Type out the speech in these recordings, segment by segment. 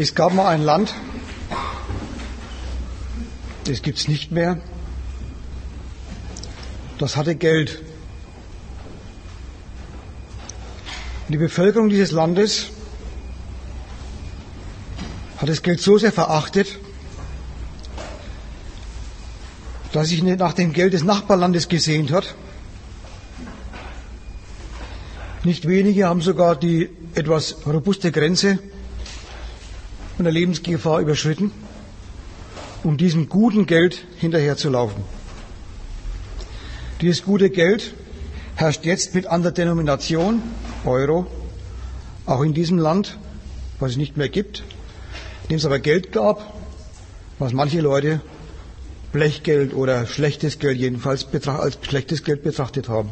Es gab mal ein Land, das gibt es nicht mehr, das hatte Geld. Und die Bevölkerung dieses Landes hat das Geld so sehr verachtet, dass sich nach dem Geld des Nachbarlandes gesehnt hat. Nicht wenige haben sogar die etwas robuste Grenze von der Lebensgefahr überschritten, um diesem guten Geld hinterherzulaufen. Dieses gute Geld herrscht jetzt mit anderer Denomination, Euro, auch in diesem Land, was es nicht mehr gibt, in dem es aber Geld gab, was manche Leute Blechgeld oder schlechtes Geld jedenfalls als schlechtes Geld betrachtet haben.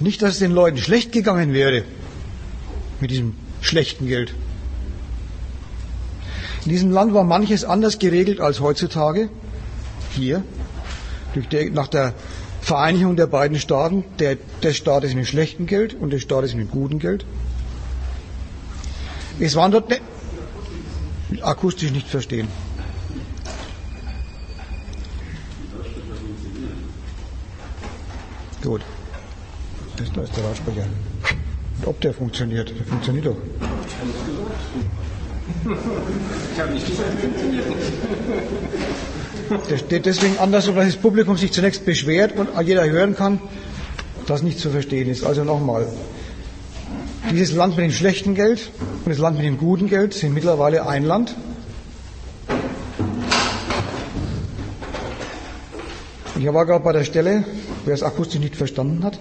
Nicht, dass es den Leuten schlecht gegangen wäre mit diesem schlechten Geld. In diesem Land war manches anders geregelt als heutzutage. Hier, die, nach der Vereinigung der beiden Staaten, der, des Staates mit schlechtem Geld und des Staates mit gutem Geld. Es waren dort ne, akustisch nicht verstehen. Gut. Das, da ist der Lautsprecher. Ob der funktioniert, der funktioniert doch. Ich habe nicht gesagt, funktioniert nicht. Der steht deswegen anders, dass das Publikum sich zunächst beschwert und jeder hören kann, dass nicht zu verstehen ist. Also nochmal. Dieses Land mit dem schlechten Geld und das Land mit dem guten Geld sind mittlerweile ein Land. Ich war gerade bei der Stelle, wer es akustisch nicht verstanden hat.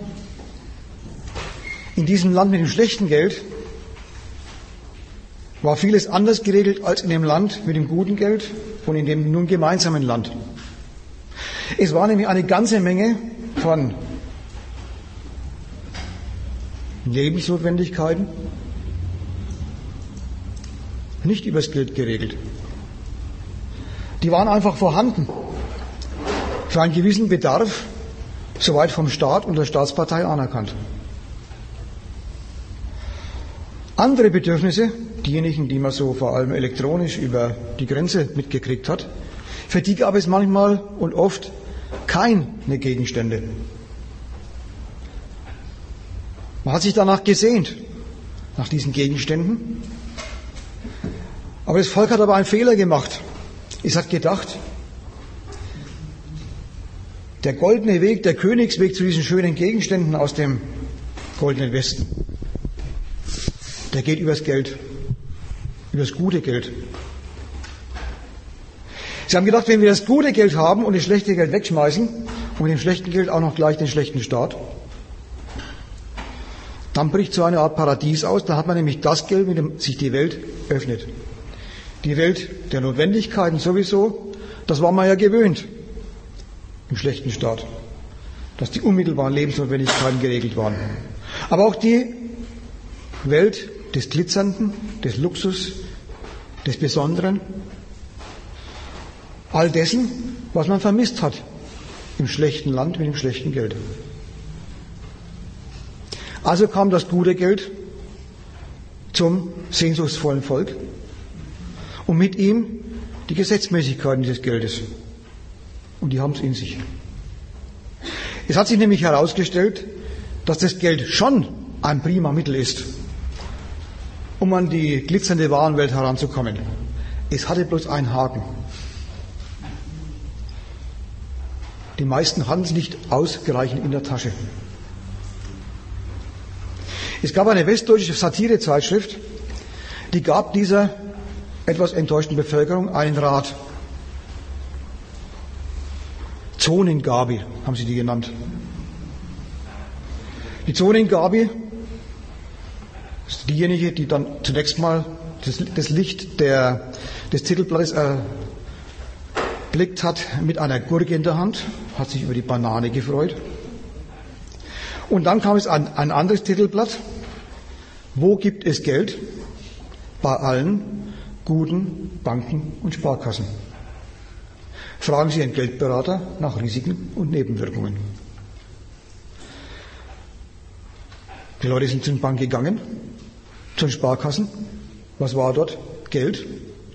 In diesem Land mit dem schlechten Geld war vieles anders geregelt als in dem Land mit dem guten Geld und in dem nun gemeinsamen Land. Es war nämlich eine ganze Menge von Lebensnotwendigkeiten nicht übers Geld geregelt. Die waren einfach vorhanden. Für einen gewissen Bedarf, soweit vom Staat und der Staatspartei anerkannt. Andere Bedürfnisse, diejenigen, die man so vor allem elektronisch über die Grenze mitgekriegt hat, für die gab es manchmal und oft keine Gegenstände. Man hat sich danach gesehnt, nach diesen Gegenständen. Aber das Volk hat aber einen Fehler gemacht. Es hat gedacht, der goldene Weg, der Königsweg zu diesen schönen Gegenständen aus dem goldenen Westen, der geht übers Geld, übers gute Geld. Sie haben gedacht, wenn wir das gute Geld haben und das schlechte Geld wegschmeißen und mit dem schlechten Geld auch noch gleich den schlechten Staat, dann bricht so eine Art Paradies aus, da hat man nämlich das Geld, mit dem sich die Welt öffnet. Die Welt der Notwendigkeiten sowieso, das war man ja gewöhnt im schlechten Staat, dass die unmittelbaren Lebensnotwendigkeiten geregelt waren. Aber auch die Welt des Glitzernden, des Luxus, des Besonderen, all dessen, was man vermisst hat im schlechten Land mit dem schlechten Geld. Also kam das gute Geld zum sehnsuchtsvollen Volk und mit ihm die Gesetzmäßigkeiten dieses Geldes. Und die haben es in sich. Es hat sich nämlich herausgestellt, dass das Geld schon ein prima Mittel ist, um an die glitzernde Warenwelt heranzukommen. Es hatte bloß einen Haken. Die meisten hatten es nicht ausreichend in der Tasche. Es gab eine westdeutsche Satirezeitschrift, die gab dieser etwas enttäuschten Bevölkerung einen Rat. Zonengabi haben sie die genannt. Die Zonengabi ist diejenige, die dann zunächst mal das, das Licht der, des Titelblattes erblickt hat mit einer Gurke in der Hand, hat sich über die Banane gefreut. Und dann kam es an ein anderes Titelblatt. Wo gibt es Geld? Bei allen guten Banken und Sparkassen. Fragen Sie einen Geldberater nach Risiken und Nebenwirkungen. Die Leute sind zur Bank gegangen, zu den Sparkassen. Was war dort? Geld,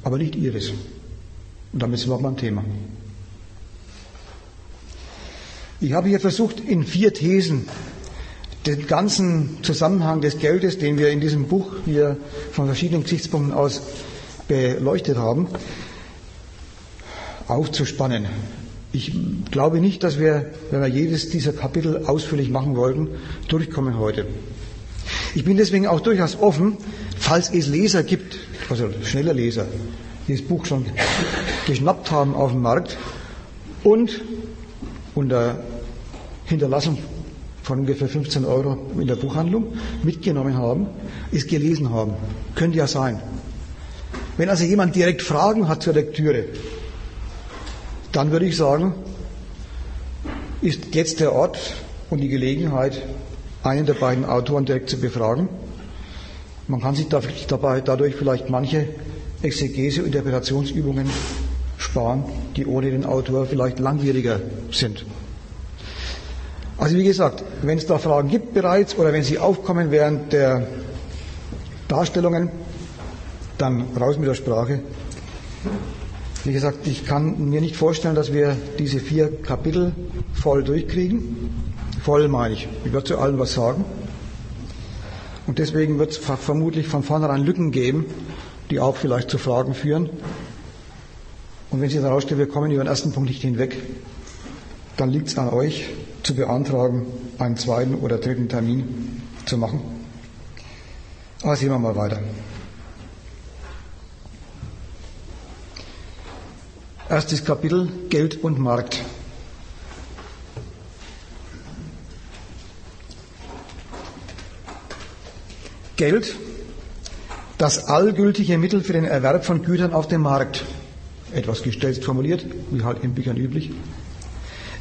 aber nicht ihres. Und damit sind wir beim Thema. Ich habe hier versucht, in vier Thesen den ganzen Zusammenhang des Geldes, den wir in diesem Buch hier von verschiedenen Gesichtspunkten aus beleuchtet haben, aufzuspannen. Ich glaube nicht, dass wir, wenn wir jedes dieser Kapitel ausführlich machen wollten, durchkommen heute. Ich bin deswegen auch durchaus offen, falls es Leser gibt, also schnelle Leser, die das Buch schon geschnappt haben auf dem Markt und unter Hinterlassung von ungefähr 15 Euro in der Buchhandlung mitgenommen haben, es gelesen haben. Könnte ja sein. Wenn also jemand direkt Fragen hat zur Lektüre, dann würde ich sagen, ist jetzt der Ort und die Gelegenheit, einen der beiden Autoren direkt zu befragen. Man kann sich dabei, dadurch vielleicht manche Exegese- und Interpretationsübungen sparen, die ohne den Autor vielleicht langwieriger sind. Also wie gesagt, wenn es da Fragen gibt bereits oder wenn sie aufkommen während der Darstellungen, dann raus mit der Sprache. Wie gesagt, ich kann mir nicht vorstellen, dass wir diese vier Kapitel voll durchkriegen. Voll meine ich. Ich werde zu allen was sagen. Und deswegen wird es vermutlich von vornherein Lücken geben, die auch vielleicht zu Fragen führen. Und wenn Sie dann rausstellen, wir kommen über den ersten Punkt nicht hinweg, dann liegt es an euch zu beantragen, einen zweiten oder dritten Termin zu machen. Aber sehen wir mal weiter. Erstes Kapitel Geld und Markt. Geld, das allgültige Mittel für den Erwerb von Gütern auf dem Markt, etwas gestelzt formuliert, wie halt in Büchern üblich,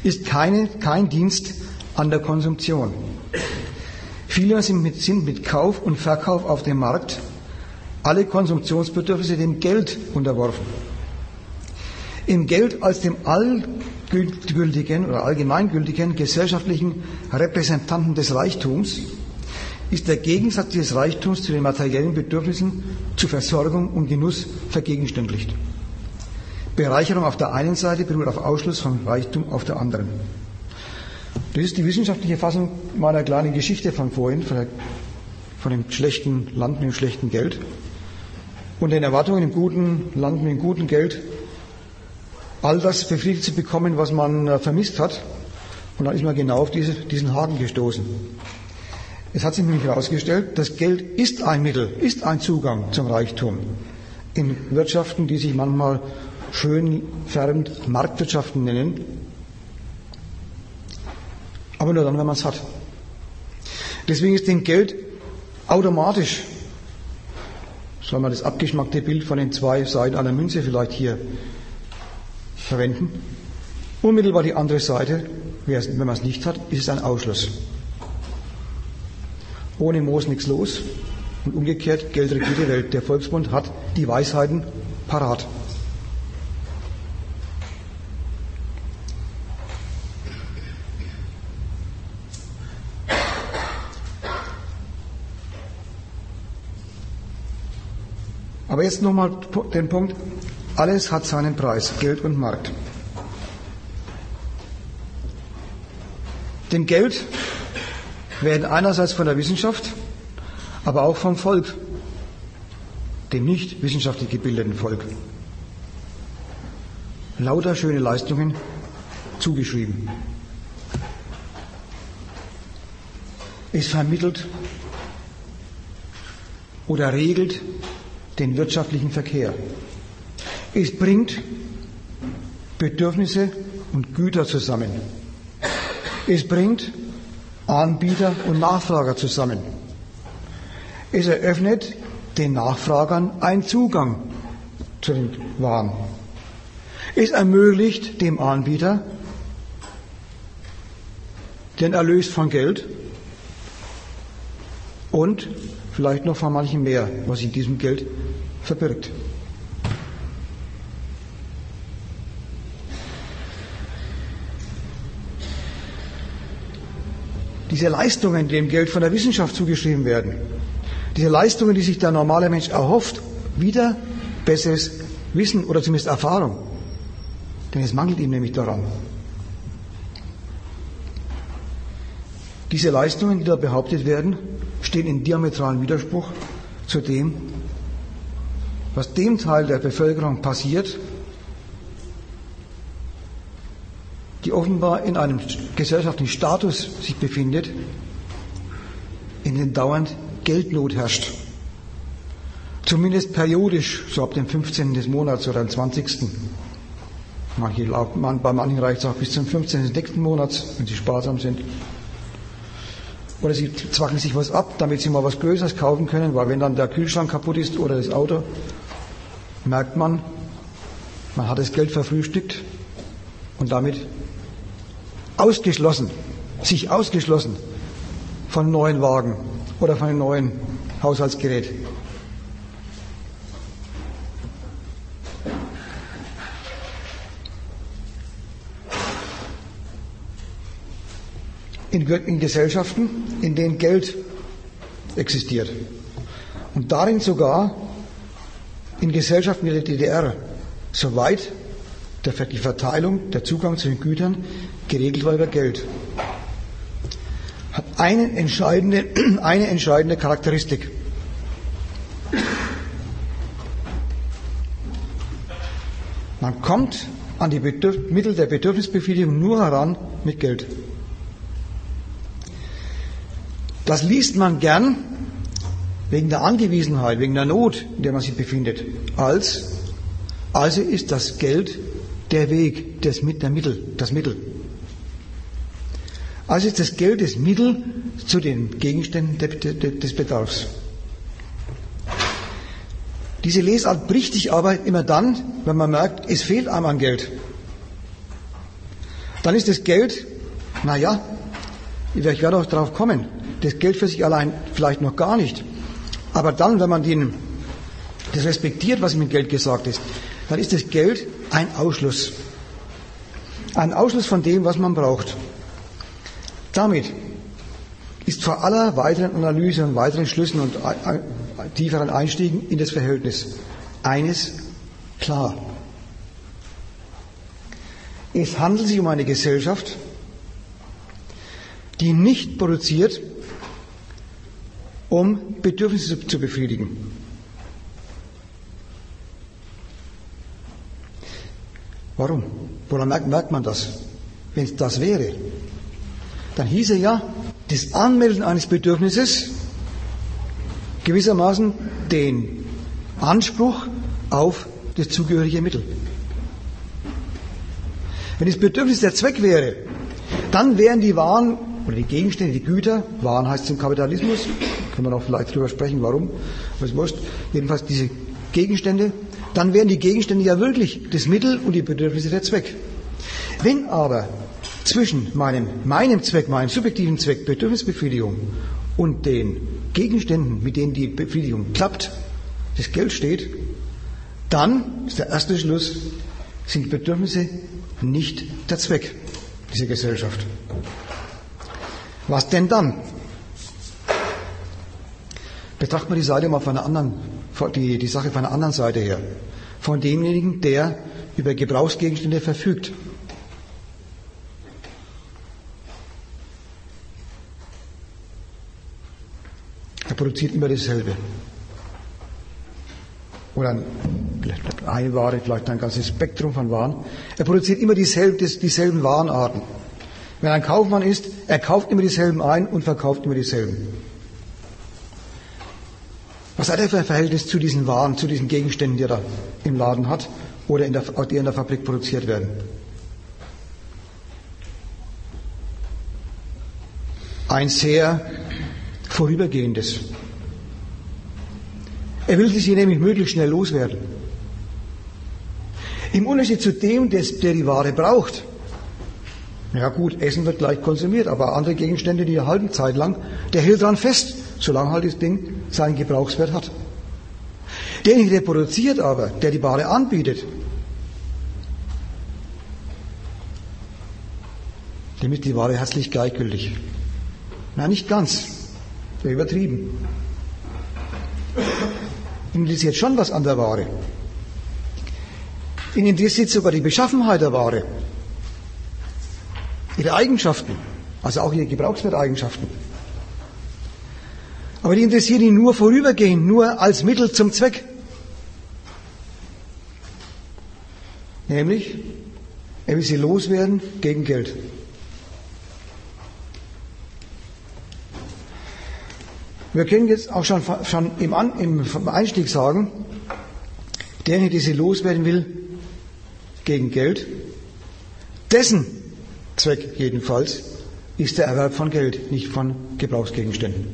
ist keine, kein Dienst an der Konsumtion. Viele sind mit, sind mit Kauf und Verkauf auf dem Markt alle Konsumtionsbedürfnisse dem Geld unterworfen. Im Geld als dem allgültigen oder allgemeingültigen gesellschaftlichen Repräsentanten des Reichtums ist der Gegensatz des Reichtums zu den materiellen Bedürfnissen zur Versorgung und Genuss vergegenständlicht. Bereicherung auf der einen Seite beruht auf Ausschluss von Reichtum auf der anderen. Das ist die wissenschaftliche Fassung meiner kleinen Geschichte von vorhin, von, der, von dem schlechten Land mit dem schlechten Geld und den Erwartungen im guten Land mit dem guten Geld all das befriedigt zu bekommen, was man äh, vermisst hat. Und dann ist man genau auf diese, diesen Haken gestoßen. Es hat sich nämlich herausgestellt, das Geld ist ein Mittel, ist ein Zugang zum Reichtum. In Wirtschaften, die sich manchmal schön färbend Marktwirtschaften nennen. Aber nur dann, wenn man es hat. Deswegen ist dem Geld automatisch, soll man das abgeschmackte Bild von den zwei Seiten einer Münze vielleicht hier verwenden. Unmittelbar die andere Seite, wenn man es nicht hat, ist es ein Ausschluss. Ohne Moos nichts los. Und umgekehrt, Geld regiert die Welt. Der Volksbund hat die Weisheiten parat. Aber jetzt nochmal den Punkt, alles hat seinen Preis, Geld und Markt. Dem Geld werden einerseits von der Wissenschaft, aber auch vom Volk, dem nicht wissenschaftlich gebildeten Volk, lauter schöne Leistungen zugeschrieben. Es vermittelt oder regelt den wirtschaftlichen Verkehr. Es bringt Bedürfnisse und Güter zusammen. Es bringt Anbieter und Nachfrager zusammen. Es eröffnet den Nachfragern einen Zugang zu den Waren. Es ermöglicht dem Anbieter den Erlös von Geld und vielleicht noch von manchem mehr, was in diesem Geld verbirgt. Diese Leistungen, die dem Geld von der Wissenschaft zugeschrieben werden, diese Leistungen, die sich der normale Mensch erhofft, wieder besseres Wissen oder zumindest Erfahrung. Denn es mangelt ihm nämlich daran. Diese Leistungen, die da behauptet werden, stehen in diametralen Widerspruch zu dem, was dem Teil der Bevölkerung passiert, die offenbar in einem gesellschaftlichen Status sich befindet, in dem dauernd Geldnot herrscht. Zumindest periodisch, so ab dem 15. des Monats oder dem 20. Manche, bei manchen reicht es auch bis zum 15. des nächsten Monats, wenn sie sparsam sind. Oder sie zwacken sich was ab, damit sie mal was Größeres kaufen können, weil wenn dann der Kühlschrank kaputt ist oder das Auto, merkt man, man hat das Geld verfrühstückt und damit ausgeschlossen, sich ausgeschlossen von neuen Wagen oder von einem neuen Haushaltsgerät. In, in Gesellschaften, in denen Geld existiert. Und darin sogar in Gesellschaften wie der DDR, soweit die Verteilung, der Zugang zu den Gütern geregelt war über Geld, hat eine entscheidende, eine entscheidende Charakteristik. Man kommt an die Bedürf Mittel der Bedürfnisbefriedigung nur heran mit Geld. Das liest man gern wegen der Angewiesenheit, wegen der Not, in der man sich befindet, als also ist das Geld der Weg, das, der Mittel, das Mittel. Also ist das Geld das Mittel zu den Gegenständen des Bedarfs. Diese Lesart bricht sich aber immer dann, wenn man merkt, es fehlt einem an Geld. Dann ist das Geld, naja, ich werde auch darauf kommen, das Geld für sich allein vielleicht noch gar nicht. Aber dann, wenn man den, das respektiert, was mit Geld gesagt ist, dann ist das Geld ein Ausschluss. Ein Ausschluss von dem, was man braucht. Damit ist vor aller weiteren Analyse und weiteren Schlüssen und tieferen Einstiegen in das Verhältnis eines klar. Es handelt sich um eine Gesellschaft, die nicht produziert, um Bedürfnisse zu befriedigen. Warum? Woran merkt man das? Wenn es das wäre, dann hieße ja, das Anmelden eines Bedürfnisses gewissermaßen den Anspruch auf das zugehörige Mittel. Wenn das Bedürfnis der Zweck wäre, dann wären die Waren oder die Gegenstände, die Güter, Waren heißt es im Kapitalismus, können wir noch vielleicht drüber sprechen, warum, was wurscht, jedenfalls diese Gegenstände, dann wären die Gegenstände ja wirklich das Mittel und die Bedürfnisse der Zweck. Wenn aber zwischen meinem, meinem Zweck, meinem subjektiven Zweck, Bedürfnisbefriedigung und den Gegenständen, mit denen die Befriedigung klappt, das Geld steht, dann ist der erste Schluss, sind Bedürfnisse nicht der Zweck dieser Gesellschaft. Was denn dann? Betrachten wir die Seite mal von einer anderen, die, die Sache von einer anderen Seite her. Von demjenigen, der über Gebrauchsgegenstände verfügt. Produziert immer dasselbe. Oder eine Ware, vielleicht ein ganzes Spektrum von Waren. Er produziert immer dieselben, dieselben Warenarten. Wenn ein Kaufmann ist, er kauft immer dieselben ein und verkauft immer dieselben. Was hat er für ein Verhältnis zu diesen Waren, zu diesen Gegenständen, die er da im Laden hat oder in der, die in der Fabrik produziert werden? Ein sehr vorübergehendes. Er will sie nämlich möglichst schnell loswerden. Im Unterschied zu dem, der die Ware braucht. Ja gut, Essen wird gleich konsumiert, aber andere Gegenstände, die halten Zeit lang, der hält dran fest, solange halt das Ding seinen Gebrauchswert hat. Derjenige, der produziert aber, der die Ware anbietet, dem ist die Ware herzlich gleichgültig. Na, nicht ganz. Sehr übertrieben. ihn interessiert schon was an der Ware. Ihn interessiert sogar die Beschaffenheit der Ware, ihre Eigenschaften, also auch ihre Gebrauchswerteigenschaften. Aber die interessieren ihn nur vorübergehend, nur als Mittel zum Zweck. Nämlich, er will sie loswerden gegen Geld. Wir können jetzt auch schon, schon im, An, im Einstieg sagen, derjenige, der sie loswerden will, gegen Geld, dessen Zweck jedenfalls ist der Erwerb von Geld, nicht von Gebrauchsgegenständen.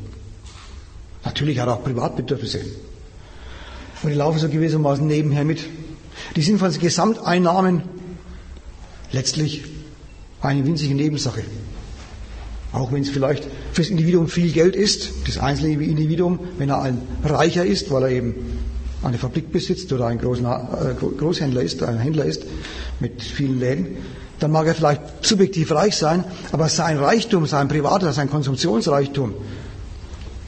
Natürlich hat er auch Privatbedürfnisse. Und die laufen so gewissermaßen nebenher mit. Die sind von den Gesamteinnahmen letztlich eine winzige Nebensache. Auch wenn es vielleicht fürs Individuum viel Geld ist, das einzelne Individuum, wenn er ein Reicher ist, weil er eben eine Fabrik besitzt oder ein äh, Großhändler ist, ein Händler ist mit vielen Läden, dann mag er vielleicht subjektiv reich sein, aber sein Reichtum, sein privater, sein Konsumptionsreichtum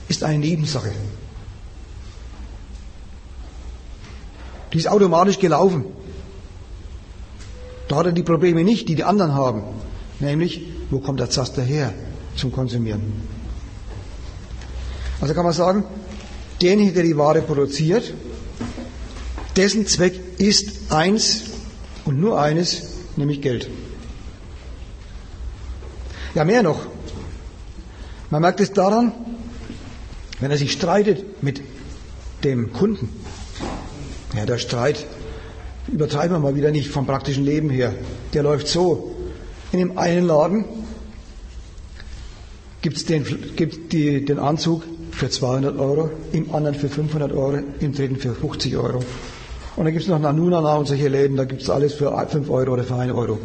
ist eine Nebensache. Die ist automatisch gelaufen. Da hat er die Probleme nicht, die die anderen haben. Nämlich, wo kommt der Zaster her zum Konsumieren? Also kann man sagen, derjenige, der die Ware produziert, dessen Zweck ist eins und nur eines, nämlich Geld. Ja, mehr noch. Man merkt es daran, wenn er sich streitet mit dem Kunden. Ja, der Streit, übertreiben wir mal wieder nicht vom praktischen Leben her. Der läuft so. In dem einen Laden gibt es den, gibt's den Anzug für 200 Euro, im anderen für 500 Euro, im dritten für 50 Euro. Und dann gibt es noch Nanunana und solche Läden, da gibt es alles für 5 Euro oder für 1 Euro.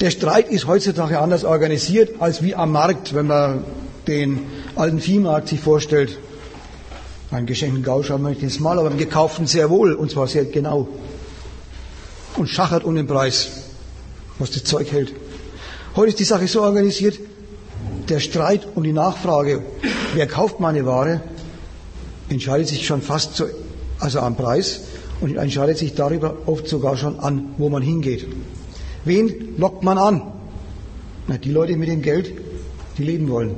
Der Streit ist heutzutage anders organisiert als wie am Markt, wenn man den alten Viehmarkt sich vorstellt. Einen geschenkten Gausch haben wir nicht ins Mal, aber einen gekauften sehr wohl, und zwar sehr genau. Und schachert um den Preis, was das Zeug hält. Heute ist die Sache so organisiert, der Streit um die Nachfrage, wer kauft meine Ware, entscheidet sich schon fast zu, also am Preis und entscheidet sich darüber oft sogar schon an, wo man hingeht. Wen lockt man an? Na, die Leute mit dem Geld, die leben wollen.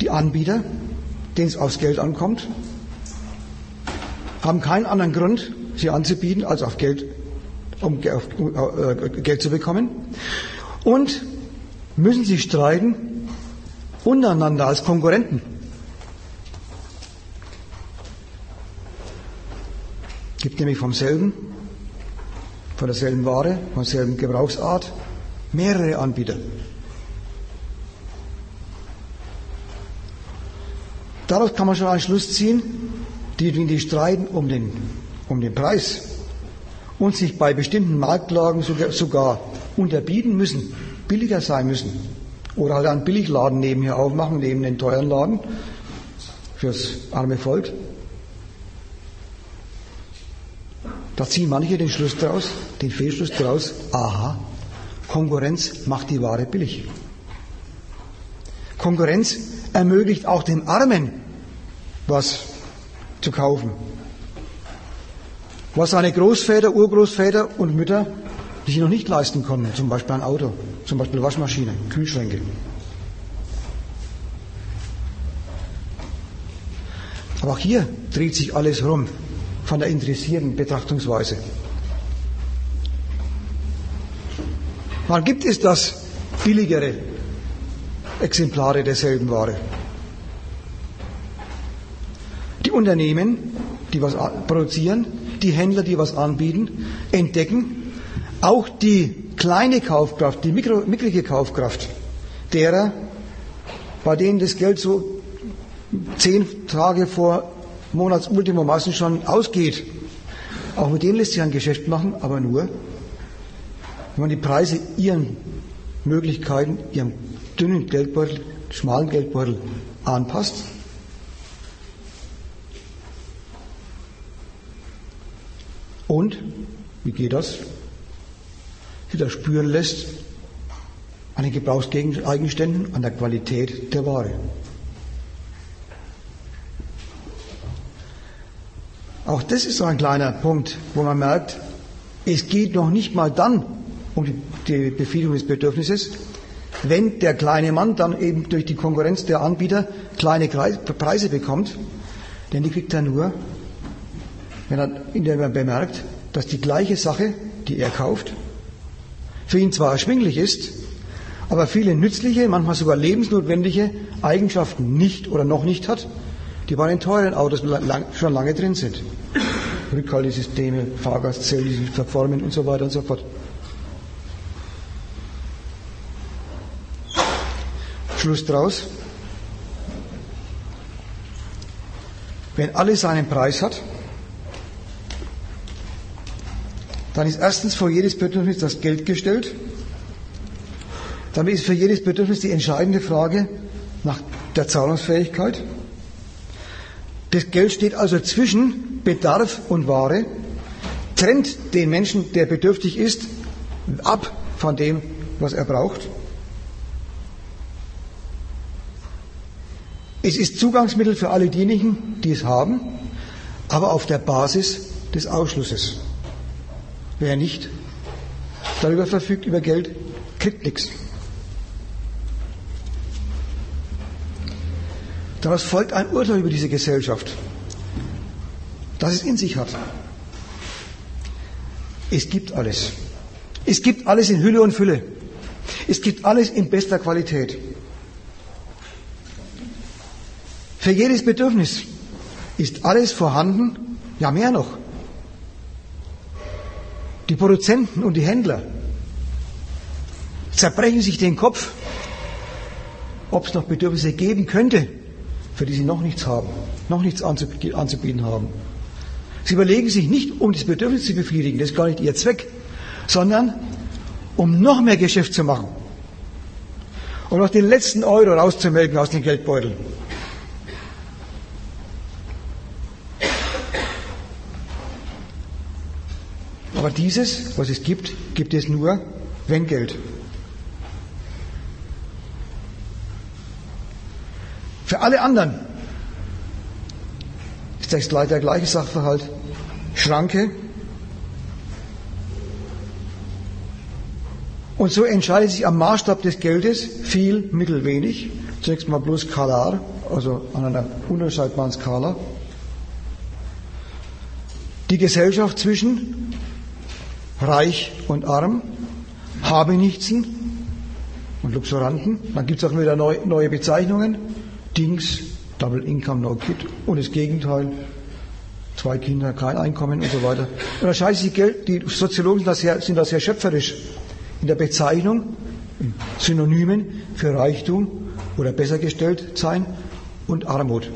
Die Anbieter, denen es aufs Geld ankommt, haben keinen anderen Grund, sie anzubieten, als auf Geld, um äh, Geld zu bekommen. Und müssen sich streiten untereinander als Konkurrenten. gibt nämlich vom selben, von derselben Ware, von derselben Gebrauchsart mehrere Anbieter. Daraus kann man schon einen Schluss ziehen, die, die streiten um den, um den Preis und sich bei bestimmten Marktlagen sogar, unterbieten müssen, billiger sein müssen. Oder halt einen Billigladen nebenher aufmachen, neben den teuren Laden fürs arme Volk. Da ziehen manche den Schluss daraus, den Fehlschluss daraus, aha, Konkurrenz macht die Ware billig. Konkurrenz ermöglicht auch dem Armen was zu kaufen. Was seine Großväter, Urgroßväter und Mütter sich noch nicht leisten konnten, zum Beispiel ein Auto, zum Beispiel Waschmaschine, Kühlschränke. Aber auch hier dreht sich alles rum von der interessierten Betrachtungsweise. Wann gibt es das billigere Exemplare derselben Ware? Die Unternehmen, die was produzieren, die Händler, die was anbieten, entdecken auch die kleine Kaufkraft, die mikro, mickrige Kaufkraft derer, bei denen das Geld so zehn Tage vor Monatsultimo schon ausgeht. Auch mit denen lässt sich ein Geschäft machen, aber nur, wenn man die Preise ihren Möglichkeiten, ihrem dünnen Geldbeutel, schmalen Geldbeutel anpasst. Und, wie geht das? Sie das spüren lässt an den Gebrauchseigenständen, an der Qualität der Ware. Auch das ist so ein kleiner Punkt, wo man merkt, es geht noch nicht mal dann um die Befriedigung des Bedürfnisses, wenn der kleine Mann dann eben durch die Konkurrenz der Anbieter kleine Preise bekommt, denn die kriegt er nur, indem er bemerkt, dass die gleiche Sache, die er kauft, für ihn zwar erschwinglich ist, aber viele nützliche, manchmal sogar lebensnotwendige Eigenschaften nicht oder noch nicht hat, die bei den teuren Autos schon lange drin sind. Rückhaltesysteme, Fahrgastzellen, die sich verformen und so weiter und so fort. Schluss draus. Wenn alles seinen Preis hat, dann ist erstens vor jedes Bedürfnis das Geld gestellt. Damit ist für jedes Bedürfnis die entscheidende Frage nach der Zahlungsfähigkeit. Das Geld steht also zwischen Bedarf und Ware, trennt den Menschen, der bedürftig ist, ab von dem, was er braucht. Es ist Zugangsmittel für alle diejenigen, die es haben, aber auf der Basis des Ausschlusses. Wer nicht darüber verfügt, über Geld, kriegt nichts. Daraus folgt ein Urteil über diese Gesellschaft, das es in sich hat. Es gibt alles. Es gibt alles in Hülle und Fülle. Es gibt alles in bester Qualität. Für jedes Bedürfnis ist alles vorhanden, ja mehr noch. Die Produzenten und die Händler zerbrechen sich den Kopf, ob es noch Bedürfnisse geben könnte, für die sie noch nichts haben, noch nichts anzubieten haben. Sie überlegen sich nicht, um das Bedürfnis zu befriedigen, das ist gar nicht ihr Zweck, sondern um noch mehr Geschäft zu machen. Um noch den letzten Euro rauszumelken aus den Geldbeuteln. Dieses, was es gibt, gibt es nur, wenn Geld. Für alle anderen ist das leider der gleiche Sachverhalt. Schranke. Und so entscheidet sich am Maßstab des Geldes viel, mittel, wenig. Zunächst mal bloß Skalar, also an einer unterscheidbaren Skala. Die Gesellschaft zwischen reich und arm, Habenichtsen und Luxuranten. Dann gibt es auch wieder neu, neue Bezeichnungen. Dings, Double Income, No Kid und das Gegenteil. Zwei Kinder, kein Einkommen und so weiter. Und da scheint sich Geld, die Soziologen sind da, sehr, sind da sehr schöpferisch in der Bezeichnung, in Synonymen für Reichtum oder besser gestellt sein und Armut.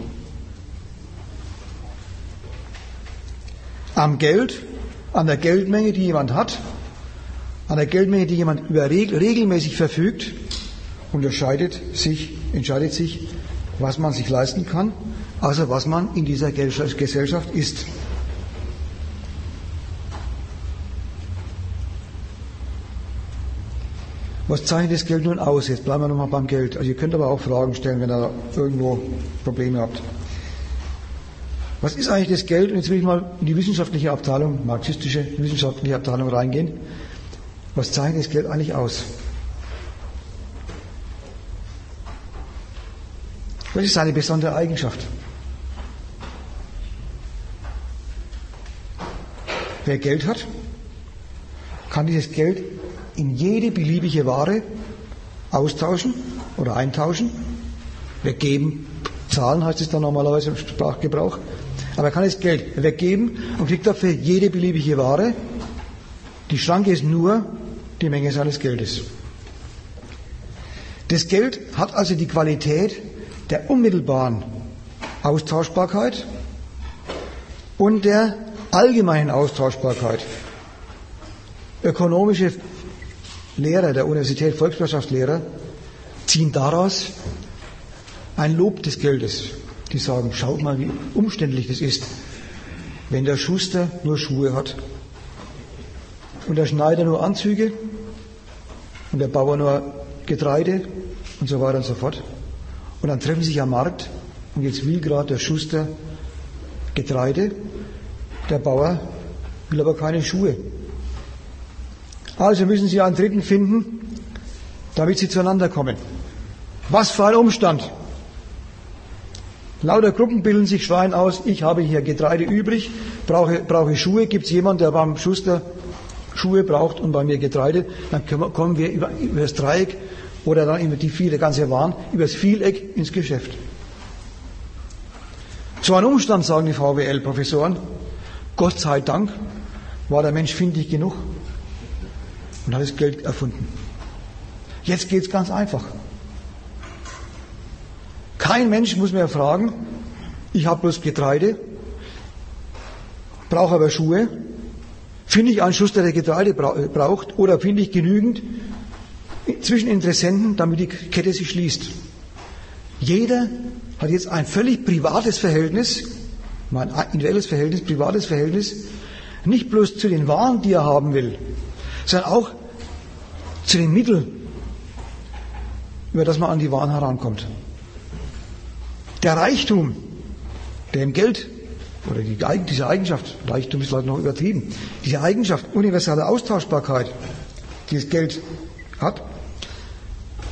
Am Geld an der Geldmenge, die jemand hat, an der Geldmenge, die jemand über regelmäßig verfügt, unterscheidet sich, entscheidet sich, was man sich leisten kann, also was man in dieser Gesellschaft ist. Was zeichnet das Geld nun aus? Jetzt bleiben wir nochmal beim Geld. Also ihr könnt aber auch Fragen stellen, wenn ihr irgendwo Probleme habt. Was ist eigentlich das Geld? Und jetzt will ich mal in die wissenschaftliche Abteilung, marxistische wissenschaftliche Abteilung reingehen. Was zeichnet das Geld eigentlich aus? Was ist seine besondere Eigenschaft? Wer Geld hat, kann dieses Geld in jede beliebige Ware austauschen oder eintauschen. Weggeben, zahlen heißt es dann normalerweise im Sprachgebrauch. Aber er kann das Geld weggeben und kriegt dafür jede beliebige Ware. Die Schranke ist nur die Menge seines Geldes. Das Geld hat also die Qualität der unmittelbaren Austauschbarkeit und der allgemeinen Austauschbarkeit. Ökonomische Lehrer der Universität, Volkswirtschaftslehrer, ziehen daraus ein Lob des Geldes. Die sagen, schaut mal, wie umständlich das ist, wenn der Schuster nur Schuhe hat und der Schneider nur Anzüge und der Bauer nur Getreide und so weiter und so fort. Und dann treffen sie sich am Markt und jetzt will gerade der Schuster Getreide Der Bauer will aber keine Schuhe. Also müssen sie einen Dritten finden, damit sie zueinander kommen. Was für ein Umstand! Lauter Gruppen bilden sich Schwein aus, ich habe hier Getreide übrig, brauche, brauche Schuhe, gibt es jemanden, der beim Schuster Schuhe braucht und bei mir Getreide, dann kommen wir über, über das Dreieck oder dann über die viele ganze Waren, über das Vieleck ins Geschäft. So ein Umstand, sagen die VWL-Professoren, Gott sei Dank war der Mensch findig genug und hat das Geld erfunden. Jetzt geht es ganz einfach. Kein Mensch muss mehr fragen, ich habe bloß Getreide, brauche aber Schuhe. Finde ich einen Schuster, der Getreide braucht, oder finde ich genügend zwischen Interessenten, damit die Kette sich schließt? Jeder hat jetzt ein völlig privates Verhältnis, ein individuelles Verhältnis, privates Verhältnis, nicht bloß zu den Waren, die er haben will, sondern auch zu den Mitteln, über das man an die Waren herankommt. Der Reichtum, der im Geld, oder die, diese Eigenschaft, Reichtum ist vielleicht noch übertrieben, diese Eigenschaft, universelle Austauschbarkeit, die das Geld hat,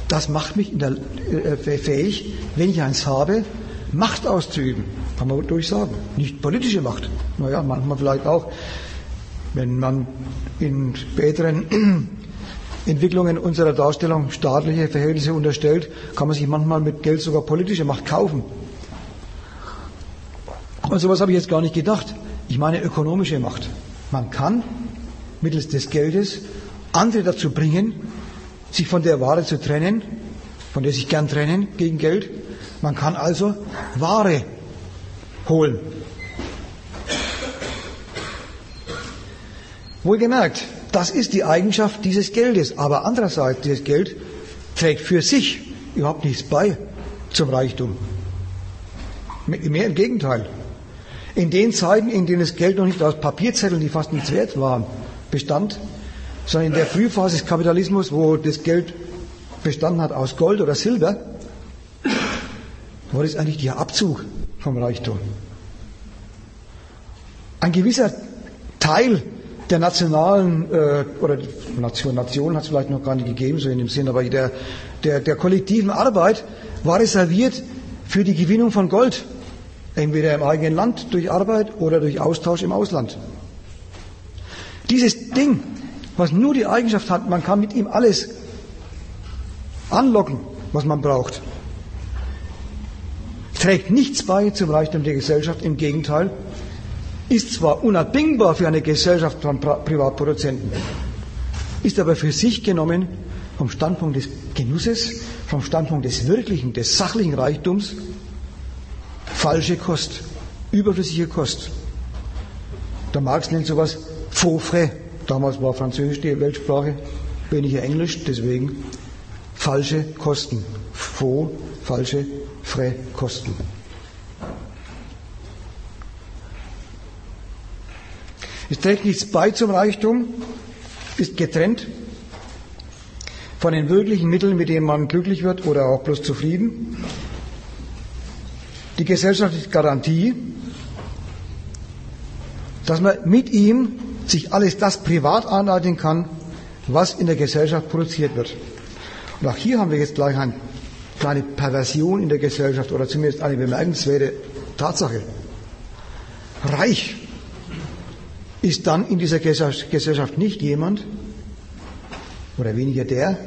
das macht mich der, äh, fähig, wenn ich eins habe, Macht auszuüben. Kann man durch sagen. Nicht politische Macht. Naja, manchmal vielleicht auch, wenn man in späteren Entwicklungen unserer Darstellung staatliche Verhältnisse unterstellt, kann man sich manchmal mit Geld sogar politische Macht kaufen. Und sowas habe ich jetzt gar nicht gedacht. Ich meine ökonomische Macht. Man kann mittels des Geldes andere dazu bringen, sich von der Ware zu trennen, von der sich gern trennen gegen Geld. Man kann also Ware holen. Wohlgemerkt, das ist die Eigenschaft dieses Geldes. Aber andererseits, dieses Geld trägt für sich überhaupt nichts bei zum Reichtum. Mehr im Gegenteil. In den Zeiten, in denen das Geld noch nicht aus Papierzetteln, die fast nichts wert waren, bestand, sondern in der Frühphase des Kapitalismus, wo das Geld bestanden hat aus Gold oder Silber, war das eigentlich der Abzug vom Reichtum. Ein gewisser Teil der nationalen, äh, oder Nation, Nation hat es vielleicht noch gar nicht gegeben, so in dem Sinn, aber der, der, der kollektiven Arbeit war reserviert für die Gewinnung von Gold. Entweder im eigenen Land durch Arbeit oder durch Austausch im Ausland. Dieses Ding, was nur die Eigenschaft hat, man kann mit ihm alles anlocken, was man braucht, trägt nichts bei zum Reichtum der Gesellschaft, im Gegenteil, ist zwar unabdingbar für eine Gesellschaft von Privatproduzenten, ist aber für sich genommen vom Standpunkt des Genusses, vom Standpunkt des wirklichen, des sachlichen Reichtums falsche Kost, überflüssige Kost. Der Marx nennt sowas faux frais. Damals war Französisch die Weltsprache, weniger Englisch, deswegen falsche Kosten. Faux, falsche, frais Kosten. Es trägt nichts bei zum Reichtum, ist getrennt von den wirklichen Mitteln, mit denen man glücklich wird oder auch bloß zufrieden. Die gesellschaftliche Garantie, dass man mit ihm sich alles das privat aneignen kann, was in der Gesellschaft produziert wird. Und auch hier haben wir jetzt gleich eine kleine Perversion in der Gesellschaft oder zumindest eine bemerkenswerte Tatsache. Reich ist dann in dieser Gesellschaft nicht jemand oder weniger der,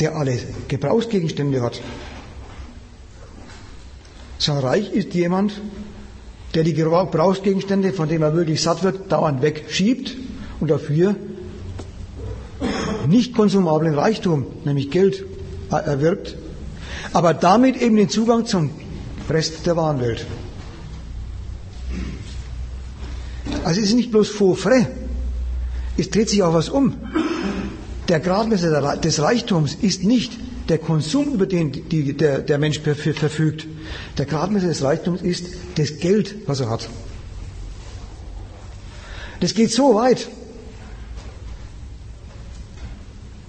der alle Gebrauchsgegenstände hat. Sondern reich ist jemand, der die Gebrauchsgegenstände, von denen er wirklich satt wird, dauernd wegschiebt und dafür nicht konsumablen Reichtum, nämlich Geld, erwirbt, aber damit eben den Zugang zum Rest der Warenwelt. Also es ist nicht bloß faux frais, es dreht sich auch was um. Der Gradmesser des Reichtums ist nicht der Konsum, über den die, der, der Mensch verfügt. Der Gradmesser des Reichtums ist das Geld, was er hat. Das geht so weit,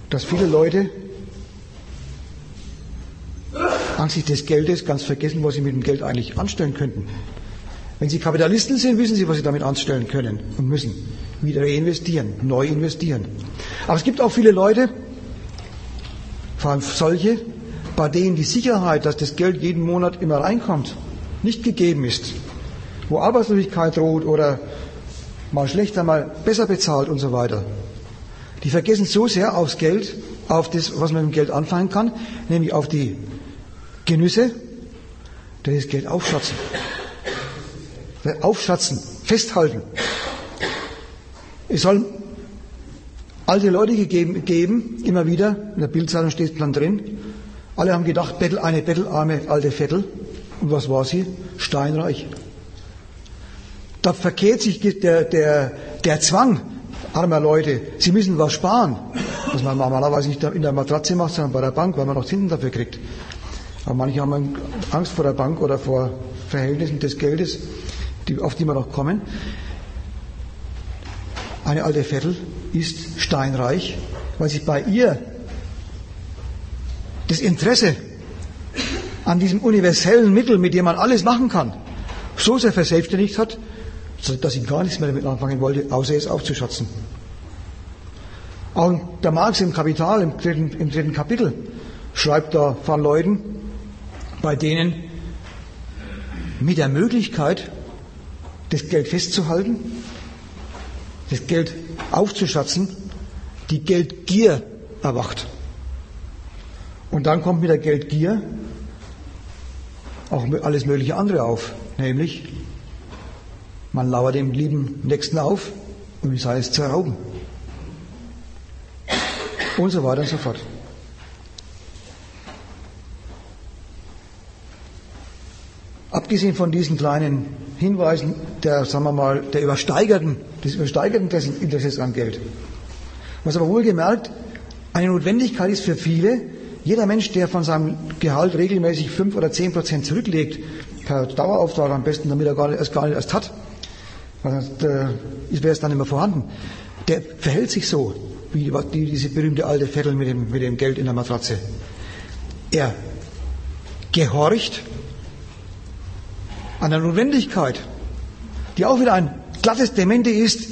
dass viele Leute angesichts des Geldes ganz vergessen, was sie mit dem Geld eigentlich anstellen könnten. Wenn Sie Kapitalisten sind, wissen Sie, was Sie damit anstellen können und müssen. Wieder reinvestieren, neu investieren. Aber es gibt auch viele Leute, vor allem solche, bei denen die Sicherheit, dass das Geld jeden Monat immer reinkommt, nicht gegeben ist. Wo Arbeitslosigkeit droht oder mal schlechter, mal besser bezahlt und so weiter. Die vergessen so sehr aufs Geld, auf das, was man mit dem Geld anfangen kann, nämlich auf die Genüsse, dass das Geld aufschatzen. Aufschatzen, festhalten. Es soll alte Leute gegeben, geben, immer wieder, in der Bildzeitung steht es dann drin, alle haben gedacht, Bettel, eine bettelarme alte Vettel. Und was war sie? Steinreich. Da verkehrt sich der, der, der Zwang armer Leute. Sie müssen was sparen. Was man normalerweise nicht in der Matratze macht, sondern bei der Bank, weil man noch Zinsen dafür kriegt. Aber manche haben Angst vor der Bank oder vor Verhältnissen des Geldes, die, auf die wir noch kommen. Eine alte Vettel ist steinreich, weil sich bei ihr das Interesse an diesem universellen Mittel, mit dem man alles machen kann, so sehr verselbstständigt hat, dass ich gar nichts mehr damit anfangen wollte, außer es aufzuschatzen. Auch der Marx im Kapital, im dritten, im dritten Kapitel, schreibt da von Leuten, bei denen mit der Möglichkeit, das Geld festzuhalten, das Geld aufzuschatzen, die Geldgier erwacht. Und dann kommt mit der Geldgier auch alles mögliche andere auf, nämlich man lauert dem lieben Nächsten auf wie sei es zu rauben. Und so weiter und so fort. Abgesehen von diesen kleinen Hinweisen der, sagen wir mal, der übersteigerten, des übersteigerten Interesses an Geld. Was aber wohlgemerkt eine Notwendigkeit ist für viele, jeder Mensch, der von seinem Gehalt regelmäßig fünf oder zehn Prozent zurücklegt, per Dauerauftrag am besten, damit er gar nicht, erst gar nicht erst hat, äh, wäre es dann immer vorhanden, der verhält sich so, wie die, diese berühmte alte Vettel mit dem, mit dem Geld in der Matratze. Er gehorcht an der Notwendigkeit, die auch wieder ein glattes Demente ist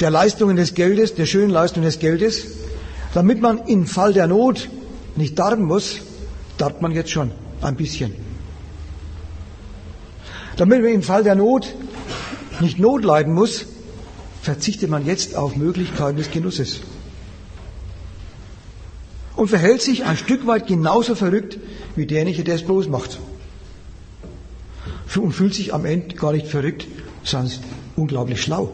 der Leistungen des Geldes, der schönen Leistungen des Geldes, damit man im Fall der Not nicht darben muss, darbt man jetzt schon ein bisschen. Damit man im Fall der Not nicht Not leiden muss, verzichtet man jetzt auf Möglichkeiten des Genusses. Und verhält sich ein Stück weit genauso verrückt wie derjenige, der es bloß macht. Und fühlt sich am Ende gar nicht verrückt, sondern unglaublich schlau.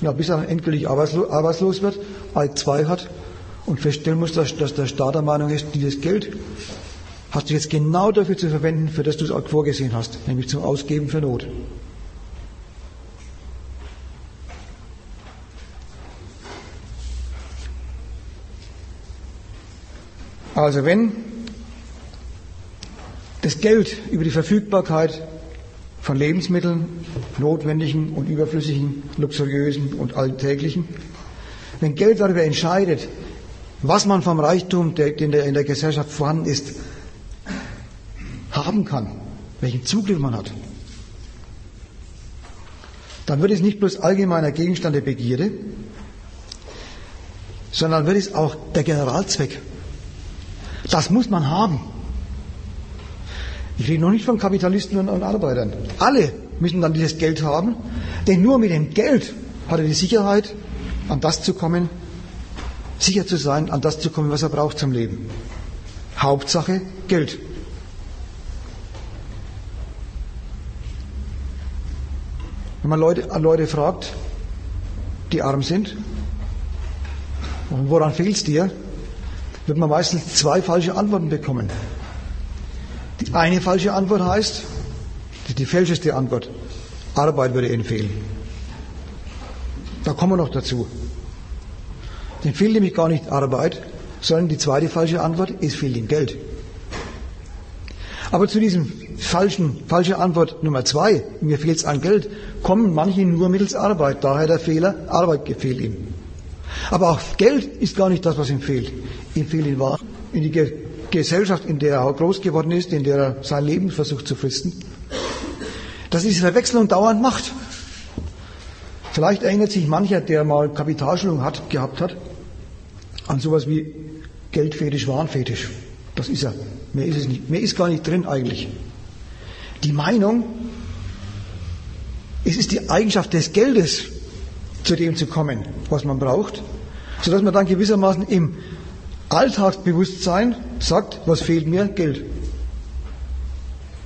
Ja, bis er endgültig arbeitslos wird, alt zwei hat und feststellen muss, dass, dass der Staat der Meinung ist, dieses Geld hast du jetzt genau dafür zu verwenden, für das du es auch vorgesehen hast, nämlich zum Ausgeben für Not. Also wenn das Geld über die Verfügbarkeit von Lebensmitteln, notwendigen und überflüssigen, luxuriösen und alltäglichen, wenn Geld darüber entscheidet, was man vom Reichtum, der, der in der Gesellschaft vorhanden ist, haben kann, welchen Zugriff man hat, dann wird es nicht bloß allgemeiner Gegenstand der Begierde, sondern wird es auch der Generalzweck. Das muss man haben. Ich rede noch nicht von Kapitalisten und Arbeitern. Alle müssen dann dieses Geld haben, denn nur mit dem Geld hat er die Sicherheit, an das zu kommen, sicher zu sein, an das zu kommen, was er braucht zum Leben. Hauptsache Geld. Wenn man Leute, Leute fragt, die arm sind, woran fehlt es dir, wird man meistens zwei falsche Antworten bekommen. Die eine falsche Antwort heißt, die falscheste Antwort, Arbeit würde ihnen fehlen. Da kommen wir noch dazu. Den fehlt nämlich gar nicht Arbeit, sondern die zweite falsche Antwort, es fehlt ihm Geld. Aber zu diesem falschen, falsche Antwort Nummer zwei, mir fehlt es an Geld, kommen manche nur mittels Arbeit. Daher der Fehler, Arbeit fehlt ihm. Aber auch Geld ist gar nicht das, was ihm fehlt. Ihm fehlt in Wahrheit in die Gesellschaft, in der er groß geworden ist, in der er sein Leben versucht zu fristen. dass diese Verwechslung dauernd macht. Vielleicht erinnert sich mancher, der mal Kapitalschulung hat, gehabt hat, an sowas wie Geldfetisch, Warenfetisch. Das ist er. Mehr ist es nicht. Mehr ist gar nicht drin eigentlich. Die Meinung, es ist die Eigenschaft des Geldes, zu dem zu kommen, was man braucht, sodass man dann gewissermaßen im Alltagsbewusstsein sagt, was fehlt mir? Geld.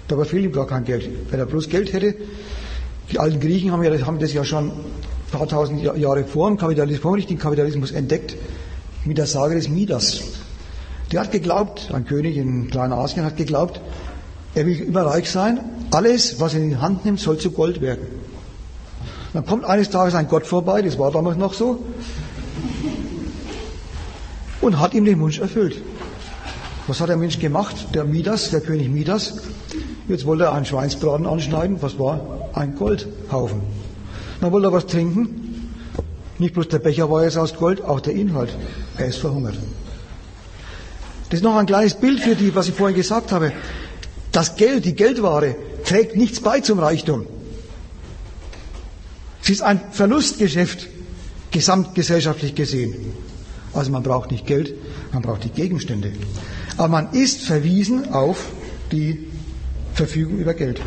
Dabei fehlt ihm gar kein Geld. Wenn er bloß Geld hätte, die alten Griechen haben, ja, haben das ja schon ein paar tausend Jahre vor dem Kapitalismus, vor dem richtigen Kapitalismus entdeckt, mit der Sage des Midas. Der hat geglaubt, ein König in Kleinasien hat geglaubt, er will überreich sein, alles, was er in die Hand nimmt, soll zu Gold werden. Dann kommt eines Tages ein Gott vorbei, das war damals noch so, und hat ihm den Wunsch erfüllt. Was hat der Mensch gemacht? Der Midas, der König Midas, jetzt wollte er einen Schweinsbraten anschneiden, was war? Ein Goldhaufen. Dann wollte er was trinken. Nicht bloß der Becher war jetzt aus Gold, auch der Inhalt. Er ist verhungert. Das ist noch ein kleines Bild für die, was ich vorhin gesagt habe. Das Geld, die Geldware, trägt nichts bei zum Reichtum. Sie ist ein Verlustgeschäft, gesamtgesellschaftlich gesehen. Also man braucht nicht Geld, man braucht die Gegenstände. Aber man ist verwiesen auf die Verfügung über Geld.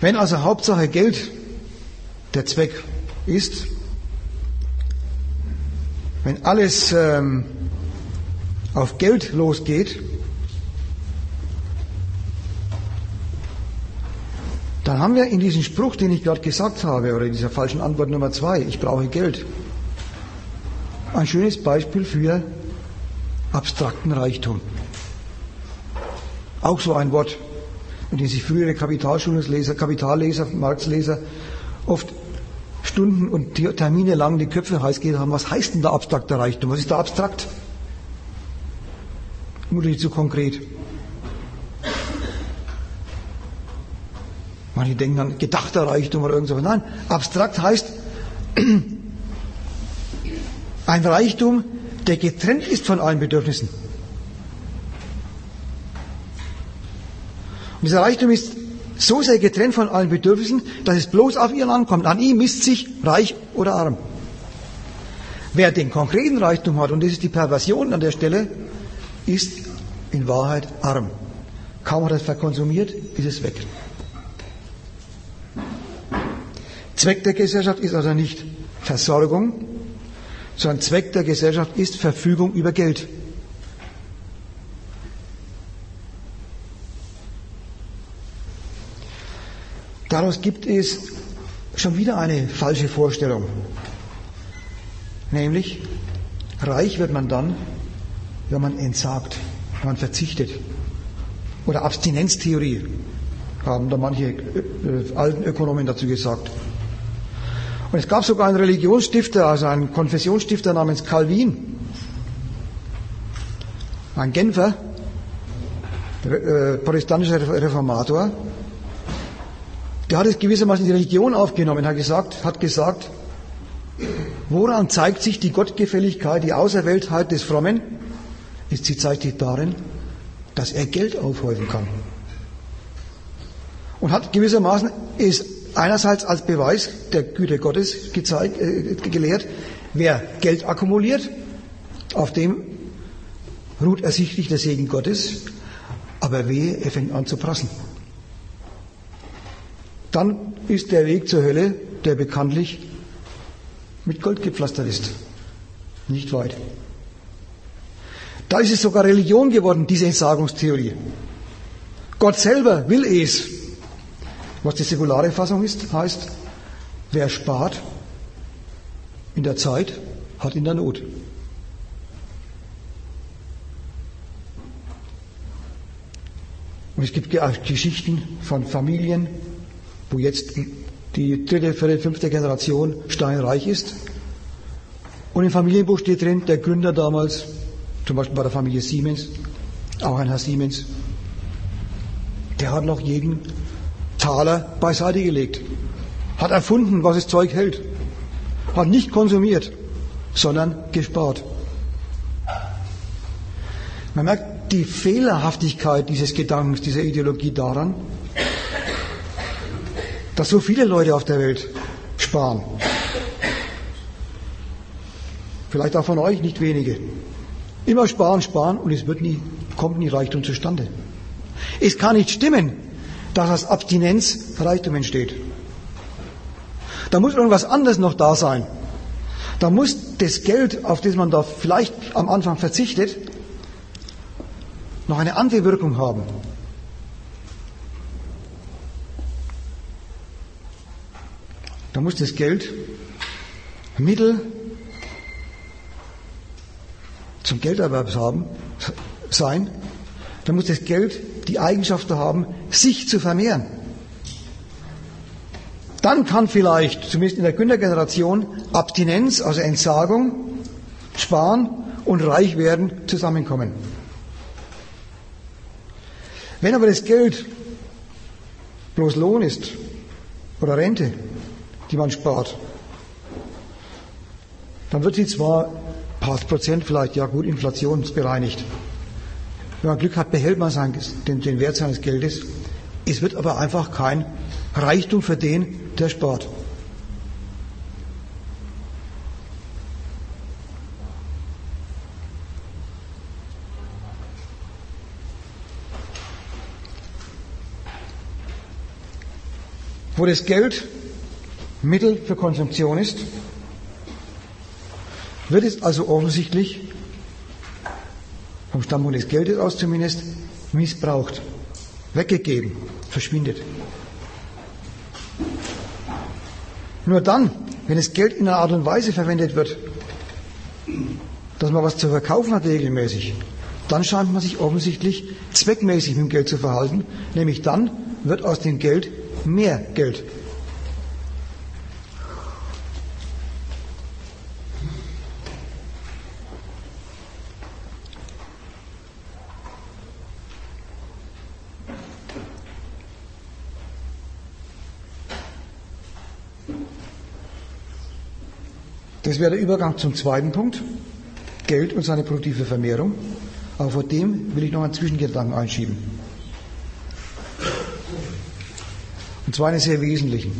Wenn also Hauptsache Geld der Zweck ist, wenn alles ähm, auf Geld losgeht, dann haben wir in diesem Spruch, den ich gerade gesagt habe, oder in dieser falschen Antwort Nummer zwei, ich brauche Geld, ein schönes Beispiel für abstrakten Reichtum. Auch so ein Wort, mit dem sich frühere Kapitalschulungsleser, Kapitalleser, Marxleser oft Stunden und Termine lang die Köpfe heiß geht haben. Was heißt denn da abstrakter Reichtum? Was ist da abstrakt? Vermutlich zu konkret. Manche denken an gedachter Reichtum oder irgendwas. Nein, abstrakt heißt ein Reichtum, der getrennt ist von allen Bedürfnissen. Und dieser Reichtum ist so sehr getrennt von allen Bedürfnissen, dass es bloß auf ihn ankommt. An ihm misst sich reich oder arm. Wer den konkreten Reichtum hat, und das ist die Perversion an der Stelle, ist in Wahrheit arm. Kaum hat er es verkonsumiert, ist es weg. Zweck der Gesellschaft ist also nicht Versorgung, sondern Zweck der Gesellschaft ist Verfügung über Geld. Daraus gibt es schon wieder eine falsche Vorstellung. Nämlich, reich wird man dann, wenn man entsagt, wenn man verzichtet. Oder Abstinenztheorie, haben da manche äh, alten Ökonomen dazu gesagt. Und es gab sogar einen Religionsstifter, also einen Konfessionsstifter namens Calvin, ein Genfer, äh, protestantischer Reformator, der hat es gewissermaßen in die Religion aufgenommen, hat gesagt, hat gesagt, woran zeigt sich die Gottgefälligkeit, die Auserwähltheit des Frommen? Sie zeigt sich darin, dass er Geld aufhäufen kann. Und hat gewissermaßen es einerseits als Beweis der Güte Gottes gezeigt, äh, gelehrt, wer Geld akkumuliert, auf dem ruht ersichtlich der Segen Gottes, aber wehe, er fängt an zu prassen. Dann ist der Weg zur Hölle, der bekanntlich mit Gold gepflastert ist, nicht weit. Da ist es sogar Religion geworden, diese Entsagungstheorie. Gott selber will es, was die säkulare Fassung ist, heißt, wer spart in der Zeit, hat in der Not. Und es gibt Geschichten von Familien, wo jetzt die dritte, vierte, fünfte Generation steinreich ist. Und im Familienbuch steht drin, der Gründer damals, zum Beispiel bei der Familie Siemens, auch ein Herr Siemens, der hat noch jeden Taler beiseite gelegt. Hat erfunden, was das Zeug hält. Hat nicht konsumiert, sondern gespart. Man merkt die Fehlerhaftigkeit dieses Gedankens, dieser Ideologie daran, dass so viele Leute auf der Welt sparen. Vielleicht auch von euch nicht wenige. Immer sparen, sparen und es wird nie, kommt nie Reichtum zustande. Es kann nicht stimmen, dass aus Abstinenz Reichtum entsteht. Da muss irgendwas anderes noch da sein. Da muss das Geld, auf das man da vielleicht am Anfang verzichtet, noch eine andere Wirkung haben. Da muss das Geld Mittel zum Gelderwerb haben, sein. Da muss das Geld die Eigenschaft haben, sich zu vermehren. Dann kann vielleicht, zumindest in der Gründergeneration, Abstinenz, also Entsagung, Sparen und reich werden zusammenkommen. Wenn aber das Geld bloß Lohn ist oder Rente, die man spart, dann wird sie zwar ein paar Prozent vielleicht, ja gut, inflationsbereinigt. Wenn man Glück hat, behält man sein, den, den Wert seines Geldes. Es wird aber einfach kein Reichtum für den, der spart. Wo das Geld Mittel für Konsumption ist, wird es also offensichtlich, vom Standpunkt des Geldes aus zumindest, missbraucht, weggegeben, verschwindet. Nur dann, wenn das Geld in einer Art und Weise verwendet wird, dass man was zu verkaufen hat regelmäßig, dann scheint man sich offensichtlich zweckmäßig mit dem Geld zu verhalten, nämlich dann wird aus dem Geld mehr Geld. Das wäre der Übergang zum zweiten Punkt, Geld und seine produktive Vermehrung. Aber vor dem will ich noch einen Zwischengedanken einschieben. Und zwar einen sehr wesentlichen.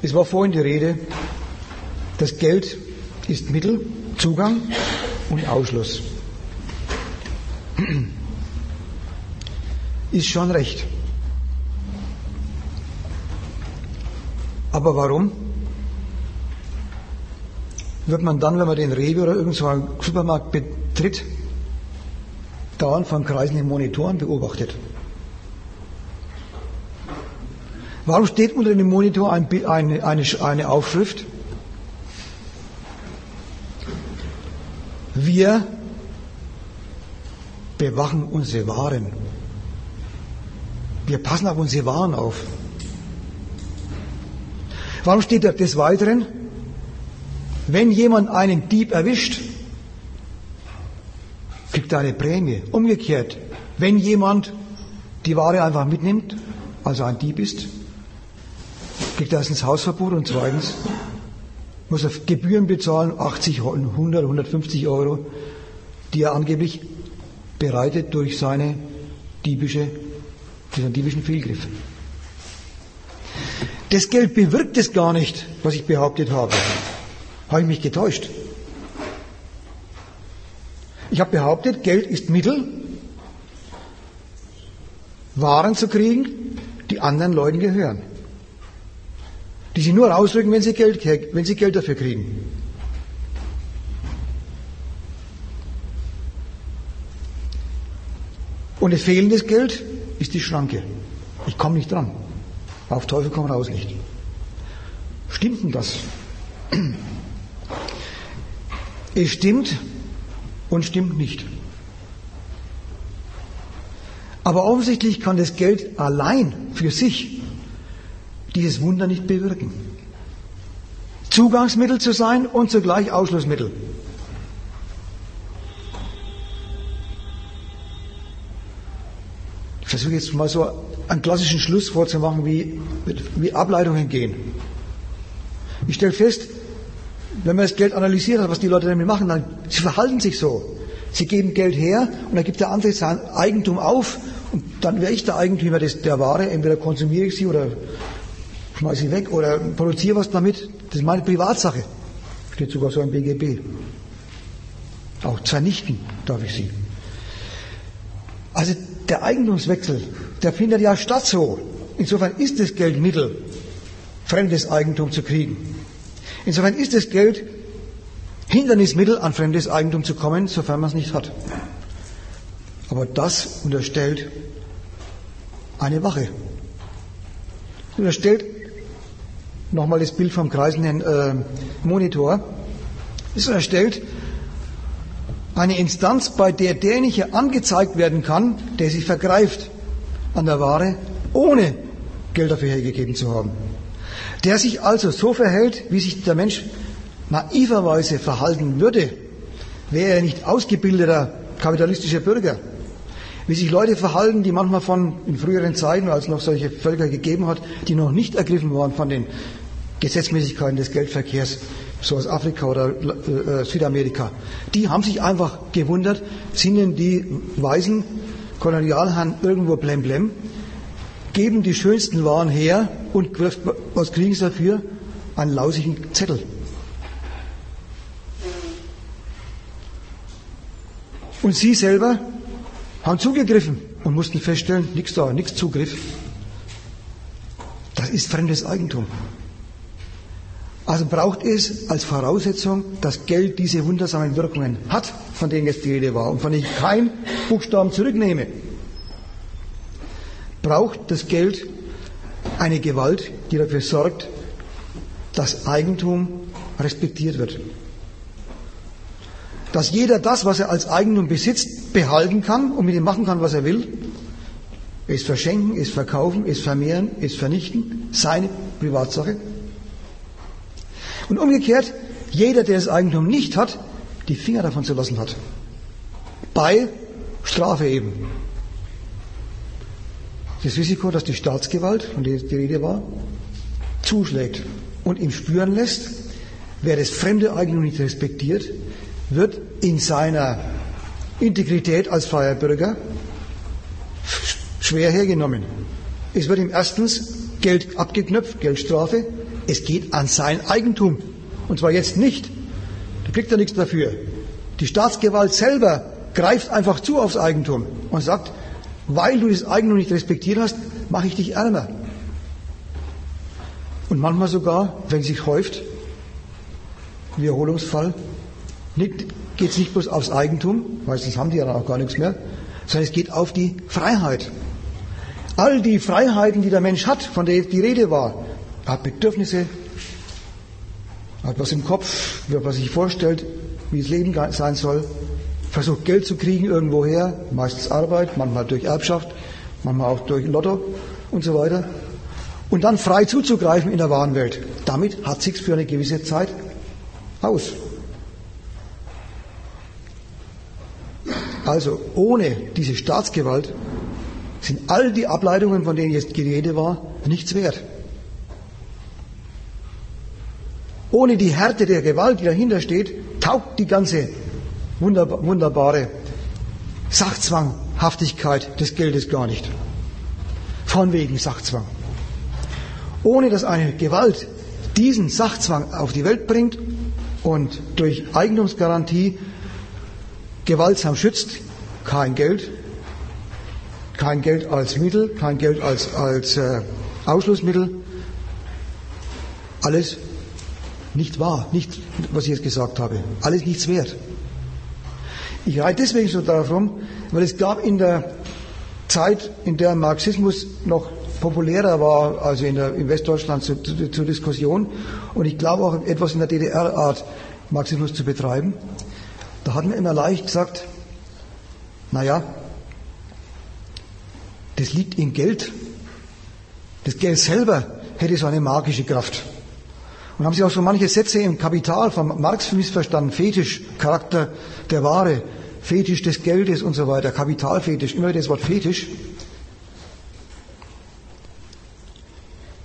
Es war vorhin die Rede, das Geld ist Mittel, Zugang und Ausschluss. Ist schon recht. Aber warum? Wird man dann, wenn man den Rewe oder irgendeinen Supermarkt betritt, dauernd von kreisenden Monitoren beobachtet? Warum steht unter dem Monitor ein, eine, eine, eine Aufschrift? Wir bewachen unsere Waren. Wir passen auf unsere Waren auf. Warum steht da des Weiteren? Wenn jemand einen Dieb erwischt, kriegt er eine Prämie. Umgekehrt, wenn jemand die Ware einfach mitnimmt, also ein Dieb ist, kriegt er erstens Hausverbot und zweitens muss er Gebühren bezahlen, 80, 100, 150 Euro, die er angeblich bereitet durch seine diebische, diesen diebischen Fehlgriff. Das Geld bewirkt es gar nicht, was ich behauptet habe. Habe ich mich getäuscht? Ich habe behauptet, Geld ist Mittel, Waren zu kriegen, die anderen Leuten gehören. Die sie nur ausdrücken, wenn sie Geld, wenn sie Geld dafür kriegen. Und das fehlendes Geld ist die Schranke. Ich komme nicht dran. Auf Teufel komm raus nicht. Stimmt denn das? Es stimmt und stimmt nicht. Aber offensichtlich kann das Geld allein für sich dieses Wunder nicht bewirken. Zugangsmittel zu sein und zugleich Ausschlussmittel. Ich versuche jetzt mal so einen klassischen Schluss vorzumachen, wie, wie Ableitungen gehen. Ich stelle fest, wenn man das Geld analysiert hat, was die Leute damit machen, dann sie verhalten sich so. Sie geben Geld her und dann gibt der andere sein Eigentum auf und dann wäre ich der Eigentümer des, der Ware. Entweder konsumiere ich sie oder schmeiße sie weg oder produziere was damit. Das ist meine Privatsache. Steht sogar so im BGB. Auch vernichten darf ich sie. Also der Eigentumswechsel, der findet ja statt so. Insofern ist das Geld Mittel, fremdes Eigentum zu kriegen. Insofern ist das Geld Hindernismittel, an fremdes Eigentum zu kommen, sofern man es nicht hat. Aber das unterstellt eine Wache. Das unterstellt nochmal das Bild vom kreisenden äh, Monitor. Es unterstellt eine Instanz, bei der derjenige angezeigt werden kann, der sich vergreift an der Ware, ohne Geld dafür hergegeben zu haben. Der sich also so verhält, wie sich der Mensch naiverweise verhalten würde, wäre er nicht ausgebildeter kapitalistischer Bürger. Wie sich Leute verhalten, die manchmal von in früheren Zeiten, als es noch solche Völker gegeben hat, die noch nicht ergriffen waren von den Gesetzmäßigkeiten des Geldverkehrs, so aus Afrika oder äh, Südamerika, die haben sich einfach gewundert, sind denn die weißen Kolonialherren irgendwo blemblem, geben die schönsten Waren her und was kriegen sie dafür? Einen lausigen Zettel. Und sie selber haben zugegriffen und mussten feststellen, nichts da, nichts Zugriff. Das ist fremdes Eigentum. Also braucht es als Voraussetzung, dass Geld diese wundersamen Wirkungen hat, von denen jetzt die Rede war und von denen ich keinen Buchstaben zurücknehme. Braucht das Geld eine Gewalt, die dafür sorgt, dass Eigentum respektiert wird dass jeder das, was er als Eigentum besitzt, behalten kann und mit ihm machen kann, was er will. Es verschenken, es verkaufen, es vermehren, es vernichten, seine Privatsache. Und umgekehrt, jeder, der das Eigentum nicht hat, die Finger davon zu lassen hat. Bei Strafe eben. Das Risiko, dass die Staatsgewalt, von der die Rede war, zuschlägt und ihm spüren lässt, wer das fremde Eigentum nicht respektiert, wird in seiner Integrität als freier Bürger schwer hergenommen. Es wird ihm erstens Geld abgeknöpft, Geldstrafe. Es geht an sein Eigentum. Und zwar jetzt nicht. Da kriegt er nichts dafür. Die Staatsgewalt selber greift einfach zu aufs Eigentum und sagt, weil du das Eigentum nicht respektiert hast, mache ich dich ärmer. Und manchmal sogar, wenn sich häuft, Wiederholungsfall, geht es nicht bloß aufs Eigentum, meistens haben die ja dann auch gar nichts mehr, sondern es geht auf die Freiheit. All die Freiheiten, die der Mensch hat, von denen die Rede war, hat Bedürfnisse, hat was im Kopf, was sich vorstellt, wie das Leben sein soll, versucht Geld zu kriegen irgendwoher, meistens Arbeit, manchmal durch Erbschaft, manchmal auch durch Lotto und so weiter. Und dann frei zuzugreifen in der wahren Welt. Damit hat sich's für eine gewisse Zeit aus. Also ohne diese Staatsgewalt sind all die Ableitungen, von denen jetzt die Rede war, nichts wert. Ohne die Härte der Gewalt, die dahinter steht, taugt die ganze wunderbare Sachzwanghaftigkeit des Geldes gar nicht. Von wegen Sachzwang. Ohne dass eine Gewalt diesen Sachzwang auf die Welt bringt und durch Eigentumsgarantie gewaltsam schützt, kein Geld, kein Geld als Mittel, kein Geld als, als äh, Ausschlussmittel, alles nicht wahr, nicht, was ich jetzt gesagt habe, alles nichts wert. Ich reite deswegen so darauf rum, weil es gab in der Zeit, in der Marxismus noch populärer war, also in, der, in Westdeutschland zur, zur Diskussion, und ich glaube auch etwas in der DDR-Art, Marxismus zu betreiben, da hat man immer leicht gesagt, naja, das liegt im Geld. Das Geld selber hätte so eine magische Kraft. Und haben Sie auch so manche Sätze im Kapital von Marx missverstanden. Fetisch, Charakter der Ware, Fetisch des Geldes und so weiter, Kapitalfetisch, immer wieder das Wort Fetisch.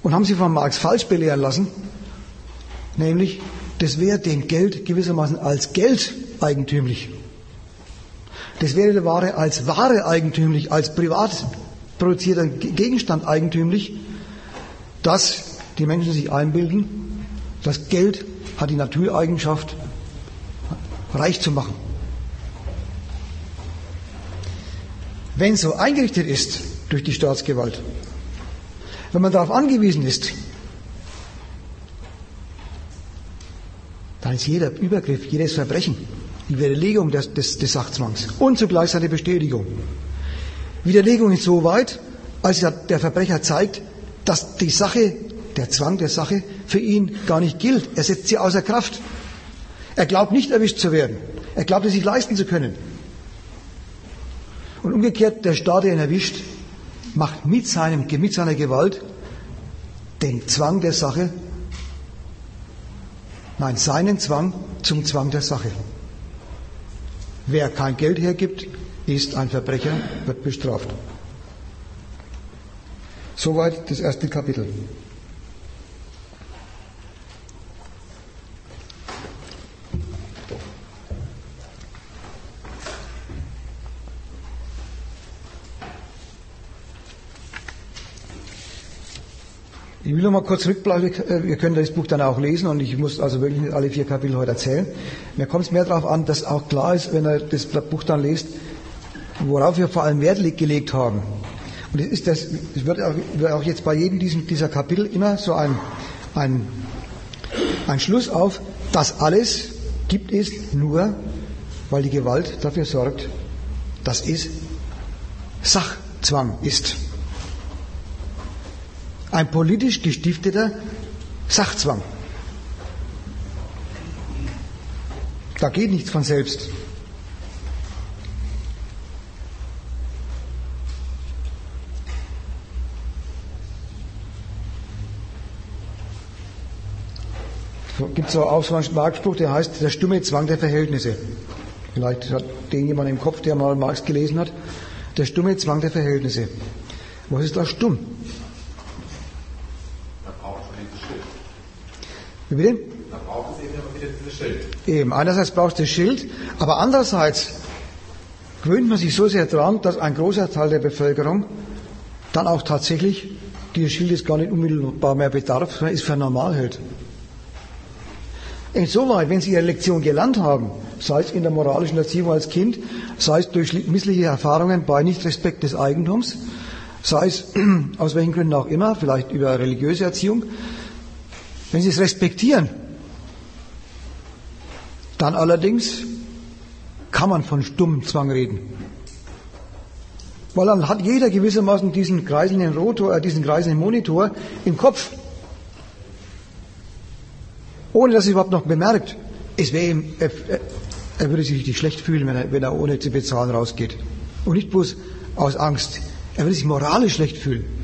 Und haben Sie von Marx falsch belehren lassen, nämlich das wäre dem Geld gewissermaßen als Geld eigentümlich. Das wäre der Ware als Ware eigentümlich, als privat produzierter Gegenstand eigentümlich, dass die Menschen sich einbilden, das Geld hat die Natureigenschaft, reich zu machen. Wenn so eingerichtet ist durch die Staatsgewalt, wenn man darauf angewiesen ist, dann ist jeder Übergriff, jedes Verbrechen die Widerlegung des, des, des Sachzwangs und zugleich seine Bestätigung. Widerlegung insoweit, als der Verbrecher zeigt, dass die Sache, der Zwang der Sache für ihn gar nicht gilt. Er setzt sie außer Kraft. Er glaubt nicht erwischt zu werden. Er glaubt es sich leisten zu können. Und umgekehrt, der Staat, der ihn erwischt, macht mit, seinem, mit seiner Gewalt den Zwang der Sache, nein, seinen Zwang zum Zwang der Sache. Wer kein Geld hergibt, ist ein Verbrecher, wird bestraft. Soweit das erste Kapitel. Ich will noch mal kurz rückblicken. Äh, ihr könnt das Buch dann auch lesen und ich muss also wirklich nicht alle vier Kapitel heute erzählen. Mir kommt es mehr darauf an, dass auch klar ist, wenn ihr das Buch dann lest, worauf wir vor allem Wert gelegt haben. Und es ist das, es wird auch jetzt bei jedem dieser Kapitel immer so ein, ein, ein Schluss auf, das alles gibt es nur, weil die Gewalt dafür sorgt, dass es Sachzwang ist ein politisch gestifteter Sachzwang. Da geht nichts von selbst. gibt so einen Marktspruch, der heißt der stumme Zwang der Verhältnisse. Vielleicht hat den jemand im Kopf, der mal Marx gelesen hat. Der stumme Zwang der Verhältnisse. Was ist da stumm? Wie bitte? Da braucht es eben immer wieder dieses Schild. Eben, einerseits braucht es das Schild, aber andererseits gewöhnt man sich so sehr dran, dass ein großer Teil der Bevölkerung dann auch tatsächlich dieses Schildes gar nicht unmittelbar mehr bedarf, sondern es für normal hält. Insoweit, wenn Sie Ihre Lektion gelernt haben, sei es in der moralischen Erziehung als Kind, sei es durch missliche Erfahrungen bei Nichtrespekt des Eigentums, sei es aus welchen Gründen auch immer, vielleicht über religiöse Erziehung, wenn Sie es respektieren, dann allerdings kann man von stummem Zwang reden. Weil dann hat jeder gewissermaßen diesen kreiselnden Rotor, äh, diesen kreiselnden Monitor im Kopf. Ohne dass er überhaupt noch bemerkt, es wäre ihm, er, er, würde sich richtig schlecht fühlen, wenn er, wenn er ohne zu bezahlen rausgeht. Und nicht bloß aus Angst. Er würde sich moralisch schlecht fühlen.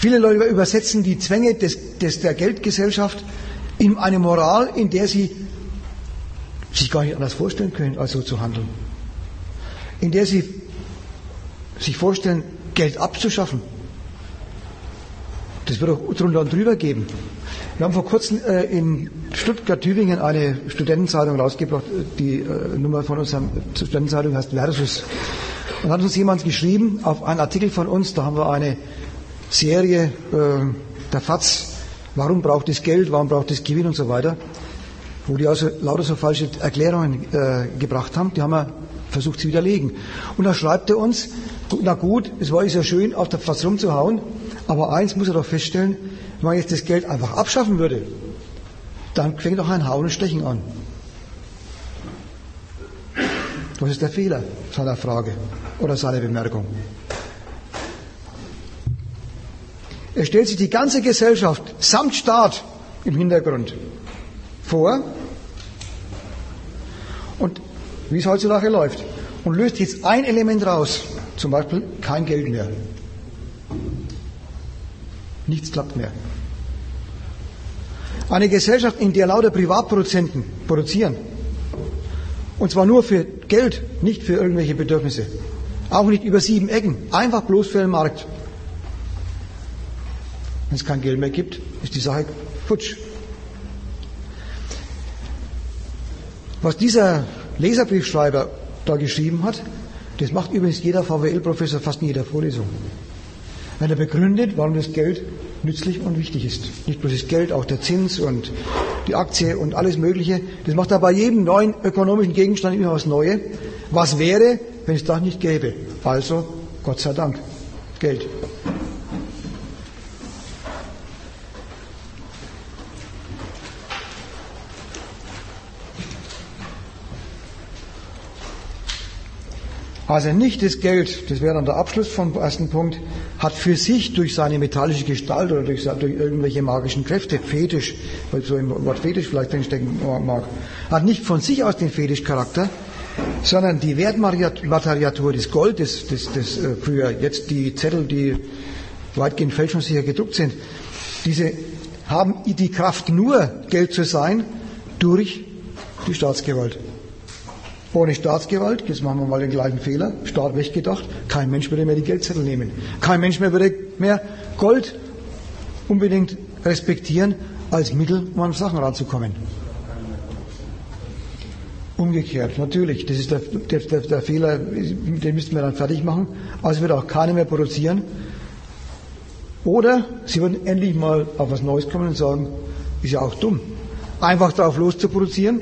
Viele Leute übersetzen die Zwänge des, des, der Geldgesellschaft in eine Moral, in der sie sich gar nicht anders vorstellen können, als so zu handeln. In der sie sich vorstellen, Geld abzuschaffen. Das wird auch drunter und drüber geben. Wir haben vor kurzem äh, in Stuttgart-Tübingen eine Studentenzeitung rausgebracht. Die äh, Nummer von unserer Studentenzeitung heißt Versus. Und hat uns jemand geschrieben auf einen Artikel von uns, da haben wir eine Serie äh, der FAZ, warum braucht es Geld, warum braucht es Gewinn und so weiter, wo die also lauter so falsche Erklärungen äh, gebracht haben, die haben wir versucht zu widerlegen. Und da schreibt er uns, na gut, es war ja schön, auf der FAZ rumzuhauen, aber eins muss er doch feststellen, wenn man jetzt das Geld einfach abschaffen würde, dann fängt auch ein Hauen und Stechen an. Was ist der Fehler seiner Frage oder seiner Bemerkung? Er stellt sich die ganze Gesellschaft samt Staat im Hintergrund vor und wie es heutzutage läuft und löst jetzt ein Element raus, zum Beispiel kein Geld mehr. Nichts klappt mehr. Eine Gesellschaft, in der lauter Privatproduzenten produzieren. Und zwar nur für Geld, nicht für irgendwelche Bedürfnisse. Auch nicht über sieben Ecken. Einfach bloß für den Markt. Wenn es kein Geld mehr gibt, ist die Sache futsch. Was dieser Leserbriefschreiber da geschrieben hat, das macht übrigens jeder VWL-Professor fast in jeder Vorlesung. Wenn er begründet, warum das Geld nützlich und wichtig ist. Nicht bloß das Geld, auch der Zins und die Aktie und alles Mögliche. Das macht er bei jedem neuen ökonomischen Gegenstand immer was Neues. Was wäre, wenn es das nicht gäbe? Also, Gott sei Dank, Geld. Also nicht das Geld, das wäre dann der Abschluss vom ersten Punkt, hat für sich durch seine metallische Gestalt oder durch, durch irgendwelche magischen Kräfte, Fetisch, weil so im Wort Fetisch vielleicht drinstecken mag, hat nicht von sich aus den Fetischcharakter, sondern die Wertmateriatur des Goldes, das, das, das früher jetzt die Zettel, die weitgehend fälschungssicher gedruckt sind, diese haben die Kraft nur Geld zu sein durch die Staatsgewalt. Ohne Staatsgewalt, jetzt machen wir mal den gleichen Fehler, Staat weggedacht, kein Mensch würde mehr die Geldzettel nehmen. Kein Mensch mehr würde mehr Gold unbedingt respektieren als Mittel, um an Sachen ranzukommen. Umgekehrt, natürlich, das ist der, der, der, Fehler, den müssten wir dann fertig machen. Also wird auch keiner mehr produzieren. Oder sie würden endlich mal auf was Neues kommen und sagen, ist ja auch dumm. Einfach darauf loszuproduzieren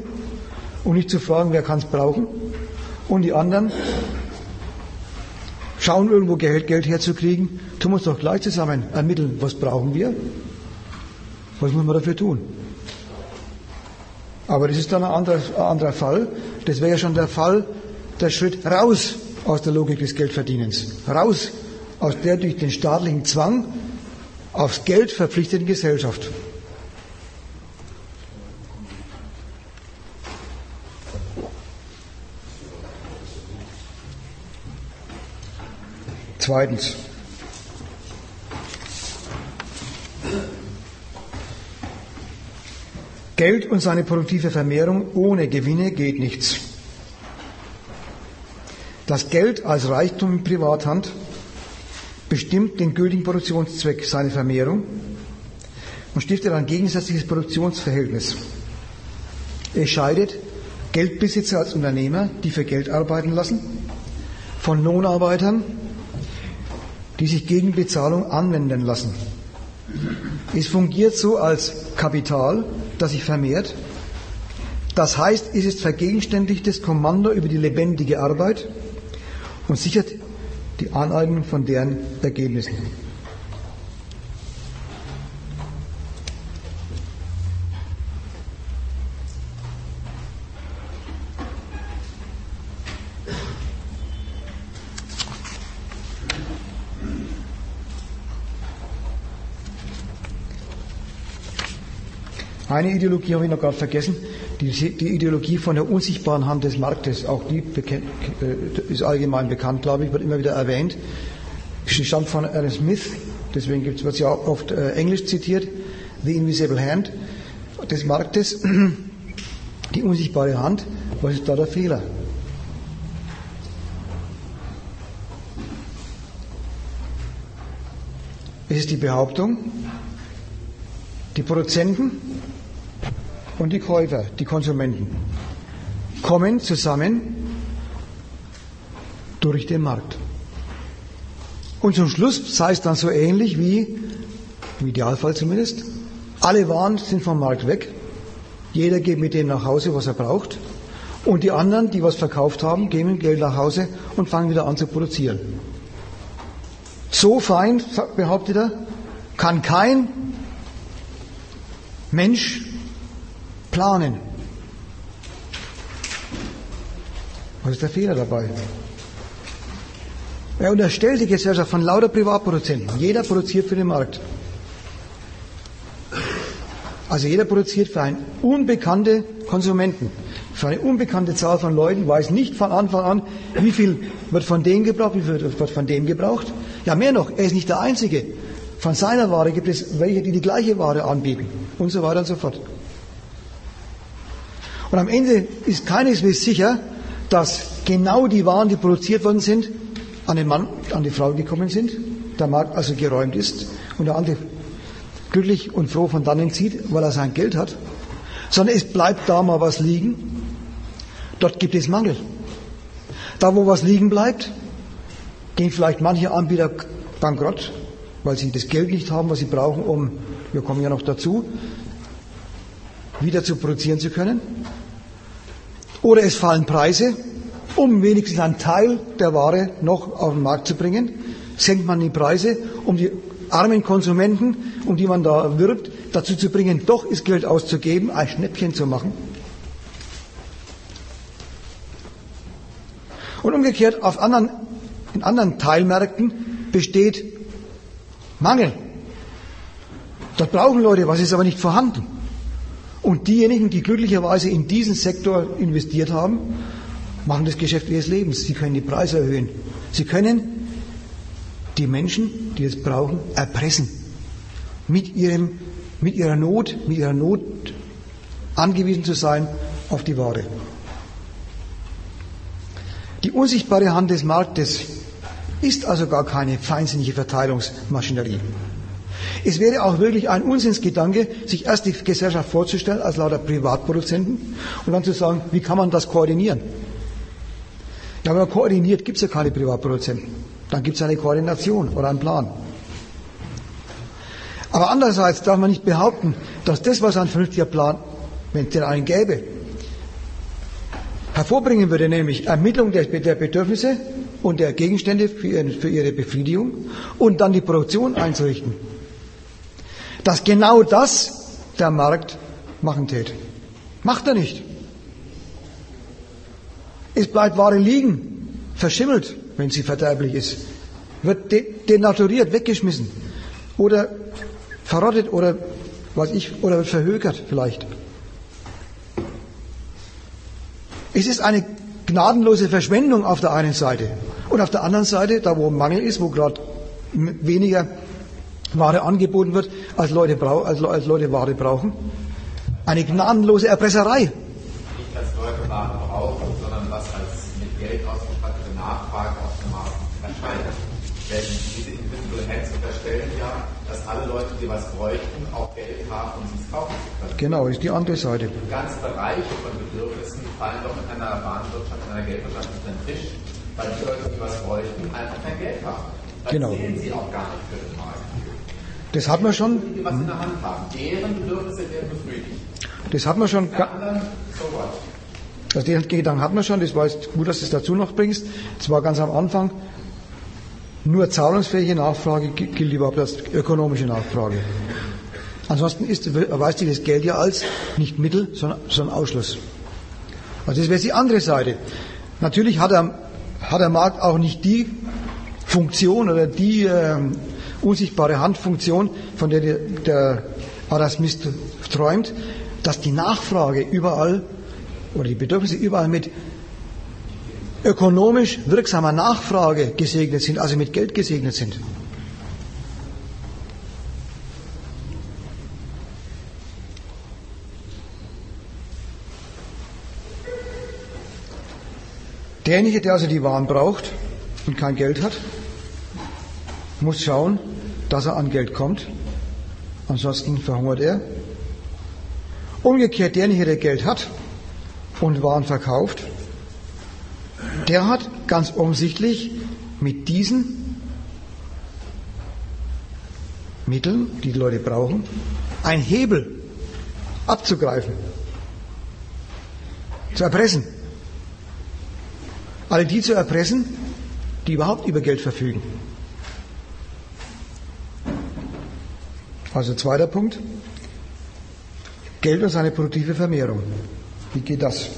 und nicht zu fragen, wer kann es brauchen. Und die anderen schauen irgendwo Geld, Geld herzukriegen, tun wir uns doch gleich zusammen ermitteln, was brauchen wir, was muss man dafür tun. Aber das ist dann ein anderer, ein anderer Fall. Das wäre ja schon der Fall, der Schritt raus aus der Logik des Geldverdienens, raus aus der durch den staatlichen Zwang aufs Geld verpflichteten Gesellschaft. Zweitens. Geld und seine produktive Vermehrung ohne Gewinne geht nichts. Das Geld als Reichtum in Privathand bestimmt den gültigen Produktionszweck, seine Vermehrung und stiftet ein gegensätzliches Produktionsverhältnis. Es scheidet Geldbesitzer als Unternehmer, die für Geld arbeiten lassen, von Lohnarbeitern, die sich gegen Bezahlung anwenden lassen. Es fungiert so als Kapital, das sich vermehrt. Das heißt, es ist vergegenständigtes Kommando über die lebendige Arbeit und sichert die Aneignung von deren Ergebnissen. Eine Ideologie habe ich noch gerade vergessen, die, die, Ideologie von der unsichtbaren Hand des Marktes, auch die äh, ist allgemein bekannt, glaube ich, wird immer wieder erwähnt. Sie stammt von Adam Smith, deswegen wird sie auch oft äh, englisch zitiert, The Invisible Hand des Marktes, die unsichtbare Hand. Was ist da der Fehler? Es ist die Behauptung, die Produzenten und die Käufer, die Konsumenten, kommen zusammen durch den Markt. Und zum Schluss sei es dann so ähnlich wie, im Idealfall zumindest, alle Waren sind vom Markt weg, jeder geht mit dem nach Hause, was er braucht, und die anderen, die was verkauft haben, gehen mit Geld nach Hause und fangen wieder an zu produzieren. So fein, behauptet er, kann kein Mensch planen. Was ist der Fehler dabei? Er unterstellt die Gesellschaft von lauter Privatproduzenten. Jeder produziert für den Markt. Also jeder produziert für einen unbekannte Konsumenten. Für eine unbekannte Zahl von Leuten weiß nicht von Anfang an, wie viel wird von dem gebraucht, wie viel wird von dem gebraucht. Ja, mehr noch, er ist nicht der Einzige. Von seiner Ware gibt es welche, die die gleiche Ware anbieten und so weiter und so fort. Und am Ende ist keineswegs sicher, dass genau die Waren, die produziert worden sind, an den Mann, an die Frau gekommen sind, der Markt also geräumt ist und der andere glücklich und froh von dannen zieht, weil er sein Geld hat, sondern es bleibt da mal was liegen dort gibt es Mangel. Da, wo was liegen bleibt, gehen vielleicht manche Anbieter bankrott, weil sie das Geld nicht haben, was sie brauchen, um, wir kommen ja noch dazu, wieder zu produzieren zu können. Oder es fallen Preise, um wenigstens einen Teil der Ware noch auf den Markt zu bringen, senkt man die Preise, um die armen Konsumenten, um die man da wirbt, dazu zu bringen, doch das Geld auszugeben, ein Schnäppchen zu machen. Und umgekehrt, auf anderen, in anderen Teilmärkten besteht Mangel. Dort brauchen Leute was, ist aber nicht vorhanden. Und diejenigen, die glücklicherweise in diesen Sektor investiert haben, machen das Geschäft ihres Lebens. Sie können die Preise erhöhen. Sie können die Menschen, die es brauchen, erpressen. Mit, ihrem, mit ihrer Not, mit ihrer Not angewiesen zu sein auf die Ware. Die unsichtbare Hand des Marktes ist also gar keine feinsinnige Verteilungsmaschinerie. Es wäre auch wirklich ein Unsinnsgedanke, sich erst die Gesellschaft vorzustellen als lauter Privatproduzenten und dann zu sagen, wie kann man das koordinieren? Ja, wenn man koordiniert, gibt es ja keine Privatproduzenten. Dann gibt es eine Koordination oder einen Plan. Aber andererseits darf man nicht behaupten, dass das, was ein vernünftiger Plan, wenn es denn einen gäbe, hervorbringen würde, nämlich Ermittlung der, der Bedürfnisse und der Gegenstände für, ihren, für ihre Befriedigung und dann die Produktion einzurichten, dass genau das der Markt machen tät. Macht er nicht. Es bleibt Ware liegen, verschimmelt, wenn sie verderblich ist, wird denaturiert, weggeschmissen oder verrottet oder was ich oder wird verhökert vielleicht. Es ist eine gnadenlose Verschwendung auf der einen Seite und auf der anderen Seite, da wo Mangel ist, wo gerade weniger Ware angeboten wird, als Leute, als, als Leute Ware brauchen, eine gnadenlose Erpresserei. Nicht als Leute Ware brauchen, sondern was als mit Geld ausgestattete Nachfrage auf dem Markt erscheint. Denn diese Invisible Hands unterstellen ja, dass alle Leute, die was bräuchten, auch Geld haben, um es kaufen zu können. Genau, ist die andere Seite. Ganz Bereiche von Bedürfnissen fallen doch in einer Warenwirtschaft, in einer Geldwirtschaft auf den Tisch, weil die Leute, die was bräuchten, einfach kein Geld haben. Dann genau. sehen sie auch gar nicht für. Das hat man schon. Was in der Hand haben. Deren Bedürfnisse werden befriedigt. Das hat man schon. Anderen, so? Also den Gedanken hat man schon, das war jetzt gut, dass du es dazu noch bringst. Das war ganz am Anfang. Nur zahlungsfähige Nachfrage gilt überhaupt als ökonomische Nachfrage. Ansonsten ist, erweist sich das Geld ja als nicht Mittel, sondern, sondern Ausschluss. Also das wäre die andere Seite. Natürlich hat der, hat der Markt auch nicht die Funktion oder die äh, unsichtbare Handfunktion, von der der, Smith träumt, dass die Nachfrage überall oder die Bedürfnisse überall mit ökonomisch wirksamer Nachfrage gesegnet sind, also mit Geld gesegnet sind. Derjenige, der also die Waren braucht und kein Geld hat, muss schauen, dass er an Geld kommt. Ansonsten verhungert er. Umgekehrt, derjenige, der Geld hat und Waren verkauft, der hat ganz offensichtlich mit diesen Mitteln, die die Leute brauchen, ein Hebel abzugreifen, zu erpressen. Alle die zu erpressen, die überhaupt über Geld verfügen. Also zweiter Punkt. Geld und seine produktive Vermehrung. Wie geht das?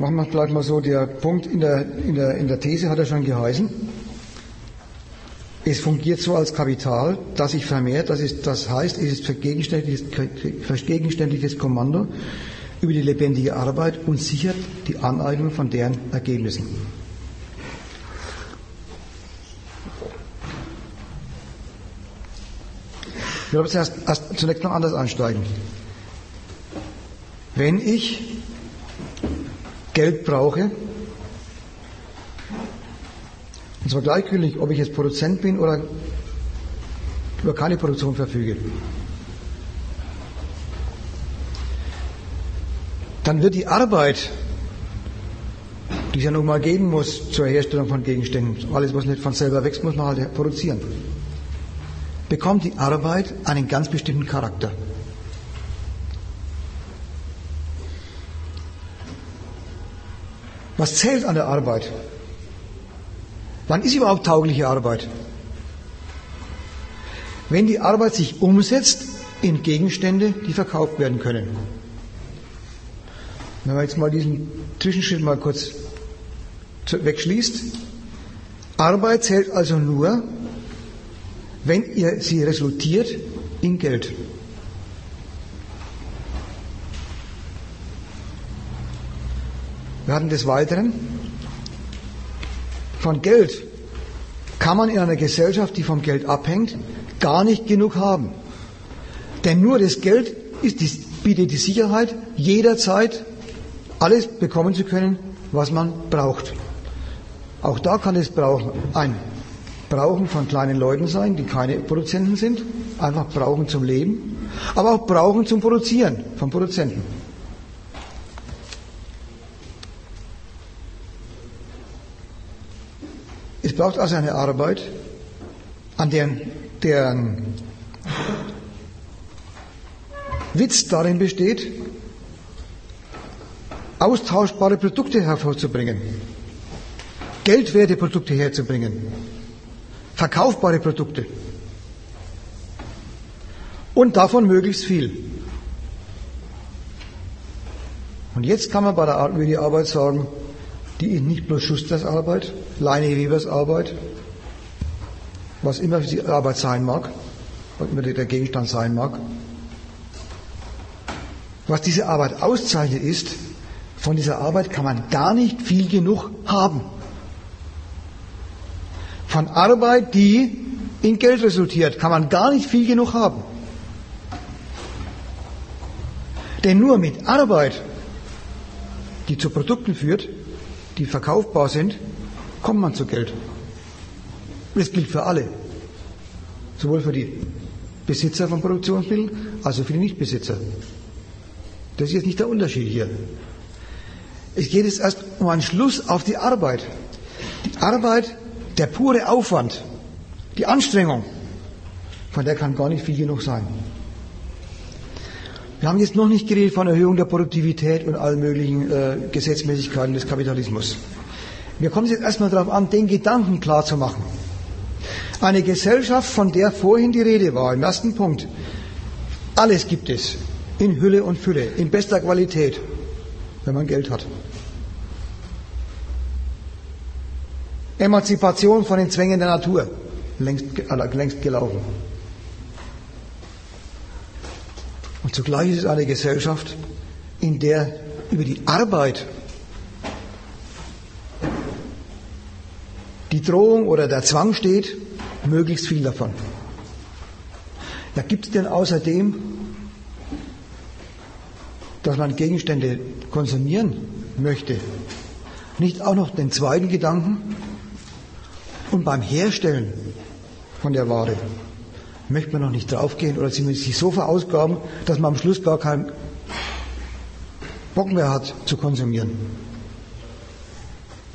Machen wir gleich mal so, der Punkt in der, in der, in der These hat er schon geheißen. Es fungiert so als Kapital, das sich vermehrt, das, ist, das heißt, es ist vergegenständliches, Kommando über die lebendige Arbeit und sichert die Aneignung von deren Ergebnissen. Ich zuerst, erst, zunächst noch anders einsteigen. Wenn ich Geld brauche, und zwar gleichgültig, ob ich jetzt Produzent bin oder über keine Produktion verfüge, dann wird die Arbeit, die es ja nun mal geben muss zur Herstellung von Gegenständen, alles was nicht von selber wächst, muss man halt produzieren, bekommt die Arbeit einen ganz bestimmten Charakter. Was zählt an der Arbeit? Wann ist überhaupt taugliche Arbeit? Wenn die Arbeit sich umsetzt in Gegenstände, die verkauft werden können. Wenn man jetzt mal diesen Zwischenschritt mal kurz wegschließt. Arbeit zählt also nur, wenn ihr sie resultiert in Geld. Wir hatten des Weiteren, von Geld kann man in einer Gesellschaft, die vom Geld abhängt, gar nicht genug haben. Denn nur das Geld ist, bietet die Sicherheit, jederzeit alles bekommen zu können, was man braucht. Auch da kann es brauchen, ein Brauchen von kleinen Leuten sein, die keine Produzenten sind, einfach brauchen zum Leben, aber auch brauchen zum Produzieren von Produzenten. Braucht also eine Arbeit, an deren, deren Witz darin besteht, austauschbare Produkte hervorzubringen, geldwerte Produkte herzubringen, verkaufbare Produkte und davon möglichst viel. Und jetzt kann man bei der die Arbeit sagen, die ist nicht bloß Schusters Arbeit, Leine Arbeit, was immer die Arbeit sein mag, was immer der Gegenstand sein mag. Was diese Arbeit auszeichnet ist, von dieser Arbeit kann man gar nicht viel genug haben. Von Arbeit, die in Geld resultiert, kann man gar nicht viel genug haben. Denn nur mit Arbeit, die zu Produkten führt, die verkaufbar sind, kommt man zu Geld. Das gilt für alle. Sowohl für die Besitzer von Produktionsmitteln als auch für die Nichtbesitzer. Das ist jetzt nicht der Unterschied hier. Es geht jetzt erst um einen Schluss auf die Arbeit. Die Arbeit, der pure Aufwand, die Anstrengung, von der kann gar nicht viel genug sein. Wir haben jetzt noch nicht geredet von Erhöhung der Produktivität und allen möglichen äh, Gesetzmäßigkeiten des Kapitalismus. Mir kommt es jetzt erstmal darauf an, den Gedanken klar zu machen. Eine Gesellschaft, von der vorhin die Rede war, im ersten Punkt, alles gibt es, in Hülle und Fülle, in bester Qualität, wenn man Geld hat. Emanzipation von den Zwängen der Natur, längst, längst gelaufen. Und zugleich ist es eine Gesellschaft, in der über die Arbeit die Drohung oder der Zwang steht, möglichst viel davon. Ja, gibt es denn außerdem, dass man Gegenstände konsumieren möchte, nicht auch noch den zweiten Gedanken? Und beim Herstellen von der Ware möchte man noch nicht draufgehen oder sich so verausgaben, dass man am Schluss gar keinen Bock mehr hat zu konsumieren.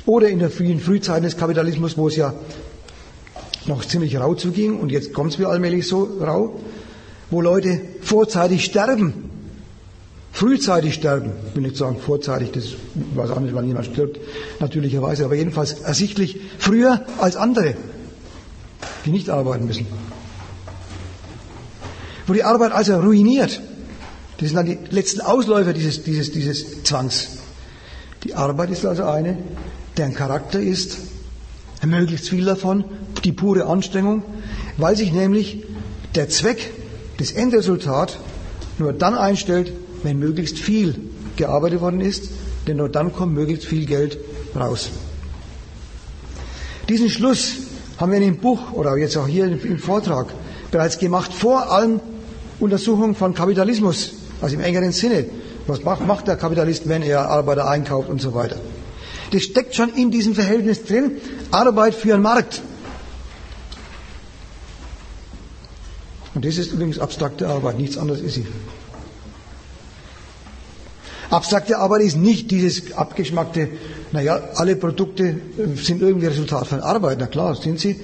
Oder in der frühen Frühzeit des Kapitalismus, wo es ja noch ziemlich rau zuging und jetzt kommt es mir allmählich so rau, wo Leute vorzeitig sterben, frühzeitig sterben, ich will nicht sagen vorzeitig, das weiß auch nicht, wann jemand stirbt, natürlicherweise, aber jedenfalls ersichtlich früher als andere, die nicht arbeiten müssen. Wo die Arbeit also ruiniert, das sind dann die letzten Ausläufer dieses, dieses, dieses Zwangs. Die Arbeit ist also eine, deren Charakter ist, möglichst viel davon, die pure Anstrengung, weil sich nämlich der Zweck, das Endresultat nur dann einstellt, wenn möglichst viel gearbeitet worden ist, denn nur dann kommt möglichst viel Geld raus. Diesen Schluss haben wir in dem Buch oder jetzt auch hier im Vortrag bereits gemacht vor allen Untersuchungen von Kapitalismus, also im engeren Sinne. Was macht der Kapitalist, wenn er Arbeiter einkauft und so weiter? Das steckt schon in diesem Verhältnis drin. Arbeit für einen Markt. Und das ist übrigens abstrakte Arbeit, nichts anderes ist sie. Abstrakte Arbeit ist nicht dieses abgeschmackte, naja, alle Produkte äh, sind irgendwie Resultat von Arbeit. Na klar, sind sie.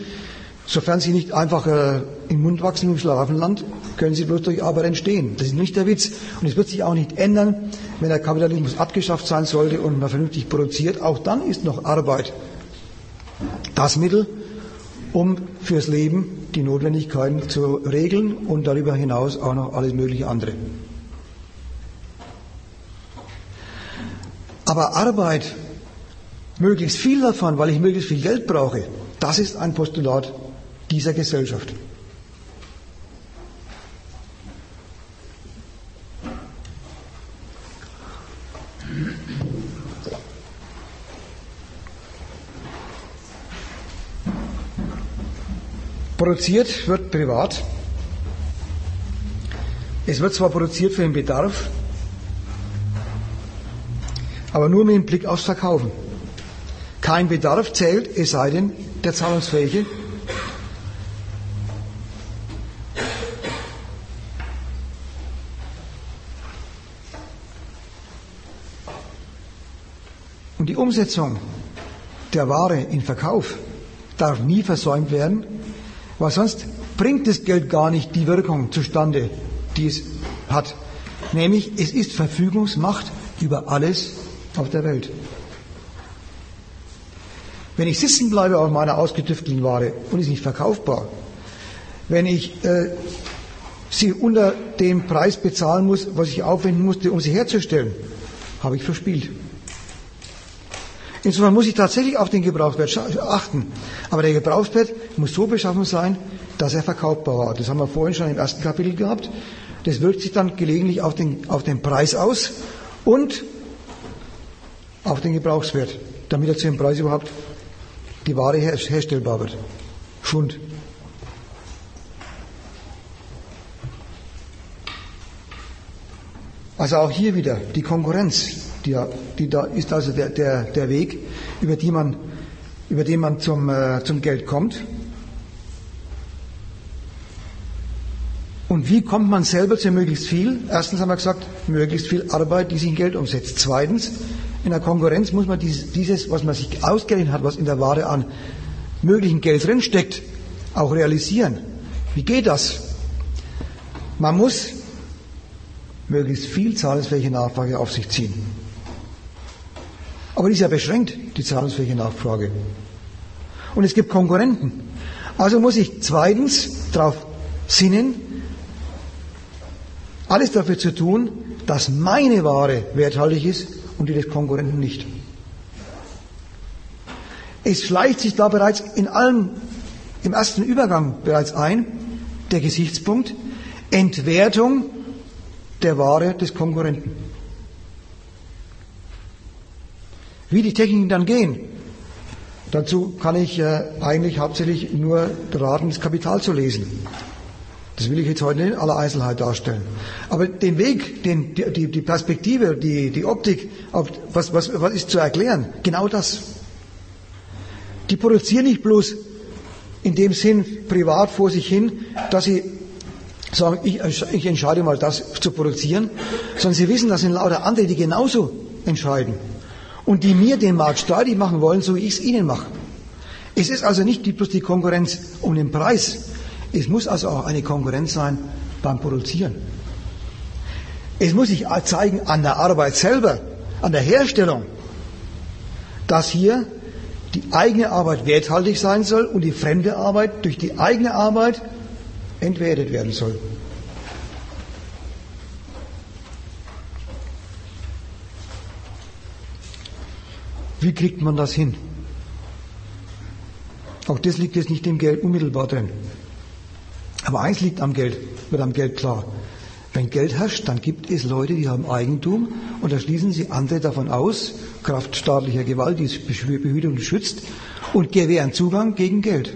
Sofern sie nicht einfach äh, im Mund wachsen im Schlaraffenland, können sie bloß durch Arbeit entstehen. Das ist nicht der Witz. Und es wird sich auch nicht ändern, wenn der Kapitalismus abgeschafft sein sollte und man vernünftig produziert. Auch dann ist noch Arbeit das Mittel, um fürs Leben die Notwendigkeiten zu regeln und darüber hinaus auch noch alles mögliche andere. Aber Arbeit, möglichst viel davon, weil ich möglichst viel Geld brauche, das ist ein Postulat dieser Gesellschaft. Produziert wird privat. Es wird zwar produziert für den Bedarf, aber nur mit dem Blick aufs Verkaufen. Kein Bedarf zählt, es sei denn, der Zahlungsfähige Und die Umsetzung der Ware in Verkauf darf nie versäumt werden, weil sonst bringt das Geld gar nicht die Wirkung zustande, die es hat. Nämlich, es ist Verfügungsmacht über alles auf der Welt. Wenn ich sitzen bleibe auf meiner ausgetüftelten Ware und ist nicht verkaufbar, wenn ich äh, sie unter dem Preis bezahlen muss, was ich aufwenden musste, um sie herzustellen, habe ich verspielt. Insofern muss ich tatsächlich auf den Gebrauchswert achten. Aber der Gebrauchswert muss so beschaffen sein, dass er verkaufbar war. Das haben wir vorhin schon im ersten Kapitel gehabt. Das wirkt sich dann gelegentlich auf den, auf den Preis aus und auf den Gebrauchswert, damit er zu dem Preis überhaupt die Ware her herstellbar wird. Schund. Also auch hier wieder die Konkurrenz. Die, die da ist also der, der, der Weg, über, die man, über den man zum, äh, zum Geld kommt. Und wie kommt man selber zu möglichst viel? Erstens haben wir gesagt, möglichst viel Arbeit, die sich in Geld umsetzt. Zweitens, in der Konkurrenz muss man dieses, dieses was man sich ausgerechnet hat, was in der Ware an möglichen Geld drinsteckt, auch realisieren. Wie geht das? Man muss möglichst viel zahlungsfähige Nachfrage auf sich ziehen. Aber die ist ja beschränkt, die zahlungsfähige Nachfrage. Und es gibt Konkurrenten. Also muss ich zweitens darauf sinnen, alles dafür zu tun, dass meine Ware werthaltig ist und die des Konkurrenten nicht. Es schleicht sich da bereits in allem, im ersten Übergang bereits ein, der Gesichtspunkt Entwertung der Ware des Konkurrenten. Wie die Techniken dann gehen, dazu kann ich äh, eigentlich hauptsächlich nur raten, das Kapital zu lesen. Das will ich jetzt heute in aller Einzelheit darstellen. Aber den Weg, den, die, die Perspektive, die, die Optik, was, was, was ist zu erklären? Genau das. Die produzieren nicht bloß in dem Sinn privat vor sich hin, dass sie sagen, ich, ich entscheide mal das zu produzieren, sondern sie wissen, das sind lauter andere, die genauso entscheiden und die mir den Markt streitig machen wollen, so wie ich es ihnen mache. Es ist also nicht bloß die Konkurrenz um den Preis. Es muss also auch eine Konkurrenz sein beim Produzieren. Es muss sich zeigen an der Arbeit selber, an der Herstellung, dass hier die eigene Arbeit werthaltig sein soll und die fremde Arbeit durch die eigene Arbeit entwertet werden soll. Wie kriegt man das hin? Auch das liegt jetzt nicht im Geld unmittelbar drin. Aber eins liegt am Geld, wird am Geld klar. Wenn Geld herrscht, dann gibt es Leute, die haben Eigentum und da schließen sie andere davon aus, Kraft staatlicher Gewalt, die es behütet und schützt, und gewähren Zugang gegen Geld.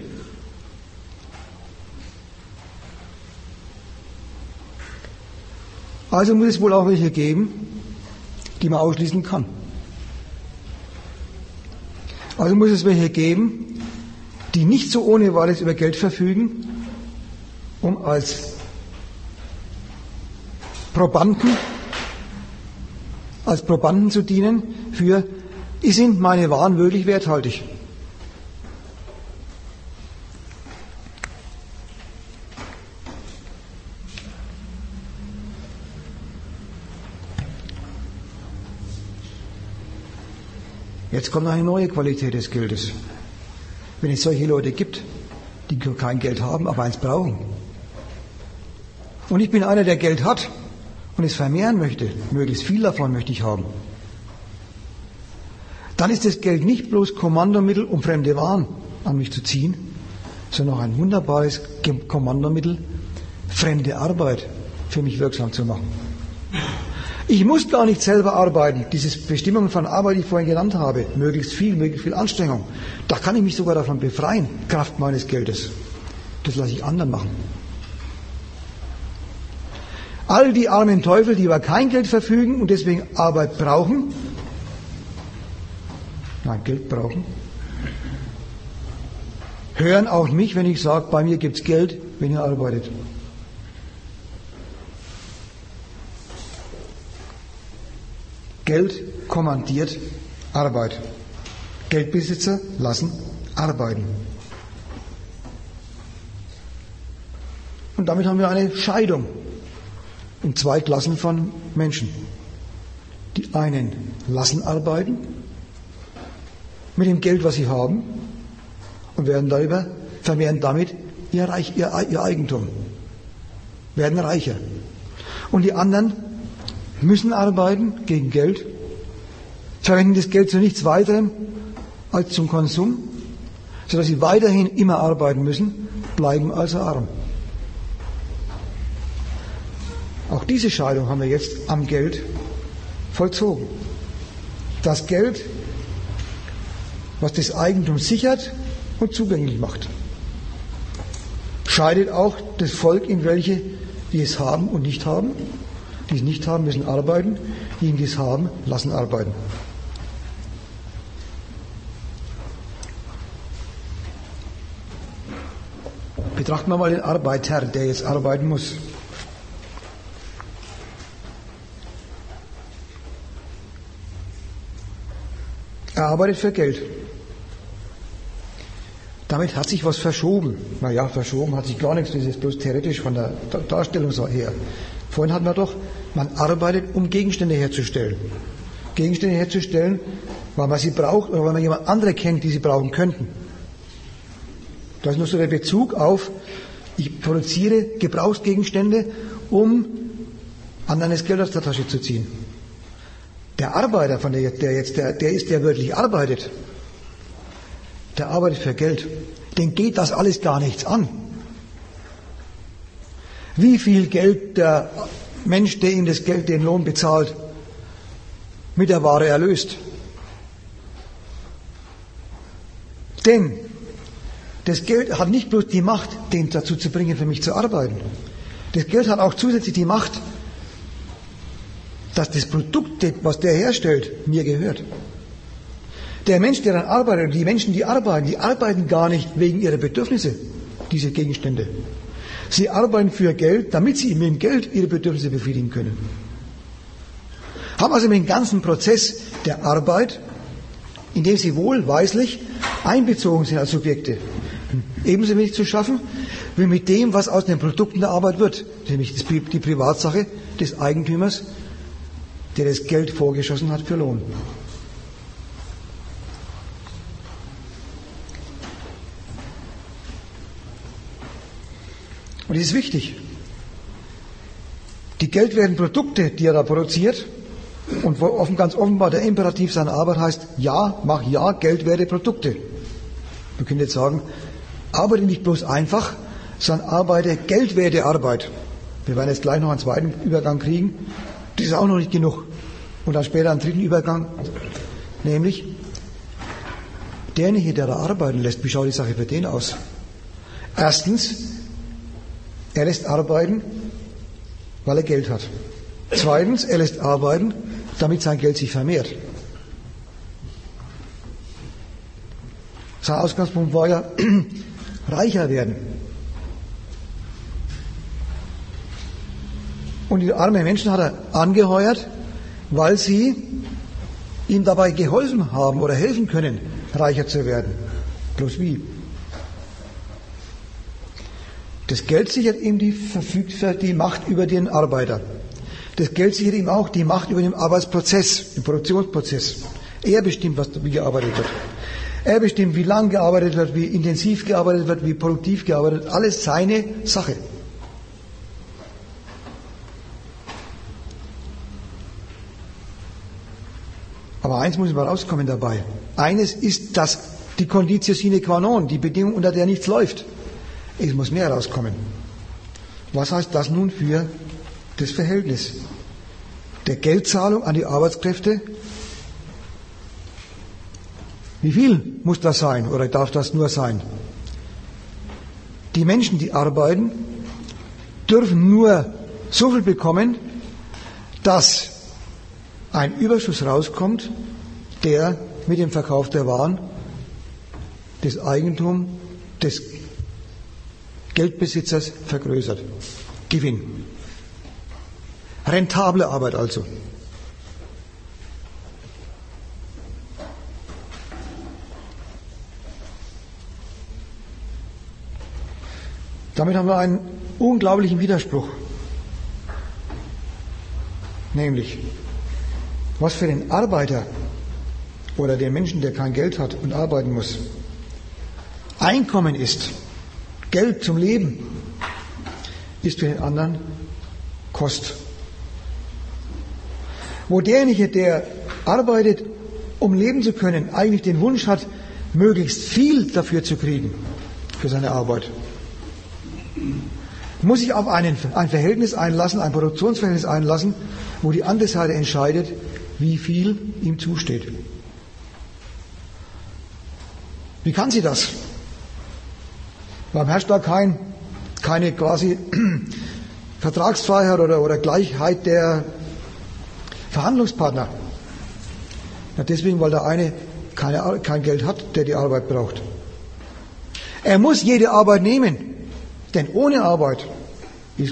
Also muss es wohl auch welche geben, die man ausschließen kann. Also muss es welche geben, die nicht so ohne weiteres über Geld verfügen, um als Probanden, als Probanden zu dienen für, sind meine Waren wirklich werthaltig? Jetzt kommt eine neue Qualität des Geldes. Wenn es solche Leute gibt, die kein Geld haben, aber eins brauchen. Und ich bin einer, der Geld hat und es vermehren möchte, möglichst viel davon möchte ich haben. Dann ist das Geld nicht bloß Kommandomittel, um fremde Waren an mich zu ziehen, sondern auch ein wunderbares Kommandomittel, fremde Arbeit für mich wirksam zu machen. Ich muss gar nicht selber arbeiten. Diese Bestimmungen von Arbeit, die ich vorhin genannt habe, möglichst viel, möglichst viel Anstrengung, da kann ich mich sogar davon befreien, Kraft meines Geldes. Das lasse ich anderen machen. All die armen Teufel, die über kein Geld verfügen und deswegen Arbeit brauchen, nein, Geld brauchen, hören auch mich, wenn ich sage, bei mir gibt es Geld, wenn ihr arbeitet. Geld kommandiert Arbeit. Geldbesitzer lassen arbeiten. Und damit haben wir eine Scheidung in zwei Klassen von Menschen. Die einen lassen arbeiten mit dem Geld, was sie haben, und werden darüber, vermehren damit ihr, Reich, ihr, ihr Eigentum, werden reicher. Und die anderen müssen arbeiten gegen Geld, verwenden das Geld zu nichts weiterem als zum Konsum, sodass sie weiterhin immer arbeiten müssen, bleiben also arm. Auch diese Scheidung haben wir jetzt am Geld vollzogen. Das Geld, was das Eigentum sichert und zugänglich macht, scheidet auch das Volk in welche, die es haben und nicht haben die es nicht haben, müssen arbeiten. Diejenigen, die es haben, lassen arbeiten. Betrachten wir mal den Arbeiter, der jetzt arbeiten muss. Er arbeitet für Geld. Damit hat sich was verschoben. Naja, verschoben hat sich gar nichts, das ist bloß theoretisch von der Darstellung her. Vorhin hatten wir doch, man arbeitet, um Gegenstände herzustellen. Gegenstände herzustellen, weil man sie braucht oder weil man jemand andere kennt, die sie brauchen könnten. Das ist nur so der Bezug auf, ich produziere Gebrauchsgegenstände, um anderen das Geld aus der Tasche zu ziehen. Der Arbeiter, von der, der jetzt, der, der ist, der wirklich arbeitet, der arbeitet für Geld. Den geht das alles gar nichts an wie viel Geld der Mensch, der ihm das Geld, den Lohn bezahlt, mit der Ware erlöst. Denn das Geld hat nicht bloß die Macht, den dazu zu bringen, für mich zu arbeiten. Das Geld hat auch zusätzlich die Macht, dass das Produkt, was der herstellt, mir gehört. Der Mensch, der dann arbeitet, die Menschen, die arbeiten, die arbeiten gar nicht wegen ihrer Bedürfnisse, diese Gegenstände. Sie arbeiten für Geld, damit sie mit dem Geld ihre Bedürfnisse befriedigen können. Haben also mit dem ganzen Prozess der Arbeit, in dem sie wohlweislich einbezogen sind als Subjekte, ebenso wenig zu schaffen, wie mit dem, was aus den Produkten der Arbeit wird, nämlich die Privatsache des Eigentümers, der das Geld vorgeschossen hat für Lohn. Und das ist wichtig. Die geldwerten Produkte, die er da produziert, und offen, ganz offenbar der Imperativ seiner Arbeit heißt, ja, mach ja, geldwerte Produkte. Wir können jetzt sagen, arbeite nicht bloß einfach, sondern arbeite geldwerte Arbeit. Wir werden jetzt gleich noch einen zweiten Übergang kriegen. Das ist auch noch nicht genug. Und dann später einen dritten Übergang, nämlich derjenige, der da arbeiten lässt, wie schaut die Sache für den aus? Erstens, er lässt arbeiten, weil er Geld hat. Zweitens, er lässt arbeiten, damit sein Geld sich vermehrt. Sein Ausgangspunkt war ja, reicher werden. Und die armen Menschen hat er angeheuert, weil sie ihm dabei geholfen haben oder helfen können, reicher zu werden. Bloß wie? Das Geld sichert ihm die, die Macht über den Arbeiter. Das Geld sichert ihm auch die Macht über den Arbeitsprozess, den Produktionsprozess. Er bestimmt, was, wie gearbeitet wird. Er bestimmt, wie lang gearbeitet wird, wie intensiv gearbeitet wird, wie produktiv gearbeitet wird. Alles seine Sache. Aber eins muss mal rauskommen dabei. Eines ist das, die Conditio sine qua non, die Bedingung, unter der nichts läuft. Es muss mehr rauskommen. Was heißt das nun für das Verhältnis der Geldzahlung an die Arbeitskräfte? Wie viel muss das sein oder darf das nur sein? Die Menschen, die arbeiten, dürfen nur so viel bekommen, dass ein Überschuss rauskommt, der mit dem Verkauf der Waren das Eigentum des Geldbesitzers vergrößert. Gewinn. Rentable Arbeit also. Damit haben wir einen unglaublichen Widerspruch. Nämlich, was für den Arbeiter oder den Menschen, der kein Geld hat und arbeiten muss, Einkommen ist, Geld zum Leben, ist für den anderen Kost. Wo derjenige, der arbeitet, um leben zu können, eigentlich den Wunsch hat, möglichst viel dafür zu kriegen, für seine Arbeit, muss sich auf einen, ein Verhältnis einlassen, ein Produktionsverhältnis einlassen, wo die andere Seite entscheidet, wie viel ihm zusteht. Wie kann sie das? Beim herrscht da kein, keine quasi Vertragsfreiheit oder, oder Gleichheit der Verhandlungspartner. Ja, deswegen, weil der eine keine, kein Geld hat, der die Arbeit braucht. Er muss jede Arbeit nehmen, denn ohne Arbeit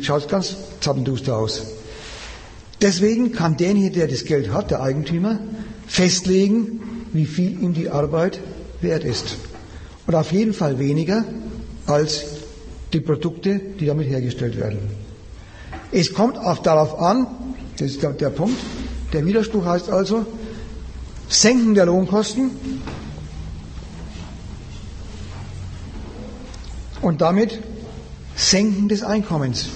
schaut es ganz zappenduster aus. Deswegen kann derjenige, der das Geld hat, der Eigentümer, festlegen, wie viel ihm die Arbeit wert ist. Und auf jeden Fall weniger als die Produkte, die damit hergestellt werden. Es kommt auch darauf an, das ist der Punkt, der Widerspruch heißt also, Senken der Lohnkosten und damit Senken des Einkommens.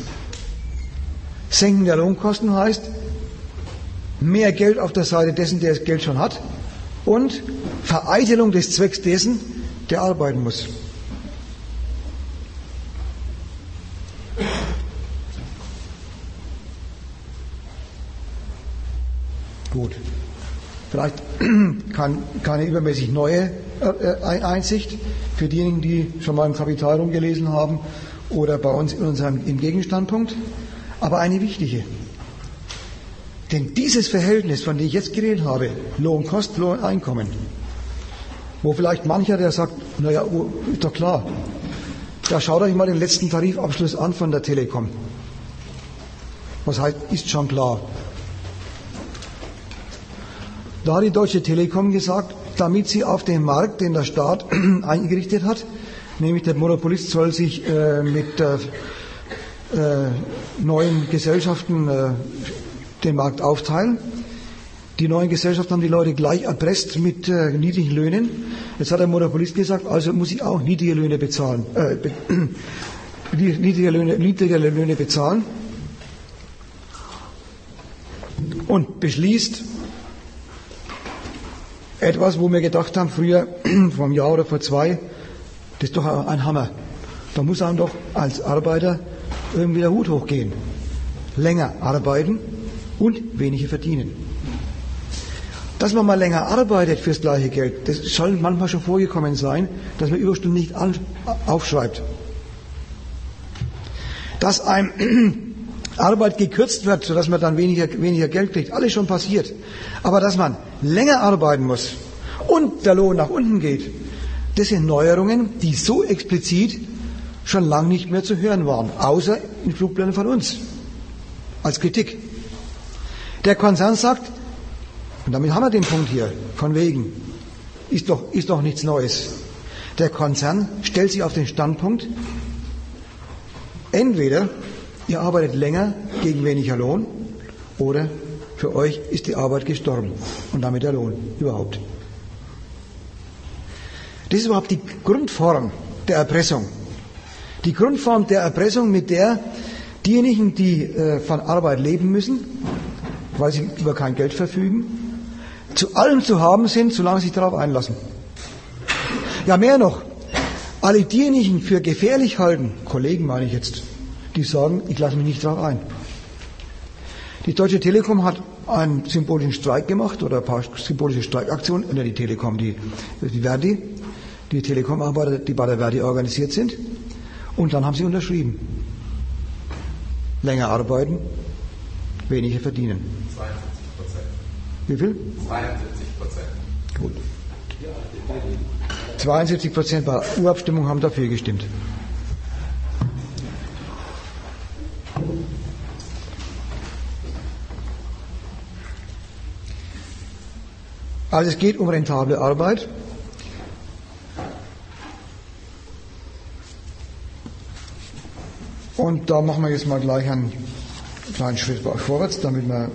Senken der Lohnkosten heißt mehr Geld auf der Seite dessen, der das Geld schon hat und Vereitelung des Zwecks dessen, der arbeiten muss. Gut. Vielleicht keine übermäßig neue äh, Einsicht für diejenigen, die schon mal im Kapital rumgelesen haben oder bei uns in unserem im Gegenstandpunkt, aber eine wichtige. Denn dieses Verhältnis, von dem ich jetzt geredet habe, Lohn, Kost, Lohn, Einkommen, wo vielleicht mancher, der sagt, naja, oh, ist doch klar, da schaut euch mal den letzten Tarifabschluss an von der Telekom. Was heißt, ist schon klar. Da hat die Deutsche Telekom gesagt, damit sie auf dem Markt, den der Staat eingerichtet hat, nämlich der Monopolist soll sich äh, mit äh, neuen Gesellschaften äh, den Markt aufteilen. Die neuen Gesellschaften haben die Leute gleich erpresst mit äh, niedrigen Löhnen. Jetzt hat der Monopolist gesagt, also muss ich auch niedrige Löhne bezahlen, äh, be niedrige, Löhne, niedrige Löhne bezahlen und beschließt, etwas, wo wir gedacht haben, früher, vor einem Jahr oder vor zwei, das ist doch ein Hammer. Da muss einem doch als Arbeiter irgendwie der Hut hochgehen. Länger arbeiten und weniger verdienen. Dass man mal länger arbeitet fürs gleiche Geld, das soll manchmal schon vorgekommen sein, dass man Überstunden nicht aufschreibt. Dass einem Arbeit gekürzt wird, sodass man dann weniger, weniger Geld kriegt. Alles schon passiert. Aber dass man länger arbeiten muss und der Lohn nach unten geht, das sind Neuerungen, die so explizit schon lange nicht mehr zu hören waren, außer in Flugplänen von uns, als Kritik. Der Konzern sagt, und damit haben wir den Punkt hier, von wegen, ist doch, ist doch nichts Neues. Der Konzern stellt sich auf den Standpunkt, entweder ihr arbeitet länger gegen weniger Lohn oder für euch ist die Arbeit gestorben und damit der Lohn überhaupt. Das ist überhaupt die Grundform der Erpressung. Die Grundform der Erpressung, mit der diejenigen, die äh, von Arbeit leben müssen, weil sie über kein Geld verfügen, zu allem zu haben sind, solange sie sich darauf einlassen. Ja, mehr noch. Alle diejenigen für gefährlich halten, Kollegen meine ich jetzt, die sagen, ich lasse mich nicht darauf ein. Die Deutsche Telekom hat einen symbolischen Streik gemacht oder ein paar symbolische Streikaktionen, nicht die Telekom, die, die Verdi, die Telekom-Arbeiter, die bei der Verdi organisiert sind. Und dann haben sie unterschrieben. Länger arbeiten, weniger verdienen. 72 Prozent. Wie viel? 72 Prozent. Gut. 72 Prozent bei Urabstimmung haben dafür gestimmt. Also es geht um rentable Arbeit. Und da machen wir jetzt mal gleich einen kleinen Schritt vorwärts, damit wir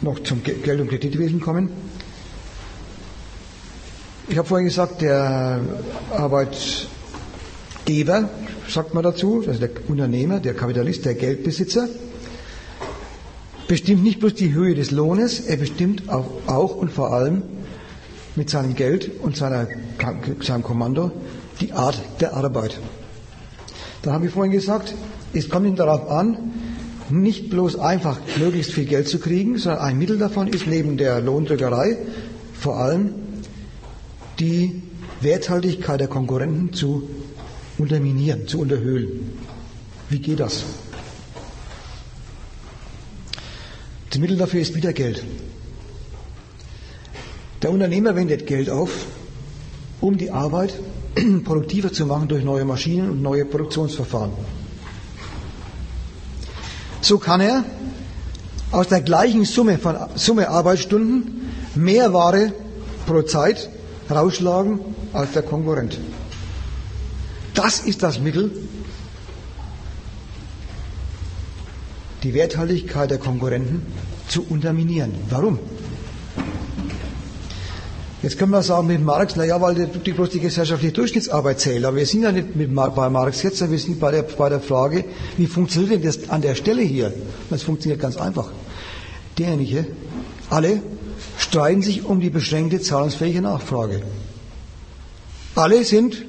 noch zum Geld- und Kreditwesen kommen. Ich habe vorhin gesagt, der Arbeitgeber, sagt man dazu, also der Unternehmer, der Kapitalist, der Geldbesitzer, bestimmt nicht bloß die Höhe des Lohnes, er bestimmt auch, auch und vor allem mit seinem Geld und seiner, seinem Kommando die Art der Arbeit. Da habe ich vorhin gesagt, es kommt ihm darauf an, nicht bloß einfach möglichst viel Geld zu kriegen, sondern ein Mittel davon ist neben der Lohndrückerei vor allem die Werthaltigkeit der Konkurrenten zu unterminieren, zu unterhöhlen. Wie geht das? Das Mittel dafür ist wieder Geld. Der Unternehmer wendet Geld auf, um die Arbeit produktiver zu machen durch neue Maschinen und neue Produktionsverfahren. So kann er aus der gleichen Summe von Summe Arbeitsstunden mehr Ware pro Zeit rausschlagen als der Konkurrent. Das ist das Mittel, die Werthaltigkeit der Konkurrenten zu unterminieren. Warum? Jetzt können wir sagen mit Marx, naja, weil die, bloß die gesellschaftliche Durchschnittsarbeit zählt. Aber wir sind ja nicht mit, bei Marx jetzt, sondern wir sind bei der, bei der Frage, wie funktioniert denn das an der Stelle hier? Das funktioniert ganz einfach. Derjenige, alle streiten sich um die beschränkte zahlungsfähige Nachfrage. Alle sind,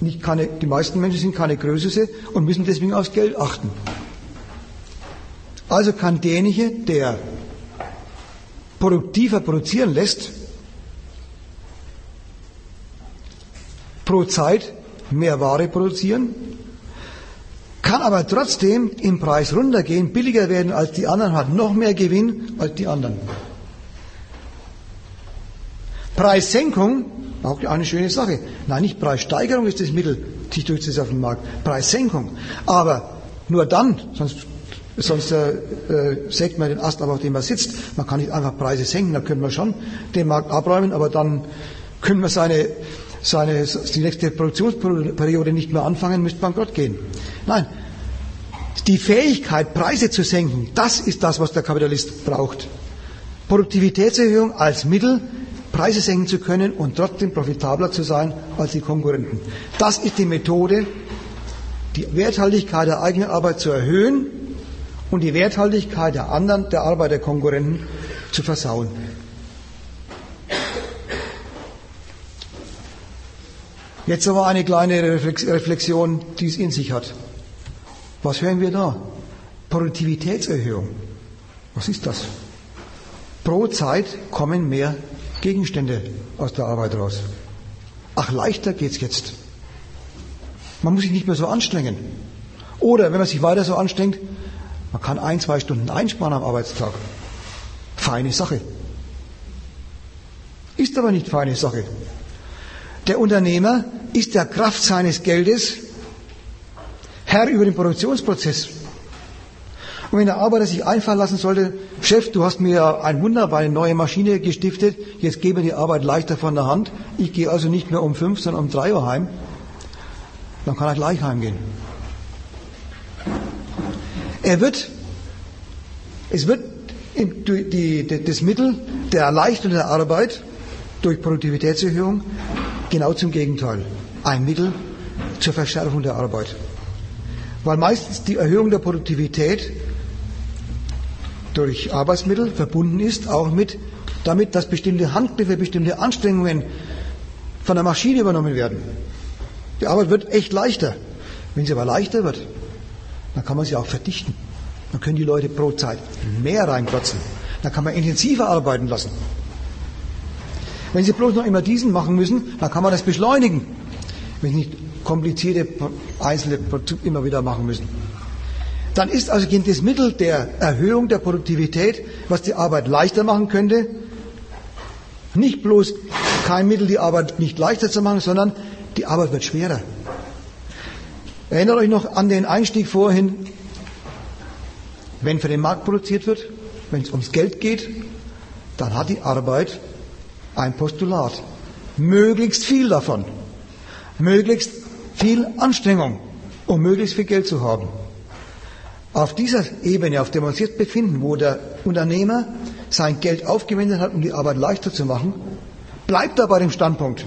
nicht keine, die meisten Menschen sind keine Größe und müssen deswegen aufs Geld achten. Also kann derjenige, der produktiver produzieren lässt, pro Zeit mehr Ware produzieren, kann aber trotzdem im Preis runtergehen, billiger werden als die anderen, hat noch mehr Gewinn als die anderen. Preissenkung, auch eine schöne Sache. Nein, nicht Preissteigerung ist das Mittel, sich durchzusetzen auf dem Markt. Preissenkung. Aber nur dann, sonst, sonst äh, äh, sägt man den Ast aber, auf dem man sitzt. Man kann nicht einfach Preise senken, da können wir schon den Markt abräumen, aber dann können wir seine seine, die nächste Produktionsperiode nicht mehr anfangen, müsste bankrott gehen. Nein, die Fähigkeit, Preise zu senken, das ist das, was der Kapitalist braucht. Produktivitätserhöhung als Mittel, Preise senken zu können und trotzdem profitabler zu sein als die Konkurrenten. Das ist die Methode, die Werthaltigkeit der eigenen Arbeit zu erhöhen und die Werthaltigkeit der anderen, der Arbeit der Konkurrenten zu versauen. Jetzt aber eine kleine Reflexion, die es in sich hat. Was hören wir da? Produktivitätserhöhung. Was ist das? Pro Zeit kommen mehr Gegenstände aus der Arbeit raus. Ach, leichter geht's jetzt. Man muss sich nicht mehr so anstrengen. Oder wenn man sich weiter so anstrengt, man kann ein, zwei Stunden einsparen am Arbeitstag. Feine Sache. Ist aber nicht feine Sache. Der Unternehmer ist der Kraft seines Geldes Herr über den Produktionsprozess. Und wenn der Arbeiter sich einfallen lassen sollte, Chef, du hast mir ein Wunder bei eine neue Maschine gestiftet, jetzt gebe die Arbeit leichter von der Hand, ich gehe also nicht mehr um fünf, sondern um drei Uhr heim, dann kann er gleich heimgehen. Er wird, es wird die, die, das Mittel der Erleichterung der Arbeit durch Produktivitätserhöhung genau zum Gegenteil. Ein Mittel zur Verschärfung der Arbeit. Weil meistens die Erhöhung der Produktivität durch Arbeitsmittel verbunden ist, auch mit damit, dass bestimmte Handgriffe, bestimmte Anstrengungen von der Maschine übernommen werden. Die Arbeit wird echt leichter. Wenn sie aber leichter wird, dann kann man sie auch verdichten. Dann können die Leute pro Zeit mehr reinklotzen. Dann kann man intensiver arbeiten lassen. Wenn sie bloß noch immer diesen machen müssen, dann kann man das beschleunigen. Wenn sie nicht komplizierte einzelne Produkte immer wieder machen müssen. Dann ist also das Mittel der Erhöhung der Produktivität, was die Arbeit leichter machen könnte, nicht bloß kein Mittel, die Arbeit nicht leichter zu machen, sondern die Arbeit wird schwerer. Erinnert euch noch an den Einstieg vorhin, wenn für den Markt produziert wird, wenn es ums Geld geht, dann hat die Arbeit ein Postulat. Möglichst viel davon. Möglichst viel Anstrengung, um möglichst viel Geld zu haben. Auf dieser Ebene, auf der wir uns jetzt befinden, wo der Unternehmer sein Geld aufgewendet hat, um die Arbeit leichter zu machen, bleibt er bei dem Standpunkt.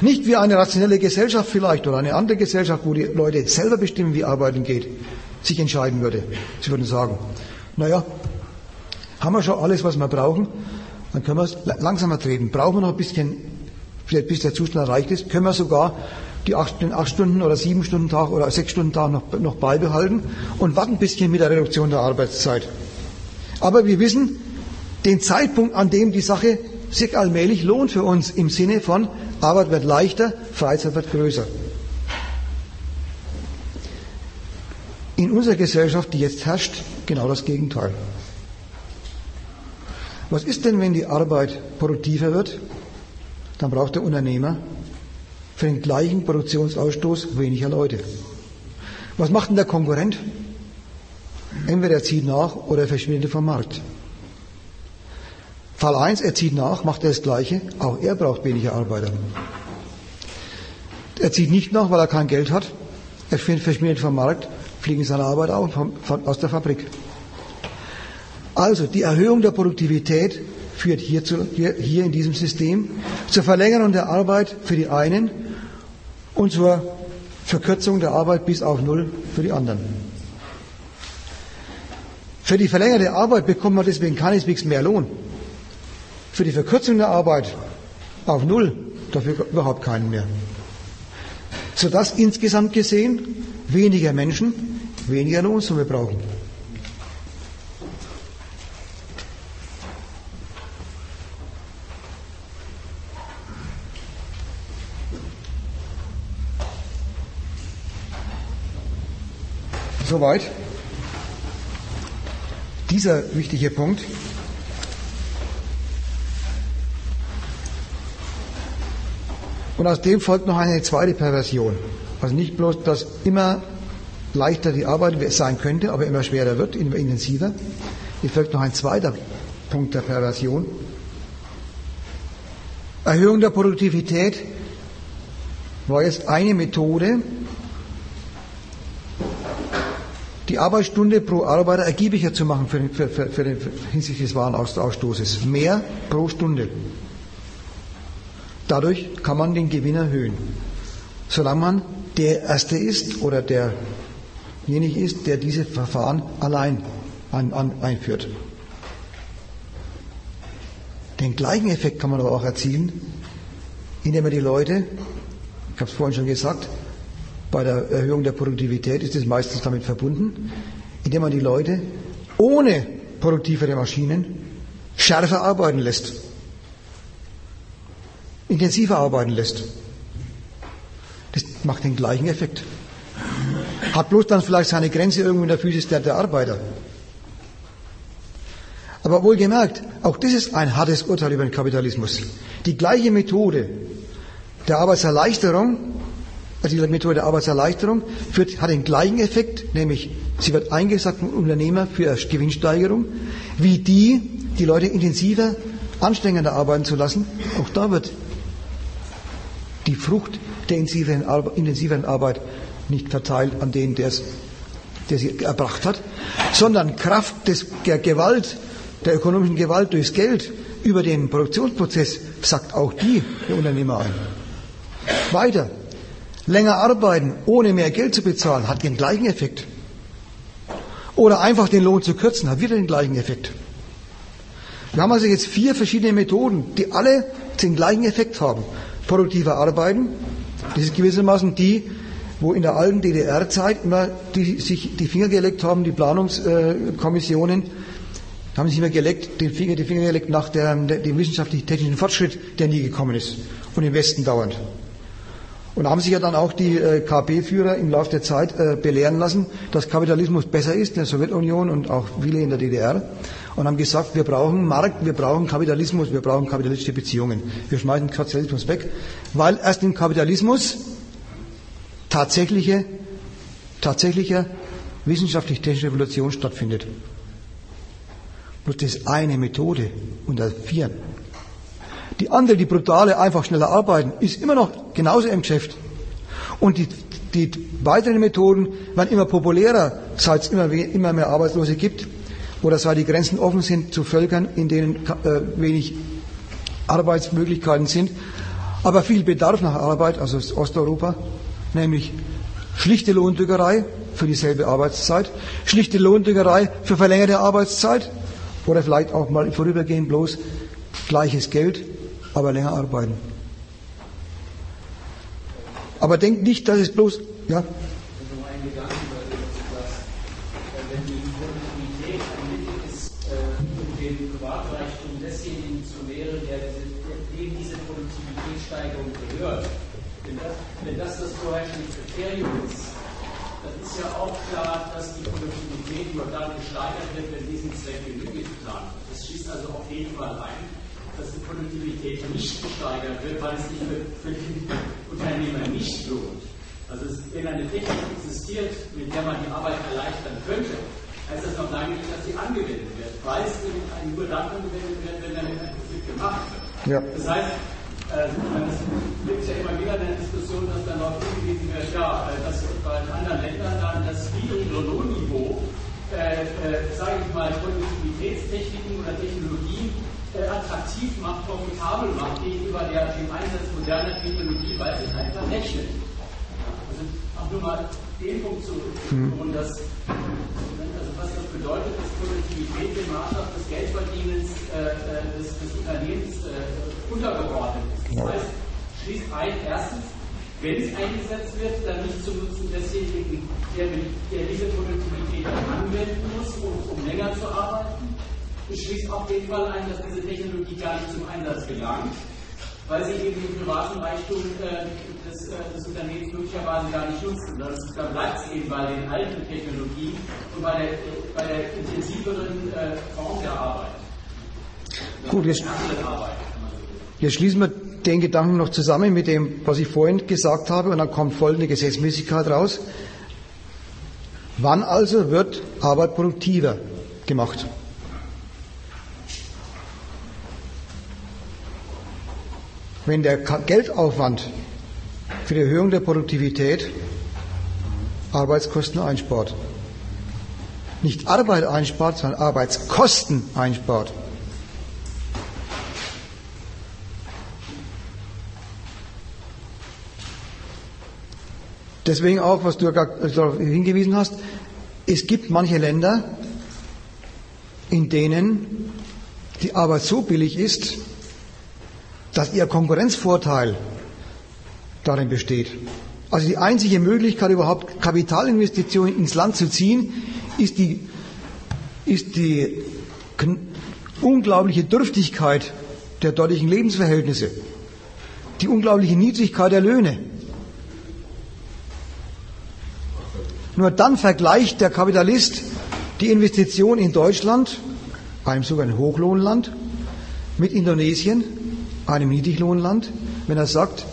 Nicht wie eine rationelle Gesellschaft vielleicht oder eine andere Gesellschaft, wo die Leute selber bestimmen, wie Arbeiten geht, sich entscheiden würde. Sie würden sagen, naja, haben wir schon alles, was wir brauchen, dann können wir es langsamer treten. Brauchen wir noch ein bisschen, bis der Zustand erreicht ist, können wir sogar die acht, den acht Stunden oder sieben Stunden Tag oder sechs Stunden Tag noch, noch beibehalten und warten ein bisschen mit der Reduktion der Arbeitszeit. Aber wir wissen den Zeitpunkt, an dem die Sache sich allmählich lohnt für uns im Sinne von Arbeit wird leichter, Freizeit wird größer. In unserer Gesellschaft, die jetzt herrscht, genau das Gegenteil. Was ist denn, wenn die Arbeit produktiver wird? Dann braucht der Unternehmer für den gleichen Produktionsausstoß weniger Leute. Was macht denn der Konkurrent? Entweder er zieht nach oder er verschwindet vom Markt. Fall 1, er zieht nach, macht er das Gleiche, auch er braucht weniger Arbeiter. Er zieht nicht nach, weil er kein Geld hat, er verschwindet vom Markt, fliegen seine Arbeit auf, aus der Fabrik. Also die Erhöhung der Produktivität führt hier, zu, hier, hier in diesem System zur Verlängerung der Arbeit für die einen und zur Verkürzung der Arbeit bis auf Null für die anderen. Für die verlängerte Arbeit bekommt man deswegen keineswegs mehr Lohn. Für die Verkürzung der Arbeit auf Null dafür überhaupt keinen mehr. Sodass insgesamt gesehen weniger Menschen weniger Lohnsumme brauchen. Soweit. Dieser wichtige Punkt. Und aus dem folgt noch eine zweite Perversion. Also nicht bloß, dass immer leichter die Arbeit sein könnte, aber immer schwerer wird, immer intensiver. Hier folgt noch ein zweiter Punkt der Perversion. Erhöhung der Produktivität war jetzt eine Methode, die Arbeitsstunde pro Arbeiter ergiebiger zu machen für, für, für, für den, hinsichtlich des Warenausstoßes. Mehr pro Stunde. Dadurch kann man den Gewinn erhöhen. Solange man der Erste ist oder derjenige ist, der diese Verfahren allein an, an, einführt. Den gleichen Effekt kann man aber auch erzielen, indem man die Leute, ich habe es vorhin schon gesagt, bei der Erhöhung der Produktivität ist es meistens damit verbunden, indem man die Leute ohne produktivere Maschinen schärfer arbeiten lässt, intensiver arbeiten lässt. Das macht den gleichen Effekt. Hat bloß dann vielleicht seine Grenze irgendwo in der Physis der, der Arbeiter. Aber wohlgemerkt, auch das ist ein hartes Urteil über den Kapitalismus. Die gleiche Methode der Arbeitserleichterung, also die Methode der Arbeitserleichterung, führt, hat den gleichen Effekt, nämlich sie wird eingesagt vom Unternehmer für Gewinnsteigerung, wie die, die Leute intensiver, anstrengender arbeiten zu lassen. Auch da wird die Frucht der intensiveren Arbeit nicht verteilt an den, der sie erbracht hat, sondern Kraft des, der Gewalt, der ökonomischen Gewalt durchs Geld über den Produktionsprozess sagt auch die der Unternehmer ein. Weiter. Länger arbeiten, ohne mehr Geld zu bezahlen, hat den gleichen Effekt. Oder einfach den Lohn zu kürzen, hat wieder den gleichen Effekt. Wir haben also jetzt vier verschiedene Methoden, die alle den gleichen Effekt haben. Produktiver Arbeiten, das ist gewissermaßen die, wo in der alten DDR-Zeit immer die, sich die Finger geleckt haben, die Planungskommissionen, haben sich immer geleckt, den Finger, die Finger geleckt nach der, dem wissenschaftlich-technischen Fortschritt, der nie gekommen ist. Und im Westen dauernd. Und haben sich ja dann auch die äh, KP-Führer im Laufe der Zeit äh, belehren lassen, dass Kapitalismus besser ist in der Sowjetunion und auch viele in der DDR. Und haben gesagt, wir brauchen Markt, wir brauchen Kapitalismus, wir brauchen kapitalistische Beziehungen. Wir schmeißen Kapitalismus weg, weil erst im Kapitalismus tatsächliche, tatsächliche wissenschaftlich-technische Evolution stattfindet. Bloß das ist eine Methode unter vier. Die andere, die brutale, einfach schneller arbeiten, ist immer noch genauso im Geschäft. Und die, die weiteren Methoden werden immer populärer, seit es immer, immer mehr Arbeitslose gibt oder seit die Grenzen offen sind zu Völkern, in denen äh, wenig Arbeitsmöglichkeiten sind, aber viel Bedarf nach Arbeit, also Osteuropa, nämlich schlichte Lohndrückerei für dieselbe Arbeitszeit, schlichte Lohndrückerei für verlängerte Arbeitszeit oder vielleicht auch mal vorübergehend bloß gleiches Geld, aber länger arbeiten. Aber denkt nicht, dass es bloß, ja? Kriterium ist, dann ist ja auch klar, dass die Produktivität nur dann gesteigert wird, wenn diesem Zweck Genüge getan wird. Das schließt also auf jeden Fall ein, dass die Produktivität nicht gesteigert wird, weil es sich für, den Unternehmer nicht lohnt. Also es, wenn eine Technik existiert, mit der man die Arbeit erleichtern könnte, heißt das noch lange nicht, dass sie angewendet wird, weil es nur dann angewendet wird, wenn damit ein Profit gemacht wird. Ja. Das heißt, äh, es gibt ja immer wieder eine Diskussion, dass dann darauf hingewiesen wird, ja, äh, dass bei anderen Ländern dann das niedrigere Lohnniveau, äh, äh, sage ich mal, Produktivitätstechniken oder Technologien äh, attraktiv macht, profitabel macht gegenüber der, dem Einsatz moderner Technologie, weil es einfach rechnet. Also auch nur mal den Punkt zu und das, also was das bedeutet, dass Produktivität dem Maßstab des Geldverdienens äh, des, des Unternehmens untergeordnet ist. Das heißt, schließt ein, erstens, wenn es eingesetzt wird, dann nicht zum Nutzen desjenigen, der, der diese Produktivität anwenden muss, um, um länger zu arbeiten. Es schließt auf jeden Fall ein, dass diese Technologie gar nicht zum Einsatz gelangt, weil sie eben den privaten Reichtum äh, des, äh, des, Unternehmens möglicherweise gar nicht nutzt. Und dann bleibt es eben bei den alten Technologien und bei der, bei der intensiveren äh, Form der Arbeit. Gut, jetzt, jetzt schließen wir den Gedanken noch zusammen mit dem, was ich vorhin gesagt habe, und dann kommt folgende Gesetzmäßigkeit raus. Wann also wird Arbeit produktiver gemacht? Wenn der Geldaufwand für die Erhöhung der Produktivität Arbeitskosten einspart. Nicht Arbeit einspart, sondern Arbeitskosten einspart. Deswegen auch, was du darauf hingewiesen hast, es gibt manche Länder, in denen die Arbeit so billig ist, dass ihr Konkurrenzvorteil darin besteht. Also die einzige Möglichkeit, überhaupt Kapitalinvestitionen ins Land zu ziehen, ist die, ist die unglaubliche Dürftigkeit der dortigen Lebensverhältnisse, die unglaubliche Niedrigkeit der Löhne. Nur dann vergleicht der Kapitalist die Investition in Deutschland, einem sogenannten Hochlohnland, mit Indonesien, einem Niedriglohnland, wenn er sagt,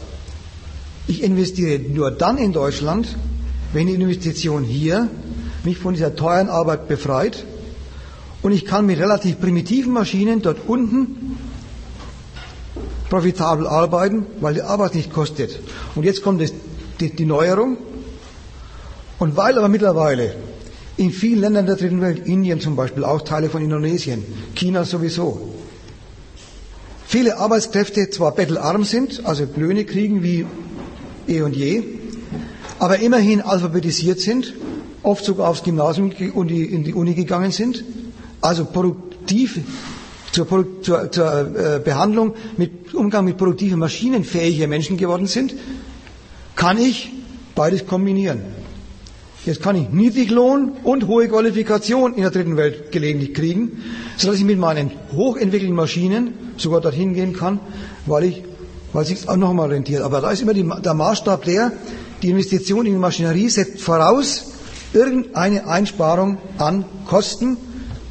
ich investiere nur dann in Deutschland, wenn die Investition hier mich von dieser teuren Arbeit befreit und ich kann mit relativ primitiven Maschinen dort unten profitabel arbeiten, weil die Arbeit nicht kostet. Und jetzt kommt die Neuerung. Und weil aber mittlerweile in vielen Ländern der dritten Welt, Indien zum Beispiel, auch Teile von Indonesien, China sowieso, viele Arbeitskräfte zwar bettelarm sind, also Löhne kriegen wie eh und je, aber immerhin alphabetisiert sind, oft sogar aufs Gymnasium und in die Uni gegangen sind, also produktiv zur, zur, zur äh, Behandlung mit Umgang mit produktiven Maschinen fähige Menschen geworden sind, kann ich beides kombinieren. Jetzt kann ich Niedriglohn und hohe Qualifikation in der dritten Welt gelegentlich kriegen, sodass ich mit meinen hochentwickelten Maschinen sogar dorthin gehen kann, weil ich, weil es sich auch nochmal rentiert. Aber da ist immer die, der Maßstab der, die Investition in die Maschinerie setzt voraus irgendeine Einsparung an Kosten,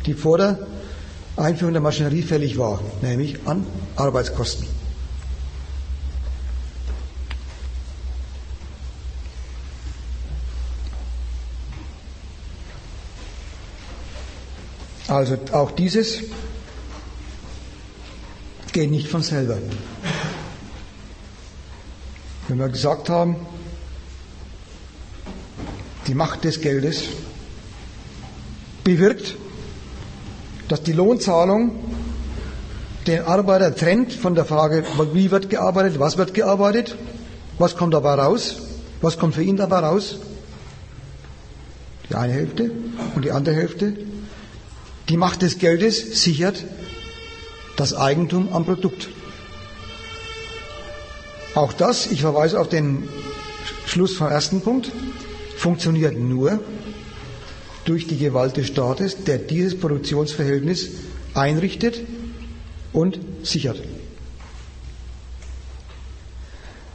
die vor der Einführung der Maschinerie fällig war, nämlich an Arbeitskosten. Also auch dieses geht nicht von selber. Wenn wir gesagt haben, die Macht des Geldes bewirkt, dass die Lohnzahlung den Arbeiter trennt von der Frage, wie wird gearbeitet, was wird gearbeitet, was kommt dabei raus, was kommt für ihn dabei raus. Die eine Hälfte und die andere Hälfte. Die Macht des Geldes sichert das Eigentum am Produkt. Auch das, ich verweise auf den Schluss vom ersten Punkt, funktioniert nur durch die Gewalt des Staates, der dieses Produktionsverhältnis einrichtet und sichert.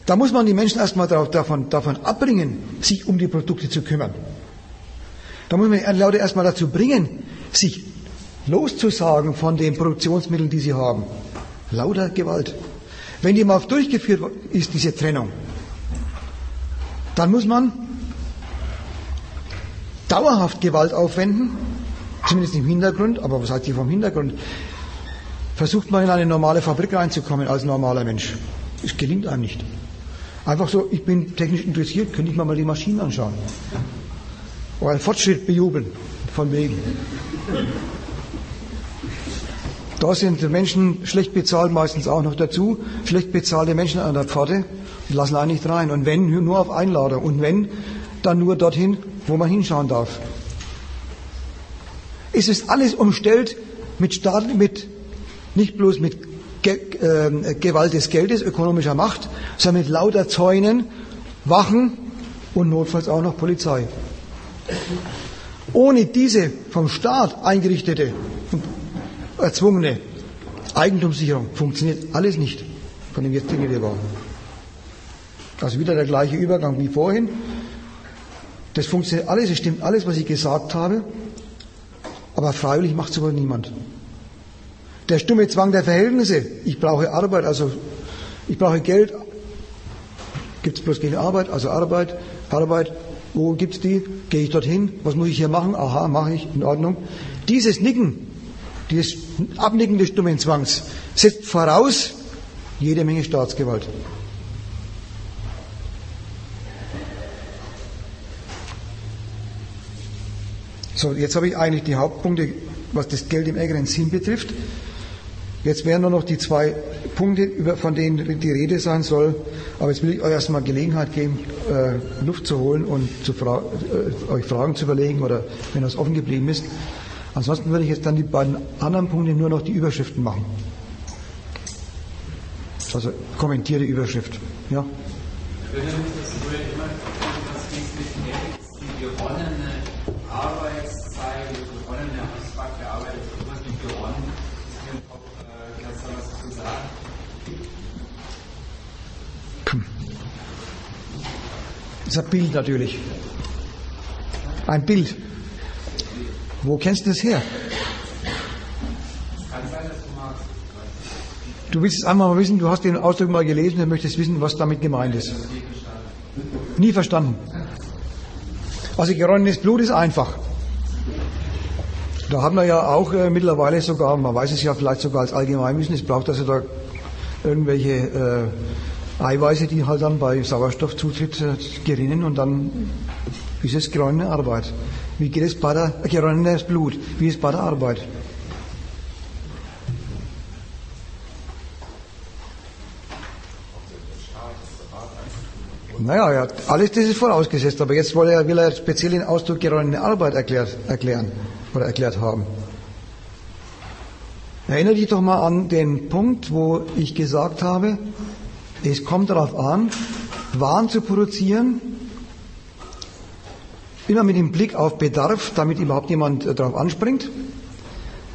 Da muss man die Menschen erstmal davon, davon abbringen, sich um die Produkte zu kümmern. Da muss man die Leute erstmal dazu bringen, sich loszusagen von den Produktionsmitteln, die sie haben. Lauter Gewalt. Wenn die mal durchgeführt ist, diese Trennung, dann muss man dauerhaft Gewalt aufwenden, zumindest im Hintergrund, aber was heißt hier vom Hintergrund? Versucht man in eine normale Fabrik reinzukommen als normaler Mensch. Es gelingt einem nicht. Einfach so, ich bin technisch interessiert, könnte ich mir mal die Maschinen anschauen. Oder einen Fortschritt bejubeln, von wegen. Da sind Menschen schlecht bezahlt meistens auch noch dazu, schlecht bezahlte Menschen an der Pforte und lassen einen nicht rein. Und wenn, nur auf Einladung. Und wenn, dann nur dorthin, wo man hinschauen darf. Es ist alles umstellt mit Staat, mit, nicht bloß mit Ge äh, Gewalt des Geldes, ökonomischer Macht, sondern mit lauter Zäunen, Wachen und notfalls auch noch Polizei. Ohne diese vom Staat eingerichtete erzwungene Eigentumssicherung funktioniert alles nicht von dem jetzigen Niveau. Also wieder der gleiche Übergang wie vorhin. Das funktioniert alles, es stimmt alles, was ich gesagt habe, aber freiwillig macht es aber niemand. Der stumme Zwang der Verhältnisse, ich brauche Arbeit, also ich brauche Geld, gibt es bloß keine Arbeit, also Arbeit, Arbeit, wo gibt es die? Gehe ich dorthin? Was muss ich hier machen? Aha, mache ich, in Ordnung. Dieses Nicken, dieses Abnicken des stummen Zwangs setzt voraus jede Menge Staatsgewalt. So, jetzt habe ich eigentlich die Hauptpunkte, was das Geld im engeren Sinn betrifft. Jetzt wären nur noch die zwei Punkte, von denen die Rede sein soll. Aber jetzt will ich euch erstmal Gelegenheit geben, äh, Luft zu holen und zu fra äh, euch Fragen zu überlegen oder wenn das offen geblieben ist. Ansonsten würde ich jetzt dann die beiden anderen Punkte nur noch die Überschriften machen. Also kommentiere die Überschrift. Ja? Würde nicht, dass du immer das die gewonnene Arbeitszeit, die gewonnene Ausfahrt der Arbeit, sowas wie gewonnen. Kannst du was dazu sagen? Das ist ein Bild natürlich. Ein Bild. Wo kennst du das her? Du willst es einmal mal wissen, du hast den Ausdruck mal gelesen und möchtest wissen, was damit gemeint ist. Nie verstanden. Also geronnenes Blut ist einfach. Da haben wir ja auch äh, mittlerweile sogar, man weiß es ja vielleicht sogar als Allgemeinwissen, es braucht also da irgendwelche äh, Eiweiße, die halt dann bei Sauerstoffzutritt äh, gerinnen und dann ist es geronnene Arbeit. Wie geht es bei der geronnenes Blut? Wie ist es bei der Arbeit? Naja, ja, alles das ist vorausgesetzt, aber jetzt will er, will er speziell den Ausdruck geronnene Arbeit erklärt, erklären oder erklärt haben. Erinnere dich doch mal an den Punkt, wo ich gesagt habe, es kommt darauf an, Waren zu produzieren, immer mit dem Blick auf Bedarf, damit überhaupt jemand äh, darauf anspringt.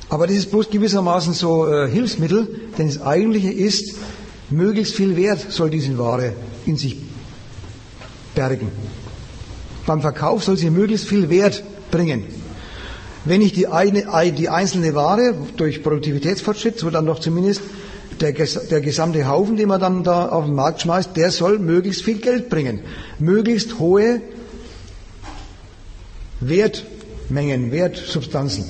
Aber das ist bloß gewissermaßen so äh, Hilfsmittel, denn das Eigentliche ist, möglichst viel Wert soll diese Ware in sich bergen. Beim Verkauf soll sie möglichst viel Wert bringen. Wenn nicht die, eine, die einzelne Ware durch Produktivitätsfortschritt, so dann doch zumindest der, der gesamte Haufen, den man dann da auf den Markt schmeißt, der soll möglichst viel Geld bringen. Möglichst hohe Wertmengen, Wertsubstanzen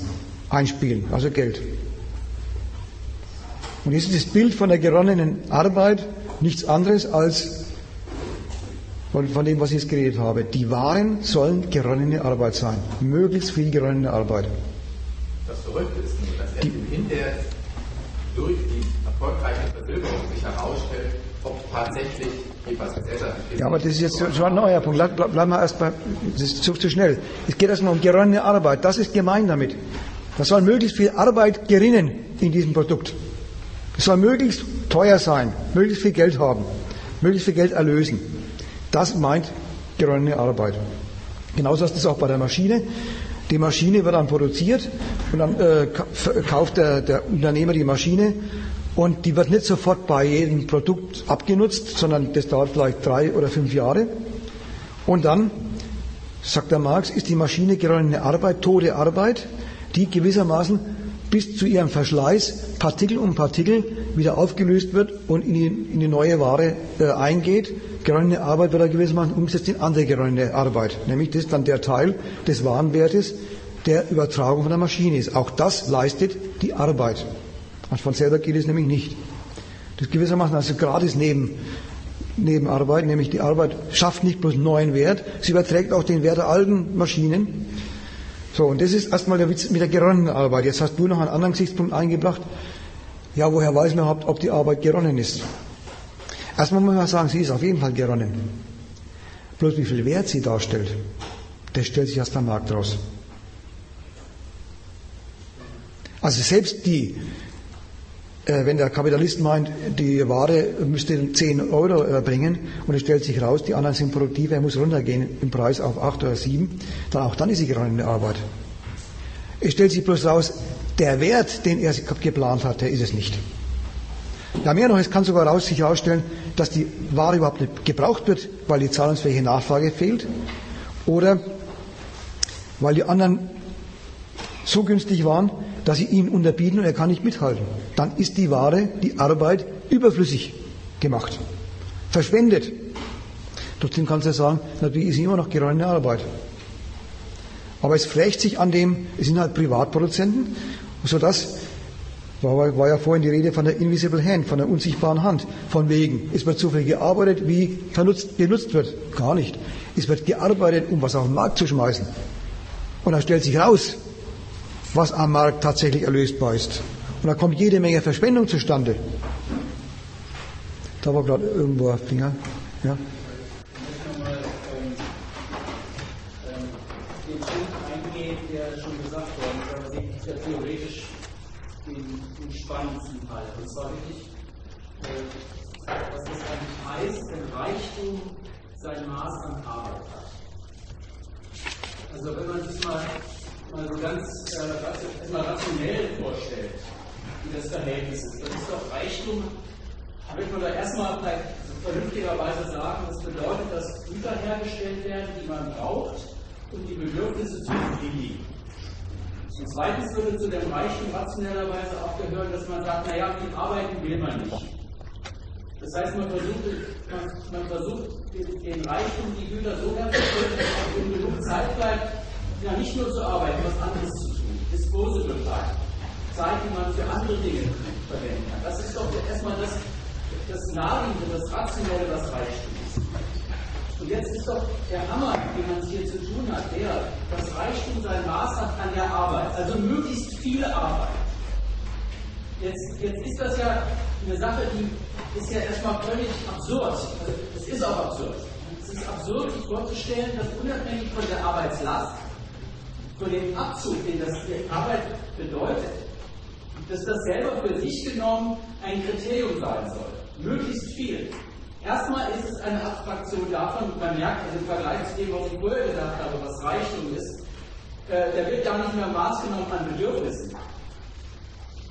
einspielen, also Geld. Und jetzt ist das Bild von der geronnenen Arbeit nichts anderes als von, von dem, was ich jetzt geredet habe. Die Waren sollen geronnene Arbeit sein. Möglichst viel geronnene Arbeit. Das Verrückte ist nur, dass die, hinterher durch die erfolgreiche Versilberung sich herausstellt, ob tatsächlich jedenfalls Ja, aber das ist jetzt schon ein neuer Punkt. Bleib, bleib mal erst bei, das ist zu, zu schnell. Es geht erstmal um geronnene Arbeit. Das ist gemein damit. Da soll möglichst viel Arbeit gerinnen in diesem Produkt. Es soll möglichst teuer sein, möglichst viel Geld haben, möglichst viel Geld erlösen. Das meint geronnene Arbeit. Genauso ist es auch bei der Maschine. Die Maschine wird dann produziert und dann äh, kauft der, der Unternehmer die Maschine und die wird nicht sofort bei jedem Produkt abgenutzt, sondern das dauert vielleicht drei oder fünf Jahre. Und dann, sagt der Marx, ist die Maschine geronnene Arbeit, tote Arbeit, die gewissermaßen bis zu ihrem Verschleiß Partikel um Partikel wieder aufgelöst wird und in die, in die neue Ware äh, eingeht geronnene Arbeit wird er gewissermaßen umgesetzt in andere geronnene Arbeit. Nämlich das ist dann der Teil des Warenwertes der Übertragung von der Maschine ist. Auch das leistet die Arbeit. Und von selber geht es nämlich nicht. Das ist gewissermaßen also gratis neben, Nebenarbeit, nämlich die Arbeit schafft nicht bloß neuen Wert, sie überträgt auch den Wert der alten Maschinen. So, und das ist erstmal der Witz mit der geronnenen Arbeit. Jetzt hast du noch einen anderen Gesichtspunkt eingebracht. Ja, woher weiß man überhaupt, ob die Arbeit geronnen ist? Erstmal muss man sagen, sie ist auf jeden Fall geronnen. Bloß wie viel Wert sie darstellt, das stellt sich erst am Markt raus. Also selbst die, wenn der Kapitalist meint, die Ware müsste 10 Euro äh, bringen und es stellt sich raus, die anderen sind produktiv, er muss runtergehen im Preis auf 8 oder 7, dann auch dann ist sie geronnene Arbeit. Es stellt sich bloß raus, der Wert, den er geplant hat, der ist es nicht. Ja, mehr noch, es kann sogar raus, sich herausstellen, dass die Ware überhaupt nicht gebraucht wird, weil die zahlungsfähige Nachfrage fehlt oder weil die anderen so günstig waren, dass sie ihn unterbieten und er kann nicht mithalten. Dann ist die Ware, die Arbeit überflüssig gemacht, verschwendet. Trotzdem kannst du sagen, natürlich ist sie immer noch geronnene Arbeit. Aber es frächt sich an dem, es sind halt Privatproduzenten, sodass war, war ja vorhin die Rede von der Invisible Hand, von der unsichtbaren Hand. Von wegen, es wird viel gearbeitet, wie vernutzt, genutzt wird. Gar nicht. Es wird gearbeitet, um was auf den Markt zu schmeißen. Und dann stellt sich raus, was am Markt tatsächlich erlösbar ist. Und da kommt jede Menge Verschwendung zustande. Da war gerade irgendwo ein Finger. Ja. zwar wirklich, was das eigentlich heißt, wenn Reichtum sein Maß an Arbeit hat. Also wenn man sich mal, mal so ganz äh, mal rationell vorstellt, wie das Verhältnis ist, dann ist doch Reichtum, würde man da erstmal vernünftigerweise sagen, das bedeutet, dass Güter hergestellt werden, die man braucht und die Bedürfnisse zu befriedigen. Und zweitens würde zu dem Reichtum rationellerweise auch gehören, dass man sagt, naja, viel arbeiten will man nicht. Das heißt, man versucht, man, man versucht den, den, Reichtum, die Güter so herzustellen, dass man genug Zeit bleibt, ja nicht nur zu arbeiten, was anderes zu tun, Disposable Time, Zeit, die man für andere Dinge verwenden kann. Das ist doch erstmal das, das Naheliegende, das Rationelle, was Reichtum ist. Und jetzt ist doch der Hammer, den man hier zu tun hat, der, dass Reichtum sein Maß hat an der Arbeit, also möglichst viele Arbeit. Jetzt, jetzt ist das ja eine Sache, die ist ja erstmal völlig absurd. Also es ist auch absurd. Es ist absurd, sich vorzustellen, dass unabhängig von der Arbeitslast, von dem Abzug, den das Arbeit bedeutet, dass das selber für sich genommen ein Kriterium sein soll. Möglichst viel. Erstmal ist es eine Abstraktion davon, man merkt also im Vergleich zu dem, was ich vorher gesagt habe, was Reichtum ist, äh, der wird gar nicht mehr Maß genommen an Bedürfnissen.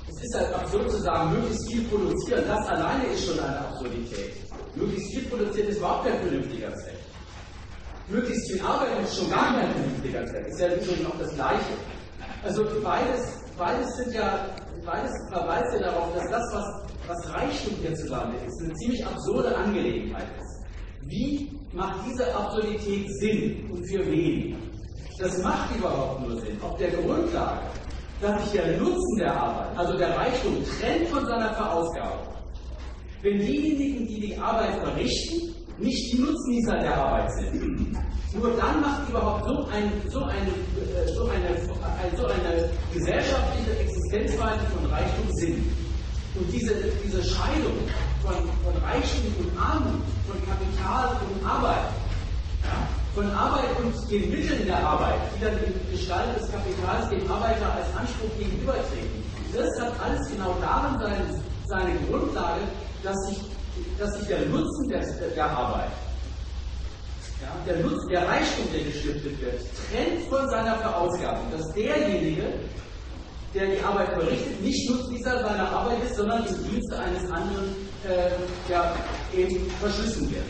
Es ist halt absurd zu sagen, möglichst viel produzieren, das alleine ist schon eine Absurdität. Möglichst viel produzieren ist überhaupt kein vernünftiger Zweck. Möglichst viel arbeiten ist schon gar kein vernünftiger Zweck. Ist ja übrigens auch das Gleiche. Also beides, beides sind ja, beides verweist ja darauf, dass das, was, was Reichtum hierzulande ist, eine ziemlich absurde Angelegenheit ist. Wie macht diese Absurdität Sinn und für wen? Das macht überhaupt nur Sinn. Auf der Grundlage, dass sich der Nutzen der Arbeit, also der Reichtum, trennt von seiner Verausgabung. Wenn diejenigen, die die Arbeit verrichten, nicht die Nutznießer der Arbeit sind, nur dann macht überhaupt so, ein, so, eine, äh, so, eine, so eine gesellschaftliche Existenzweise von Reichtum Sinn. Und diese, diese Scheidung von, von Reichtum und Armut, von Kapital und Arbeit, ja, von Arbeit und den Mitteln der Arbeit, die dann in Gestalt des Kapitals dem Arbeiter als Anspruch gegenübertreten. Das hat alles genau darin seine, seine Grundlage, dass sich, dass sich der Nutzen der, der Arbeit, ja, der, Nutzen, der Reichtum, der gestiftet wird, trennt von seiner Verausgabung. Dass derjenige, der die Arbeit verrichtet, nicht Nutznießer seiner Arbeit ist, sondern im Dienste eines anderen äh, ja, eben verschlissen wird.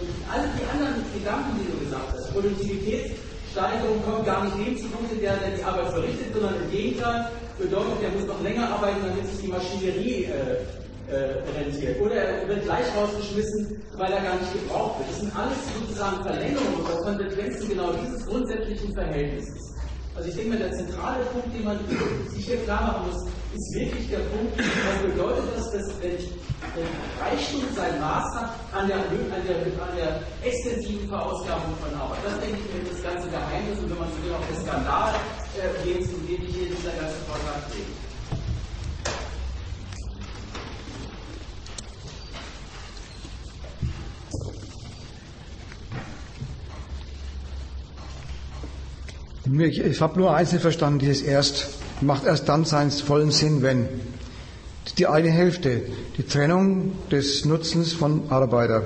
Und alle die anderen Gedanken, die du gesagt hast, Produktivitätssteigerung kommt gar nicht dem zugute, der, der die Arbeit verrichtet, sondern im Gegenteil bedeutet, der muss noch länger arbeiten, damit sich die Maschinerie äh, äh, rentiert. Oder er wird gleich rausgeschmissen, weil er gar nicht gebraucht wird. Das sind alles sozusagen Verlängerungen oder Konsequenzen genau dieses grundsätzlichen Verhältnisses. Also ich denke mal, der zentrale Punkt, den man sich hier klar machen muss, ist wirklich der Punkt, was bedeutet das, dass wenn Reichtum sein Maß hat an der, an der, an der extensiven Verausgabung von Arbeit. Das denke ich mir das ganze Geheimnis und wenn man so will, auch der Skandal, äh, den es hier in dieser ganzen Vortrag trägt. Ich, ich habe nur nicht verstanden, dieses erst, macht erst dann seinen vollen Sinn, wenn. Die eine Hälfte, die Trennung des Nutzens von Arbeiter.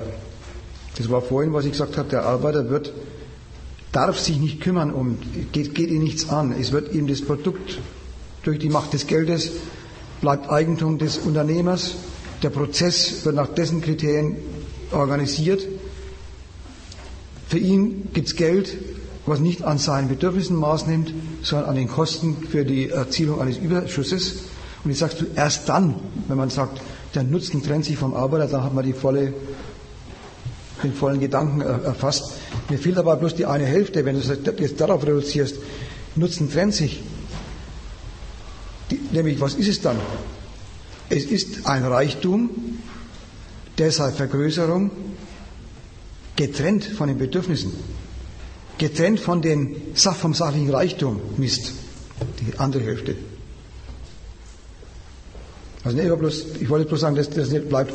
Das war vorhin, was ich gesagt habe, der Arbeiter wird, darf sich nicht kümmern um, geht, geht ihn nichts an. Es wird ihm das Produkt durch die Macht des Geldes bleibt Eigentum des Unternehmers. Der Prozess wird nach dessen Kriterien organisiert. Für ihn gibt's Geld, was nicht an seinen Bedürfnissen Maß nimmt, sondern an den Kosten für die Erzielung eines Überschusses. Und ich sagst du, erst dann, wenn man sagt, der Nutzen trennt sich vom Arbeiter, dann hat man die volle, den vollen Gedanken erfasst. Mir fehlt aber bloß die eine Hälfte, wenn du es jetzt darauf reduzierst. Nutzen trennt sich. Die, nämlich, was ist es dann? Es ist ein Reichtum, deshalb Vergrößerung, getrennt von den Bedürfnissen getrennt von den, vom sachlichen Reichtum misst. Die andere Hälfte. Also nicht bloß, ich wollte bloß sagen, dass das nicht bleibt.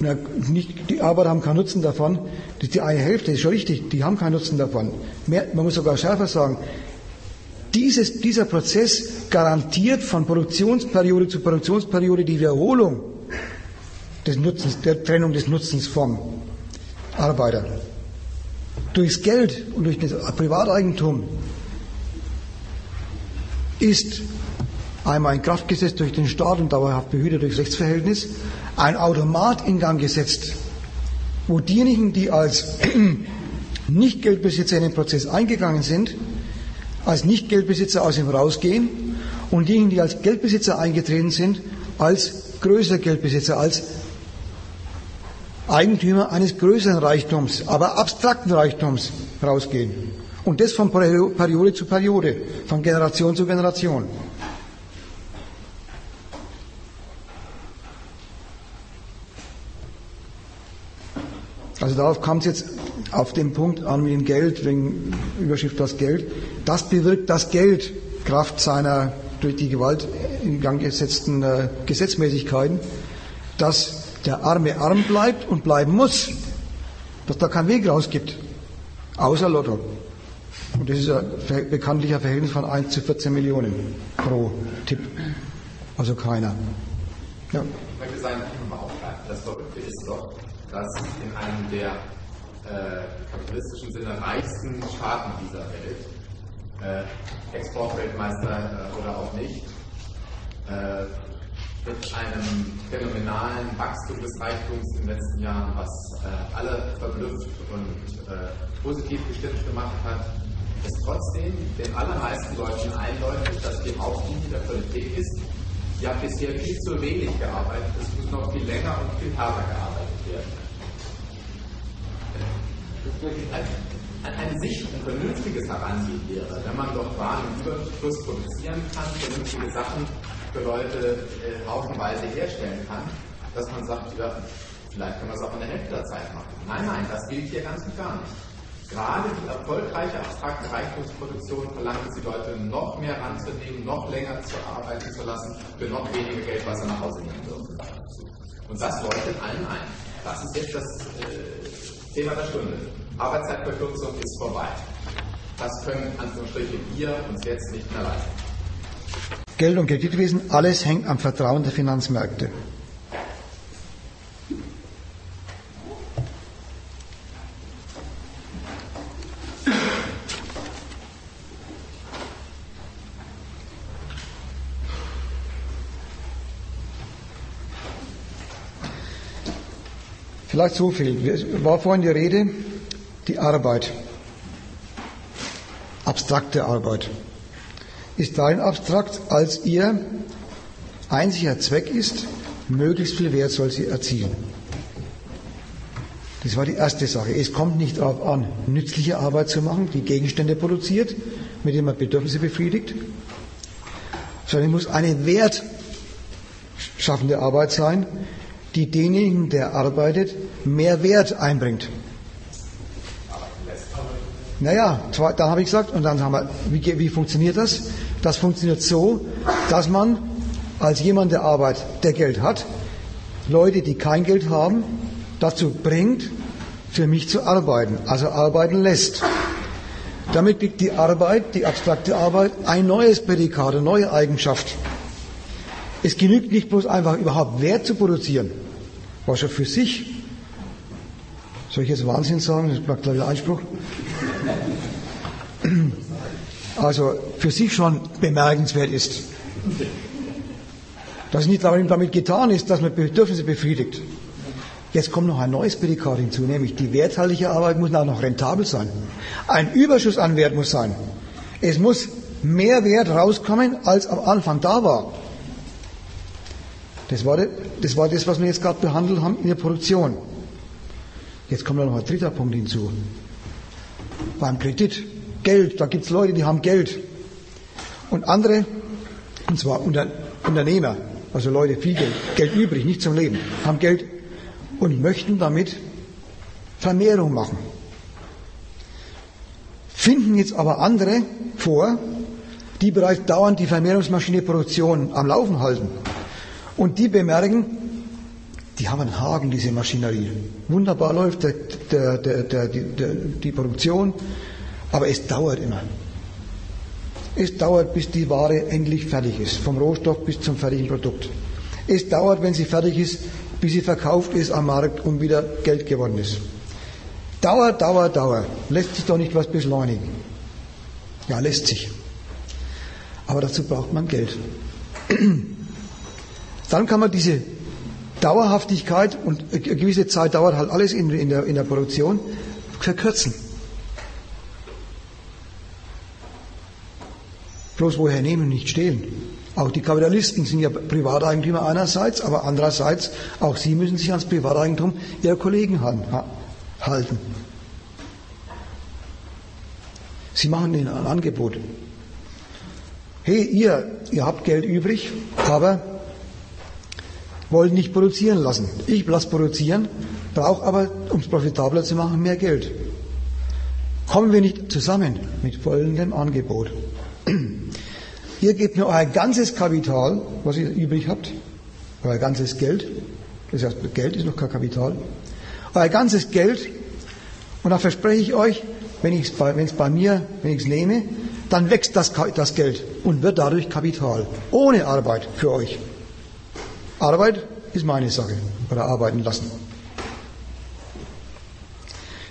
Na, nicht, die Arbeiter haben keinen Nutzen davon. Ist die eine Hälfte, ist schon richtig, die haben keinen Nutzen davon. Mehr, man muss sogar schärfer sagen, dieses, dieser Prozess garantiert von Produktionsperiode zu Produktionsperiode die Wiederholung des Nutzens, der Trennung des Nutzens vom Arbeiter durchs Geld und durch das Privateigentum ist einmal in Kraft gesetzt durch den Staat und dauerhaft behütet durchs Rechtsverhältnis, ein Automat in Gang gesetzt, wo diejenigen, die als Nicht-Geldbesitzer in den Prozess eingegangen sind, als Nicht-Geldbesitzer aus ihm rausgehen und diejenigen, die als Geldbesitzer eingetreten sind, als größere Geldbesitzer, als Eigentümer eines größeren Reichtums, aber abstrakten Reichtums rausgehen. Und das von Periode zu Periode, von Generation zu Generation. Also darauf kam es jetzt auf den Punkt an mit dem Geld, wegen Überschrift das Geld. Das bewirkt das Geld, Kraft seiner durch die Gewalt in Gang gesetzten äh, Gesetzmäßigkeiten, dass der Arme arm bleibt und bleiben muss, dass da kein Weg raus gibt, außer Lotto. Und das ist ein bekanntlicher Verhältnis von 1 zu 14 Millionen pro Tipp. Also keiner. Ja. Ich möchte sagen, das Verrückte ist doch, dass in einem der äh, kapitalistischen Sinne reichsten Staaten dieser Welt, äh, Exportweltmeister äh, oder auch nicht, äh, mit einem phänomenalen Wachstum des Reichtums in den letzten Jahren, was äh, alle verblüfft und äh, positiv gestimmt gemacht hat, ist trotzdem den allermeisten Leuten eindeutig, dass die Hauptlinie der Politik ist, ja bisher viel zu wenig gearbeitet, es muss noch viel länger und viel härter gearbeitet werden. Ein, ein sich ein vernünftiges Herangehen wäre, wenn man doch Waren im Überfluss produzieren kann, vernünftige Sachen für Leute äh, haufenweise herstellen kann, dass man sagt, ja, vielleicht kann man es auch in der Hälfte der Zeit machen. Nein, nein, das gilt hier ganz und gar nicht. Gerade die erfolgreiche abstrakte Reichtumsproduktion verlangt die Leute noch mehr ranzunehmen, noch länger zu arbeiten zu lassen, für noch weniger Geld, was sie nach Hause nehmen dürfen. Und das leuchtet allen ein. Das ist jetzt das äh, Thema der Stunde. Arbeitszeitverkürzung ist vorbei. Das können Anführungsstriche wir uns jetzt nicht mehr leisten. Geld- und Kreditwesen, alles hängt am Vertrauen der Finanzmärkte. Vielleicht so viel. Es war vorhin die Rede, die Arbeit. Abstrakte Arbeit. Ist darin abstrakt, als ihr einziger Zweck ist, möglichst viel Wert soll sie erzielen. Das war die erste Sache. Es kommt nicht darauf an, nützliche Arbeit zu machen, die Gegenstände produziert, mit denen man Bedürfnisse befriedigt, sondern es muss eine wertschaffende Arbeit sein, die denjenigen, der arbeitet, mehr Wert einbringt. Naja, da habe ich gesagt, und dann haben wir, wie, wie funktioniert das? Das funktioniert so, dass man als jemand, der Arbeit, der Geld hat, Leute, die kein Geld haben, dazu bringt, für mich zu arbeiten, also arbeiten lässt. Damit kriegt die Arbeit, die abstrakte Arbeit, ein neues Prädikat, eine neue Eigenschaft. Es genügt nicht bloß einfach überhaupt Wert zu produzieren, was schon für sich, soll ich jetzt Wahnsinn sagen, das ist glaube ich der Einspruch, also für sich schon bemerkenswert ist. Dass nicht damit getan ist, dass man Bedürfnisse befriedigt. Jetzt kommt noch ein neues Prädikat hinzu, nämlich die werthaltige Arbeit muss auch noch rentabel sein. Ein Überschuss an Wert muss sein. Es muss mehr Wert rauskommen, als am Anfang da war. Das war, das war das, was wir jetzt gerade behandelt haben in der Produktion. Jetzt kommt noch ein dritter Punkt hinzu. Beim Kredit, Geld, da gibt es Leute, die haben Geld. Und andere, und zwar Unter, Unternehmer, also Leute, viel Geld, Geld übrig, nicht zum Leben, haben Geld und möchten damit Vermehrung machen. Finden jetzt aber andere vor, die bereits dauernd die Vermehrungsmaschine Produktion am Laufen halten. Und die bemerken, die haben einen Haken, diese Maschinerie. Wunderbar läuft der, der, der, die Produktion, aber es dauert immer. Es dauert, bis die Ware endlich fertig ist, vom Rohstoff bis zum fertigen Produkt. Es dauert, wenn sie fertig ist, bis sie verkauft ist am Markt und wieder Geld geworden ist. Dauer, Dauer, Dauer. Lässt sich doch nicht was beschleunigen. Ja, lässt sich. Aber dazu braucht man Geld. Dann kann man diese Dauerhaftigkeit und eine gewisse Zeit dauert halt alles in, der, in der Produktion verkürzen. Bloß woher nehmen, nicht stehlen. Auch die Kapitalisten sind ja Privateigentümer einerseits, aber andererseits auch sie müssen sich ans Privateigentum ihrer Kollegen halten. Sie machen ihnen ein Angebot. Hey, ihr, ihr habt Geld übrig, aber wollt nicht produzieren lassen. Ich lasse produzieren, brauche aber, um es profitabler zu machen, mehr Geld. Kommen wir nicht zusammen mit folgendem Angebot. Ihr gebt mir euer ganzes Kapital, was ihr übrig habt, euer ganzes Geld, das heißt, Geld ist noch kein Kapital, euer ganzes Geld, und dann verspreche ich euch, wenn es bei, bei mir, wenn ich es nehme, dann wächst das, das Geld und wird dadurch Kapital. Ohne Arbeit für euch. Arbeit ist meine Sache. Oder arbeiten lassen.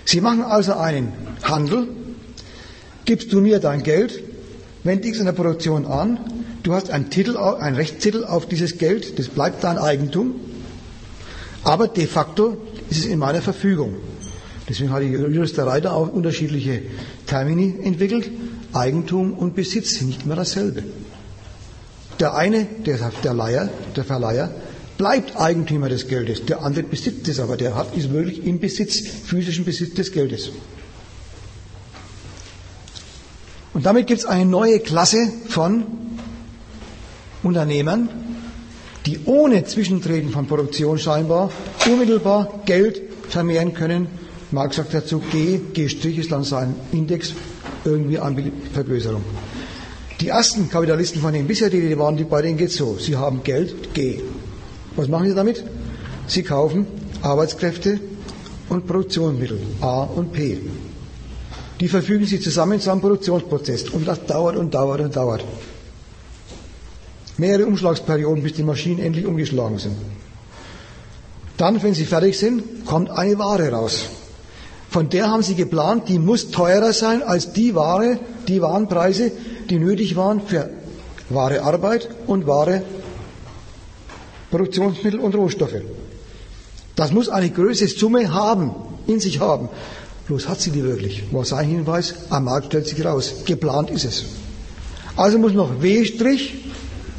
Sie machen also einen Handel. Gibst du mir dein Geld, wende ich es in der Produktion an. Du hast einen Titel, einen Rechtstitel auf dieses Geld. Das bleibt dein Eigentum. Aber de facto ist es in meiner Verfügung. Deswegen hat die Juristerei da auch unterschiedliche Termini entwickelt. Eigentum und Besitz sind nicht mehr dasselbe. Der eine, der, der Leiher, der Verleiher, bleibt Eigentümer des Geldes. Der andere besitzt es aber. Der hat, ist wirklich im Besitz, physischen Besitz des Geldes. Und damit gibt es eine neue Klasse von Unternehmern, die ohne Zwischentreten von Produktion scheinbar unmittelbar Geld vermehren können. Marx sagt dazu, G, G' ist dann sein Index, irgendwie an Vergrößerung. Die ersten Kapitalisten, von denen bisher die Rede waren, die, bei denen geht so. Sie haben Geld, G. Was machen sie damit? Sie kaufen Arbeitskräfte und Produktionsmittel, A und P. Die verfügen sie zusammen zu einem Produktionsprozess. Und das dauert und dauert und dauert. Mehrere Umschlagsperioden, bis die Maschinen endlich umgeschlagen sind. Dann, wenn sie fertig sind, kommt eine Ware raus. Von der haben sie geplant, die muss teurer sein als die Ware, die Warenpreise, die nötig waren für wahre Arbeit und wahre Produktionsmittel und Rohstoffe. Das muss eine größere Summe haben, in sich haben. Bloß hat sie die wirklich. War sein Hinweis, am Markt stellt sich raus. Geplant ist es. Also muss noch W',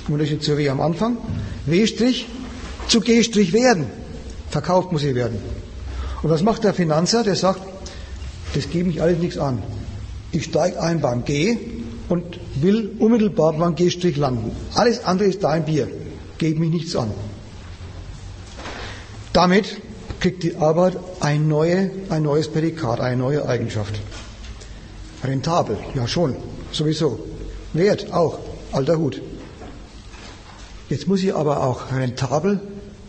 Unterschied zu W am Anfang, W' zu G' werden. Verkauft muss sie werden. Und was macht der Finanzer? Der sagt, das gebe ich alles nichts an. Ich steige ein beim G und will unmittelbar beim G' landen. Alles andere ist dein Bier. Gebe mich nichts an. Damit kriegt die Arbeit ein, neue, ein neues Prädikat, eine neue Eigenschaft. Rentabel, ja schon, sowieso. Wert auch, alter Hut. Jetzt muss sie aber auch rentabel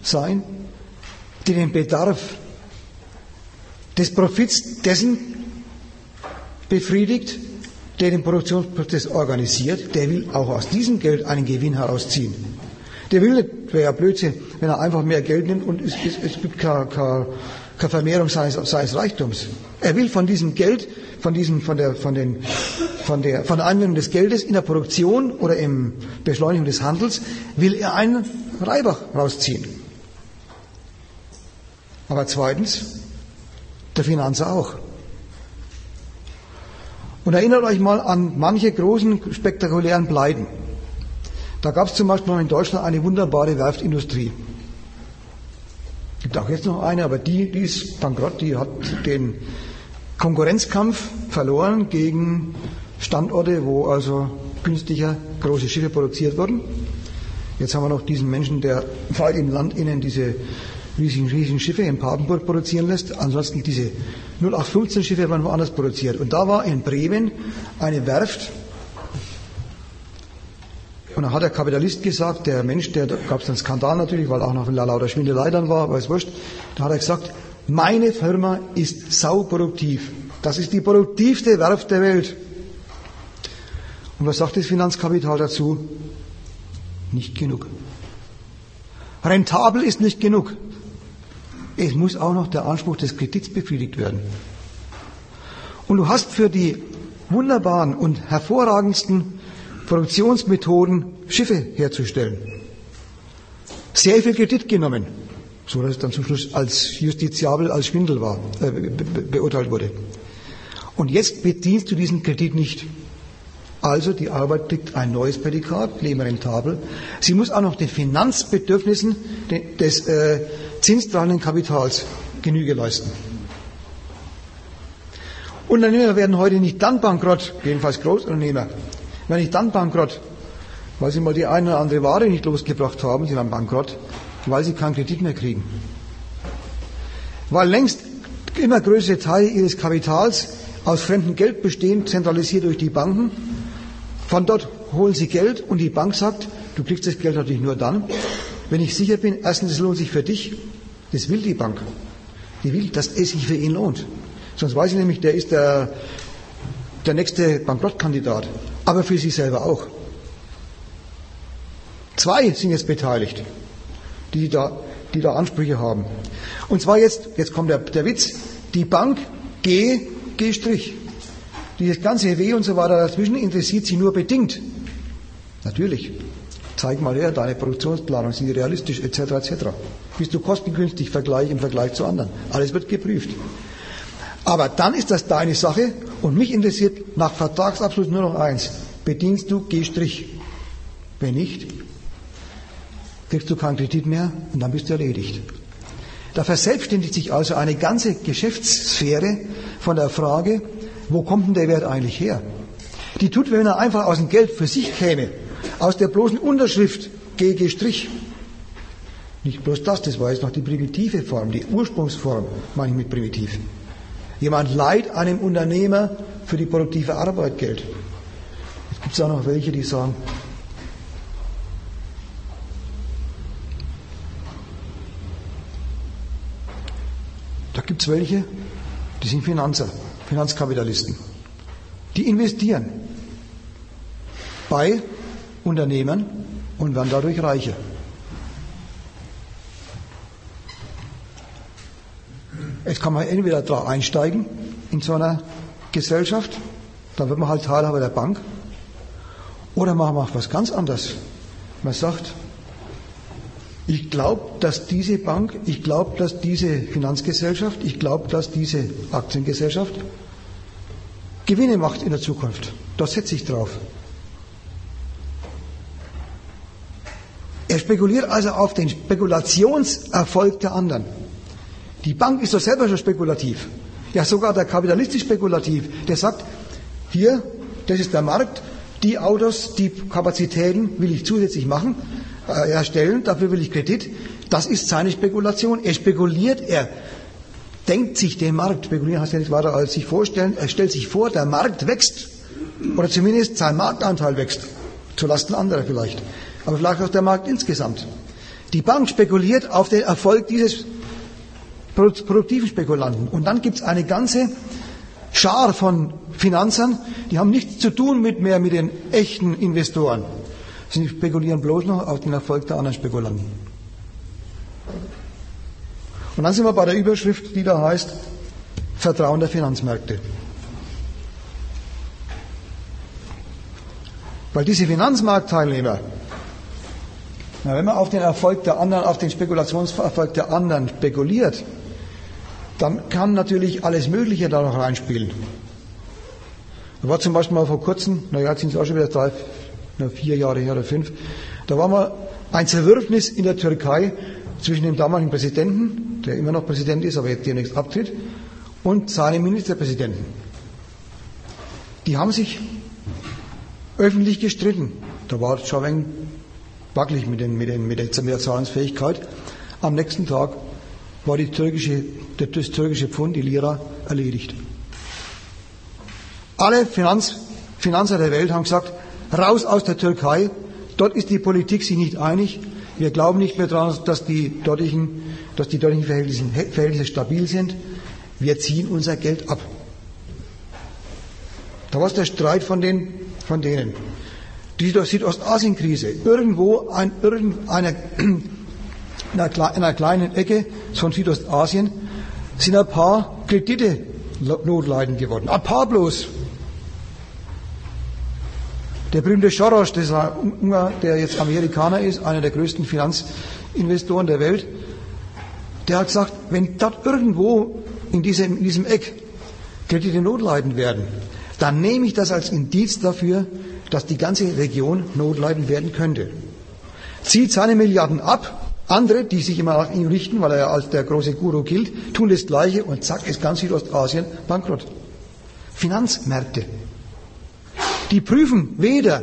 sein, die den Bedarf des Profits dessen befriedigt, der den Produktionsprozess organisiert, der will auch aus diesem Geld einen Gewinn herausziehen. Der will nicht, wäre ja Blödsinn, wenn er einfach mehr Geld nimmt und es, es, es gibt keine, keine, keine Vermehrung seines, seines Reichtums. Er will von diesem Geld, von, diesem, von, der, von, den, von, der, von der Anwendung des Geldes in der Produktion oder im Beschleunigung des Handels, will er einen Reibach rausziehen. Aber zweitens, der Finanzer auch. Und erinnert euch mal an manche großen, spektakulären Pleiten. Da gab es zum Beispiel in Deutschland eine wunderbare Werftindustrie. Gibt auch jetzt noch eine, aber die, die ist bankrott, die hat den Konkurrenzkampf verloren gegen Standorte, wo also günstiger große Schiffe produziert wurden. Jetzt haben wir noch diesen Menschen, der weit im Land innen diese riesigen, riesigen Schiffe in Papenburg produzieren lässt. Ansonsten diese 0815 Schiffe werden woanders produziert. Und da war in Bremen eine Werft. Und da hat der Kapitalist gesagt, der Mensch, der gab es einen Skandal natürlich, weil auch noch lauter Schwindelei dann war, ist wurscht. Da hat er gesagt, meine Firma ist sauproduktiv. Das ist die produktivste Werft der Welt. Und was sagt das Finanzkapital dazu? Nicht genug. Rentabel ist nicht genug. Es muss auch noch der Anspruch des Kredits befriedigt werden. Und du hast für die wunderbaren und hervorragendsten Produktionsmethoden Schiffe herzustellen sehr viel Kredit genommen, so dass es dann zum Schluss als justiziabel, als Schwindel war, äh, be beurteilt wurde. Und jetzt bedienst du diesen Kredit nicht. Also die Arbeit kriegt ein neues Prädikat, Leben rentabel. Sie muss auch noch den Finanzbedürfnissen des äh, zinstragenden Kapitals Genüge leisten. Unternehmer werden heute nicht dann bankrott, jedenfalls Großunternehmer, werden nicht dann bankrott, weil sie mal die eine oder andere Ware nicht losgebracht haben, sie werden bankrott, weil sie keinen Kredit mehr kriegen. Weil längst immer größere Teile ihres Kapitals aus fremdem Geld bestehen, zentralisiert durch die Banken. Von dort holen sie Geld und die Bank sagt, du kriegst das Geld natürlich nur dann, wenn ich sicher bin, erstens, es lohnt sich für dich. Das will die Bank. Die will, dass es sich für ihn lohnt. Sonst weiß ich nämlich, der ist der, der nächste Bankrottkandidat. Aber für sie selber auch. Zwei sind jetzt beteiligt, die da, die da Ansprüche haben. Und zwar jetzt, jetzt kommt der, der Witz, die Bank G, G'. Dieses ganze W und so weiter dazwischen interessiert sie nur bedingt. Natürlich. Zeig mal her, deine Produktionsplanung, sind die realistisch, etc., etc. Bist du kostengünstig im Vergleich zu anderen? Alles wird geprüft. Aber dann ist das deine Sache und mich interessiert nach Vertragsabschluss nur noch eins. Bedienst du G'. Wenn nicht, kriegst du keinen Kredit mehr und dann bist du erledigt. Da verselbstständigt sich also eine ganze Geschäftssphäre von der Frage, wo kommt denn der Wert eigentlich her? Die tut, wenn er einfach aus dem Geld für sich käme, aus der bloßen Unterschrift GG. Nicht bloß das, das war jetzt noch die primitive Form, die Ursprungsform, meine ich mit primitiv. Jemand leiht einem Unternehmer für die produktive Arbeit Geld. Es gibt auch noch welche, die sagen, Da gibt es welche, die sind Finanzer, Finanzkapitalisten. Die investieren bei Unternehmen und werden dadurch reicher. Jetzt kann man entweder da einsteigen in so einer Gesellschaft, dann wird man halt Teilhaber der Bank, oder man macht was ganz anderes. Man sagt, ich glaube, dass diese Bank, ich glaube, dass diese Finanzgesellschaft, ich glaube, dass diese Aktiengesellschaft Gewinne macht in der Zukunft. Da setze ich drauf. Er spekuliert also auf den Spekulationserfolg der anderen. Die Bank ist doch selber schon spekulativ. Ja, sogar der kapitalistisch spekulativ. Der sagt, hier, das ist der Markt, die Autos, die Kapazitäten will ich zusätzlich machen äh, erstellen, dafür will ich Kredit. Das ist seine Spekulation. Er spekuliert, er denkt sich den Markt, spekulieren heißt ja nicht weiter als sich vorstellen, er stellt sich vor, der Markt wächst. Oder zumindest sein Marktanteil wächst. Zulasten anderer vielleicht. Aber vielleicht auch der Markt insgesamt. Die Bank spekuliert auf den Erfolg dieses produktiven Spekulanten. Und dann gibt es eine ganze Schar von Finanzern, die haben nichts zu tun mit mehr mit den echten Investoren. Sie spekulieren bloß noch auf den Erfolg der anderen Spekulanten. Und dann sind wir bei der Überschrift, die da heißt Vertrauen der Finanzmärkte. Weil diese Finanzmarktteilnehmer, na, wenn man auf den Erfolg der anderen, auf den Spekulationserfolg der anderen spekuliert, dann kann natürlich alles Mögliche da noch reinspielen. Da war zum Beispiel mal vor kurzem, naja, jetzt sind es auch schon wieder drei, vier Jahre her oder fünf, da war mal ein Zerwürfnis in der Türkei zwischen dem damaligen Präsidenten, der immer noch Präsident ist, aber jetzt demnächst abtritt, und seinem Ministerpräsidenten. Die haben sich öffentlich gestritten. Da war es schon ein wenig wackelig mit, den, mit, den, mit der Zahlungsfähigkeit. Am nächsten Tag war die türkische, das türkische Pfund, die Lira, erledigt. Alle Finanz, Finanzer der Welt haben gesagt, raus aus der Türkei, dort ist die Politik sich nicht einig, wir glauben nicht mehr daran, dass die dortigen, dass die dortigen Verhältnisse, Verhältnisse stabil sind, wir ziehen unser Geld ab. Da war es der Streit von, den, von denen. Die Südostasienkrise, irgendwo ein, irgendeiner in einer kleinen Ecke von Südostasien sind ein paar Kredite notleidend geworden. Ein paar bloß. Der berühmte Soros, der jetzt Amerikaner ist, einer der größten Finanzinvestoren der Welt, der hat gesagt, wenn dort irgendwo in diesem, in diesem Eck Kredite notleidend werden, dann nehme ich das als Indiz dafür, dass die ganze Region notleidend werden könnte. Zieht seine Milliarden ab, andere, die sich immer nach ihm richten, weil er ja als der große Guru gilt, tun das Gleiche und zack ist ganz Südostasien bankrott. Finanzmärkte. Die prüfen weder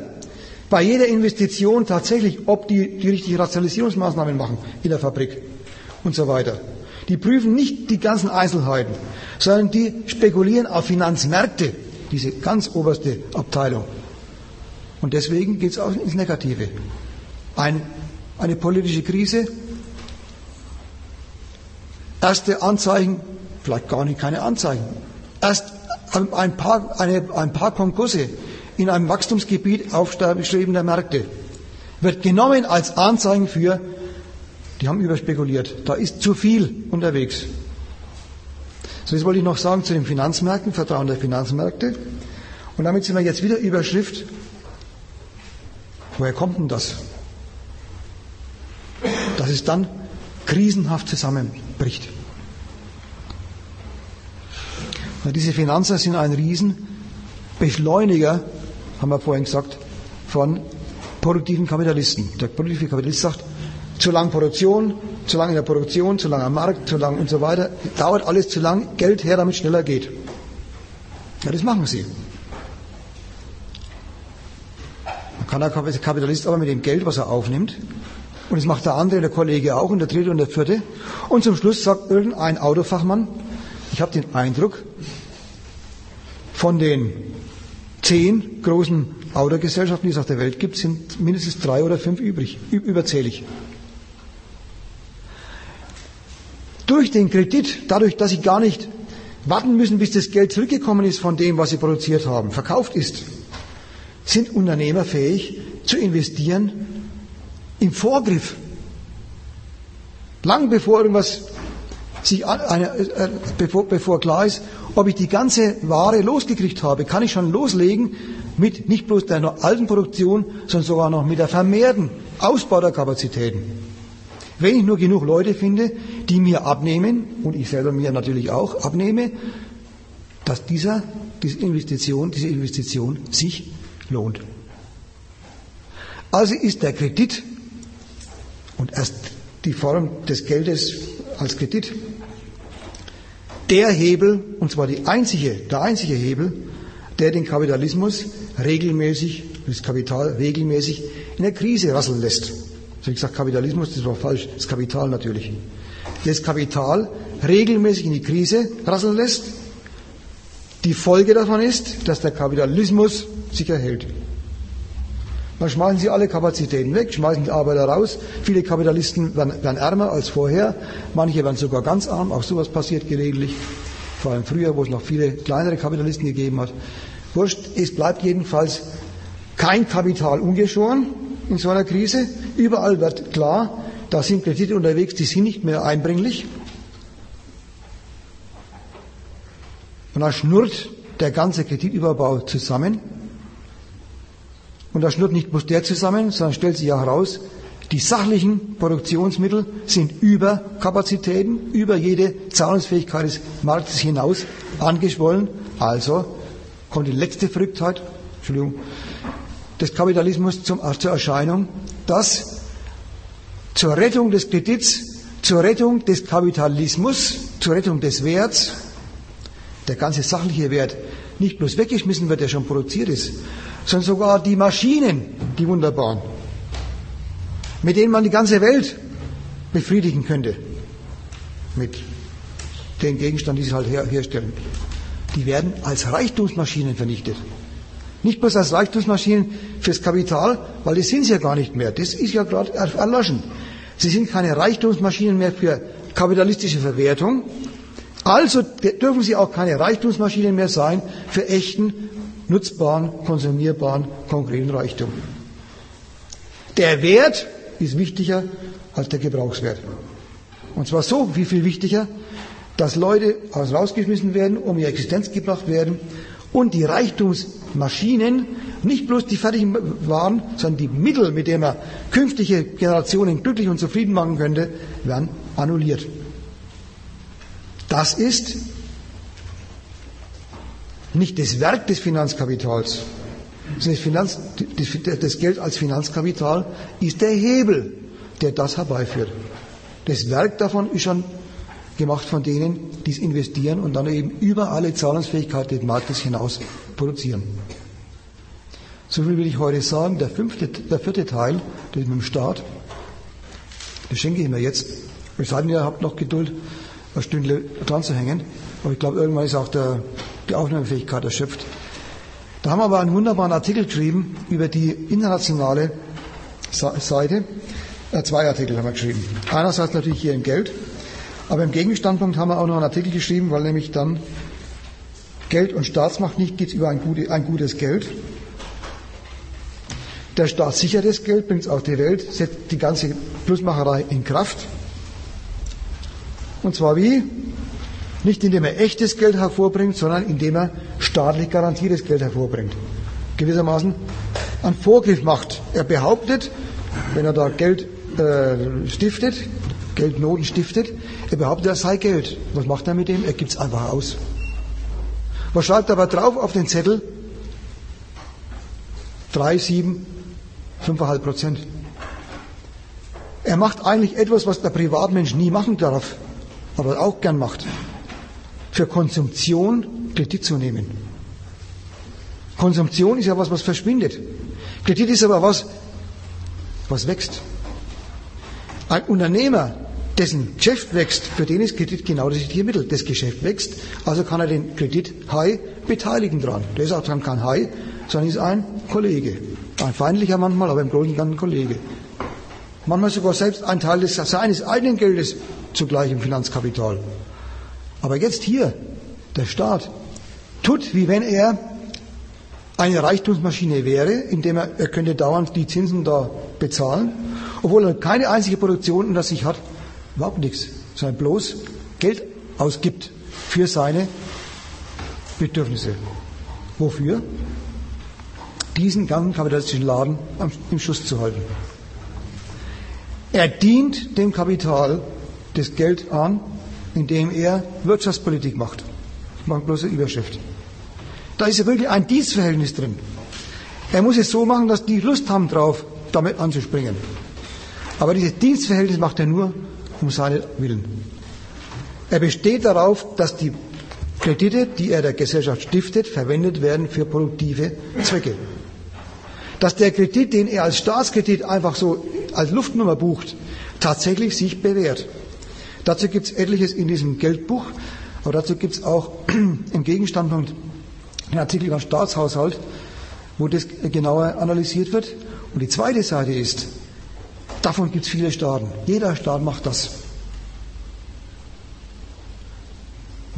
bei jeder Investition tatsächlich, ob die die richtigen Rationalisierungsmaßnahmen machen in der Fabrik und so weiter. Die prüfen nicht die ganzen Einzelheiten, sondern die spekulieren auf Finanzmärkte, diese ganz oberste Abteilung. Und deswegen geht es auch ins Negative. Ein, eine politische Krise, erste Anzeichen, vielleicht gar nicht keine Anzeichen, erst ein paar, eine, ein paar Konkurse in einem Wachstumsgebiet aufstrebender Märkte wird genommen als Anzeichen für, die haben überspekuliert, da ist zu viel unterwegs. So, jetzt wollte ich noch sagen zu den Finanzmärkten, Vertrauen der Finanzmärkte. Und damit sind wir jetzt wieder Überschrift. Woher kommt denn das? Dass es dann krisenhaft zusammenbricht. Diese Finanzer sind ein Riesenbeschleuniger, haben wir vorhin gesagt, von produktiven Kapitalisten. Der produktive Kapitalist sagt, zu lang Produktion, zu lang in der Produktion, zu lang am Markt, zu lang und so weiter. Dauert alles zu lang, Geld her, damit es schneller geht. Ja, das machen sie. Dann kann der Kapitalist aber mit dem Geld, was er aufnimmt, und das macht der andere, der Kollege auch, und der dritte und der vierte, und zum Schluss sagt irgendein Autofachmann, ich habe den Eindruck, von den zehn großen Autogesellschaften, die es auf der Welt gibt, sind mindestens drei oder fünf übrig, überzählig. Durch den Kredit, dadurch, dass sie gar nicht warten müssen, bis das Geld zurückgekommen ist von dem, was sie produziert haben, verkauft ist, sind Unternehmer fähig zu investieren im Vorgriff. Lang bevor irgendwas sich eine, äh, bevor, bevor klar ist, ob ich die ganze Ware losgekriegt habe, kann ich schon loslegen mit nicht bloß der alten Produktion, sondern sogar noch mit der vermehrten Ausbau der Kapazitäten. Wenn ich nur genug Leute finde, die mir abnehmen, und ich selber mir natürlich auch abnehme, dass dieser, diese, Investition, diese Investition sich lohnt. Also ist der Kredit und erst die Form des Geldes als Kredit der Hebel, und zwar die einzige, der einzige Hebel, der den Kapitalismus regelmäßig, das Kapital regelmäßig in der Krise rasseln lässt. So wie gesagt, Kapitalismus, das war falsch, das Kapital natürlich. Das Kapital regelmäßig in die Krise rasseln lässt. Die Folge davon ist, dass der Kapitalismus sich erhält. Dann schmeißen sie alle Kapazitäten weg, schmeißen die Arbeiter raus. Viele Kapitalisten werden, werden ärmer als vorher. Manche werden sogar ganz arm. Auch sowas passiert gelegentlich. Vor allem früher, wo es noch viele kleinere Kapitalisten gegeben hat. Wurscht, es bleibt jedenfalls kein Kapital ungeschoren in so einer Krise. Überall wird klar, da sind Kredite unterwegs, die sind nicht mehr einbringlich. Und da schnurrt der ganze Kreditüberbau zusammen. Und da schnurrt nicht bloß der zusammen, sondern stellt sich auch heraus, die sachlichen Produktionsmittel sind über Kapazitäten, über jede Zahlungsfähigkeit des Marktes hinaus angeschwollen. Also kommt die letzte Verrücktheit, Entschuldigung, des Kapitalismus zum, zur Erscheinung, dass zur Rettung des Kredits, zur Rettung des Kapitalismus, zur Rettung des Werts, der ganze sachliche Wert nicht bloß weggeschmissen wird, der schon produziert ist, sondern sogar die Maschinen, die wunderbaren, mit denen man die ganze Welt befriedigen könnte, mit dem Gegenstand, die sie halt her herstellen, die werden als Reichtumsmaschinen vernichtet. Nicht bloß als Reichtumsmaschinen fürs Kapital, weil das sind sie ja gar nicht mehr. Das ist ja gerade erloschen. Sie sind keine Reichtumsmaschinen mehr für kapitalistische Verwertung. Also dürfen sie auch keine Reichtumsmaschinen mehr sein für echten, nutzbaren, konsumierbaren, konkreten Reichtum. Der Wert ist wichtiger als der Gebrauchswert. Und zwar so wie viel wichtiger, dass Leute rausgeschmissen werden, um ihre Existenz gebracht werden und die Reichtumsmaschinen, nicht bloß die fertigen Waren, sondern die Mittel, mit denen man künftige Generationen glücklich und zufrieden machen könnte, werden annulliert. Das ist nicht das Werk des Finanzkapitals, sondern das, Finanz, das, Geld als Finanzkapital ist der Hebel, der das herbeiführt. Das Werk davon ist schon gemacht von denen, die es investieren und dann eben über alle Zahlungsfähigkeit des Marktes hinaus produzieren. So viel will ich heute sagen. Der, fünfte, der vierte Teil, das mit dem Staat, das schenke ich mir jetzt. Es sei denn, ihr habt noch Geduld, ein Stündchen dran zu hängen. Aber ich glaube, irgendwann ist auch der, die Aufnahmefähigkeit erschöpft. Da haben wir aber einen wunderbaren Artikel geschrieben über die internationale Seite. Äh, zwei Artikel haben wir geschrieben. Einerseits natürlich hier im Geld, aber im Gegenstandpunkt haben wir auch noch einen Artikel geschrieben, weil nämlich dann Geld und Staatsmacht nicht geht über ein, ein gutes Geld. Der Staat sichert das Geld, bringt es auf die Welt, setzt die ganze Plusmacherei in Kraft. Und zwar wie? Nicht indem er echtes Geld hervorbringt, sondern indem er staatlich garantiertes Geld hervorbringt. Gewissermaßen einen Vorgriff macht. Er behauptet, wenn er da Geld äh, stiftet, Geldnoten stiftet, er behauptet, das sei Geld. Was macht er mit dem? Er gibt es einfach aus. Was schreibt er aber drauf auf den Zettel? 3, 7, 5,5 Prozent. Er macht eigentlich etwas, was der Privatmensch nie machen darf, aber auch gern macht. Für Konsumption Kredit zu nehmen. Konsumption ist ja was, was verschwindet. Kredit ist aber was, was wächst. Ein Unternehmer, dessen Geschäft wächst, für den ist Kredit genau das richtige Mittel. Das Geschäft wächst, also kann er den Kredit High beteiligen dran. Der ist auch dann kein High, sondern ist ein Kollege. Ein feindlicher manchmal, aber im Großen und Ganzen Kollege. Manchmal sogar selbst ein Teil des, seines eigenen Geldes zugleich im Finanzkapital. Aber jetzt hier, der Staat tut, wie wenn er eine Reichtumsmaschine wäre, indem er, er könnte dauernd die Zinsen da bezahlen, obwohl er keine einzige Produktion unter sich hat, überhaupt nichts, sondern bloß Geld ausgibt für seine Bedürfnisse. Wofür? Diesen ganzen kapitalistischen Laden im Schuss zu halten. Er dient dem Kapital das Geld an, indem er Wirtschaftspolitik macht. Ich mache bloß Überschrift. Da ist ja wirklich ein Dienstverhältnis drin. Er muss es so machen, dass die Lust haben drauf, damit anzuspringen. Aber dieses Dienstverhältnis macht er nur um seinen Willen. Er besteht darauf, dass die Kredite, die er der Gesellschaft stiftet, verwendet werden für produktive Zwecke. Dass der Kredit, den er als Staatskredit einfach so als Luftnummer bucht, tatsächlich sich bewährt. Dazu gibt es etliches in diesem Geldbuch, aber dazu gibt es auch im Gegenstandpunkt einen Artikel über den Staatshaushalt, wo das genauer analysiert wird. Und die zweite Seite ist, davon gibt es viele Staaten. Jeder Staat macht das.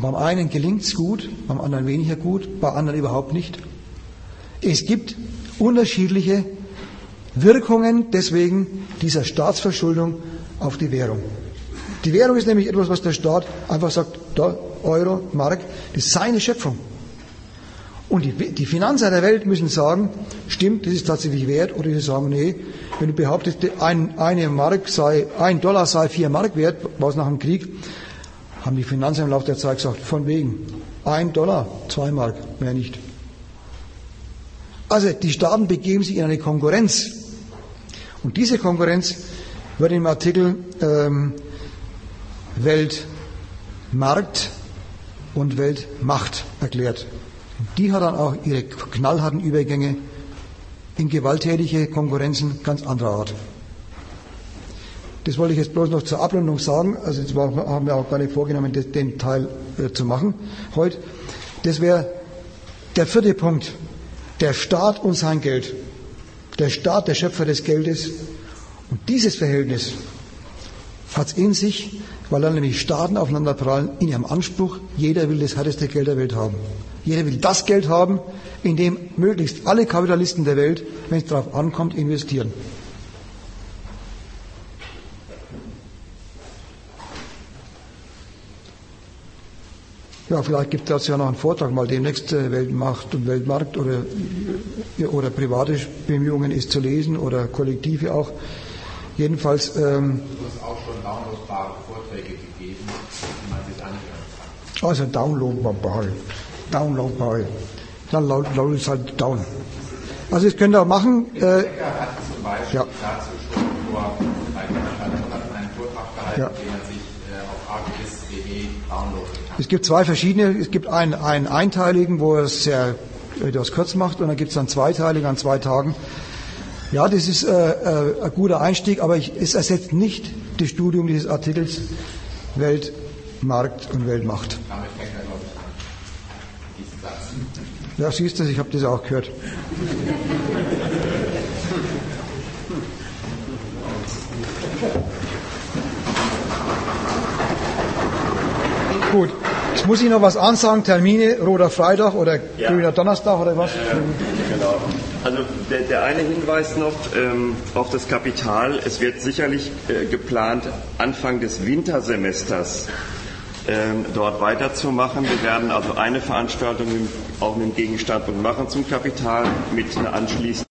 beim einen gelingt es gut, beim anderen weniger gut, bei anderen überhaupt nicht. Es gibt unterschiedliche Wirkungen deswegen dieser Staatsverschuldung auf die Währung. Die Währung ist nämlich etwas, was der Staat einfach sagt, da, Euro, Mark, das ist seine Schöpfung. Und die, die Finanzer der Welt müssen sagen, stimmt, das ist tatsächlich wert, oder sie sagen, nee, wenn du behauptest, ein, eine Mark sei, ein Dollar sei vier Mark wert, was nach dem Krieg, haben die Finanzer im Laufe der Zeit gesagt, von wegen, ein Dollar, zwei Mark, mehr nicht. Also die Staaten begeben sich in eine Konkurrenz. Und diese Konkurrenz wird im Artikel ähm, Weltmarkt und Weltmacht erklärt. Die hat dann auch ihre knallharten Übergänge in gewalttätige Konkurrenzen ganz anderer Art. Das wollte ich jetzt bloß noch zur Abrundung sagen. Also jetzt haben wir auch gar nicht vorgenommen, den Teil äh, zu machen heute. Das wäre der vierte Punkt. Der Staat und sein Geld. Der Staat, der Schöpfer des Geldes. Und dieses Verhältnis hat es in sich, weil dann nämlich Staaten aufeinander prallen in ihrem Anspruch, jeder will das härteste Geld der Welt haben. Jeder will das Geld haben, in dem möglichst alle Kapitalisten der Welt, wenn es darauf ankommt, investieren. Ja, vielleicht gibt es ja noch einen Vortrag mal demnächst äh, Weltmacht und Weltmarkt oder, oder private Bemühungen ist zu lesen oder kollektive auch. Jedenfalls. Ähm, du hast auch schon downloadbare Vorträge gegeben, die man sich anhören kann. Also downloadbar. Downloadbar. Dann lautet es halt down. Also das könnt ihr auch machen. Äh, Ja. Ja. äh, kann. Es gibt zwei verschiedene. Es gibt einen, einen einteiligen, wo er es sehr etwas kurz macht, und dann gibt es dann zweiteiligen an zwei Tagen. Ja, das ist äh, äh, ein guter Einstieg, aber ich, es ersetzt nicht das Studium dieses Artikels Welt, Markt und Weltmacht. Ja, siehst du, ich habe das auch gehört. Gut, jetzt muss ich noch was ansagen, Termine, roter Freitag oder Ja. grüner Donnerstag oder was? Genau. Also der, der eine Hinweis noch ähm, auf das Kapital. Es wird sicherlich äh, geplant, Anfang des Wintersemesters ähm, dort weiterzumachen. Wir werden also eine Veranstaltung auch mit dem Gegenstandpunkt machen zum Kapital mit einer anschließenden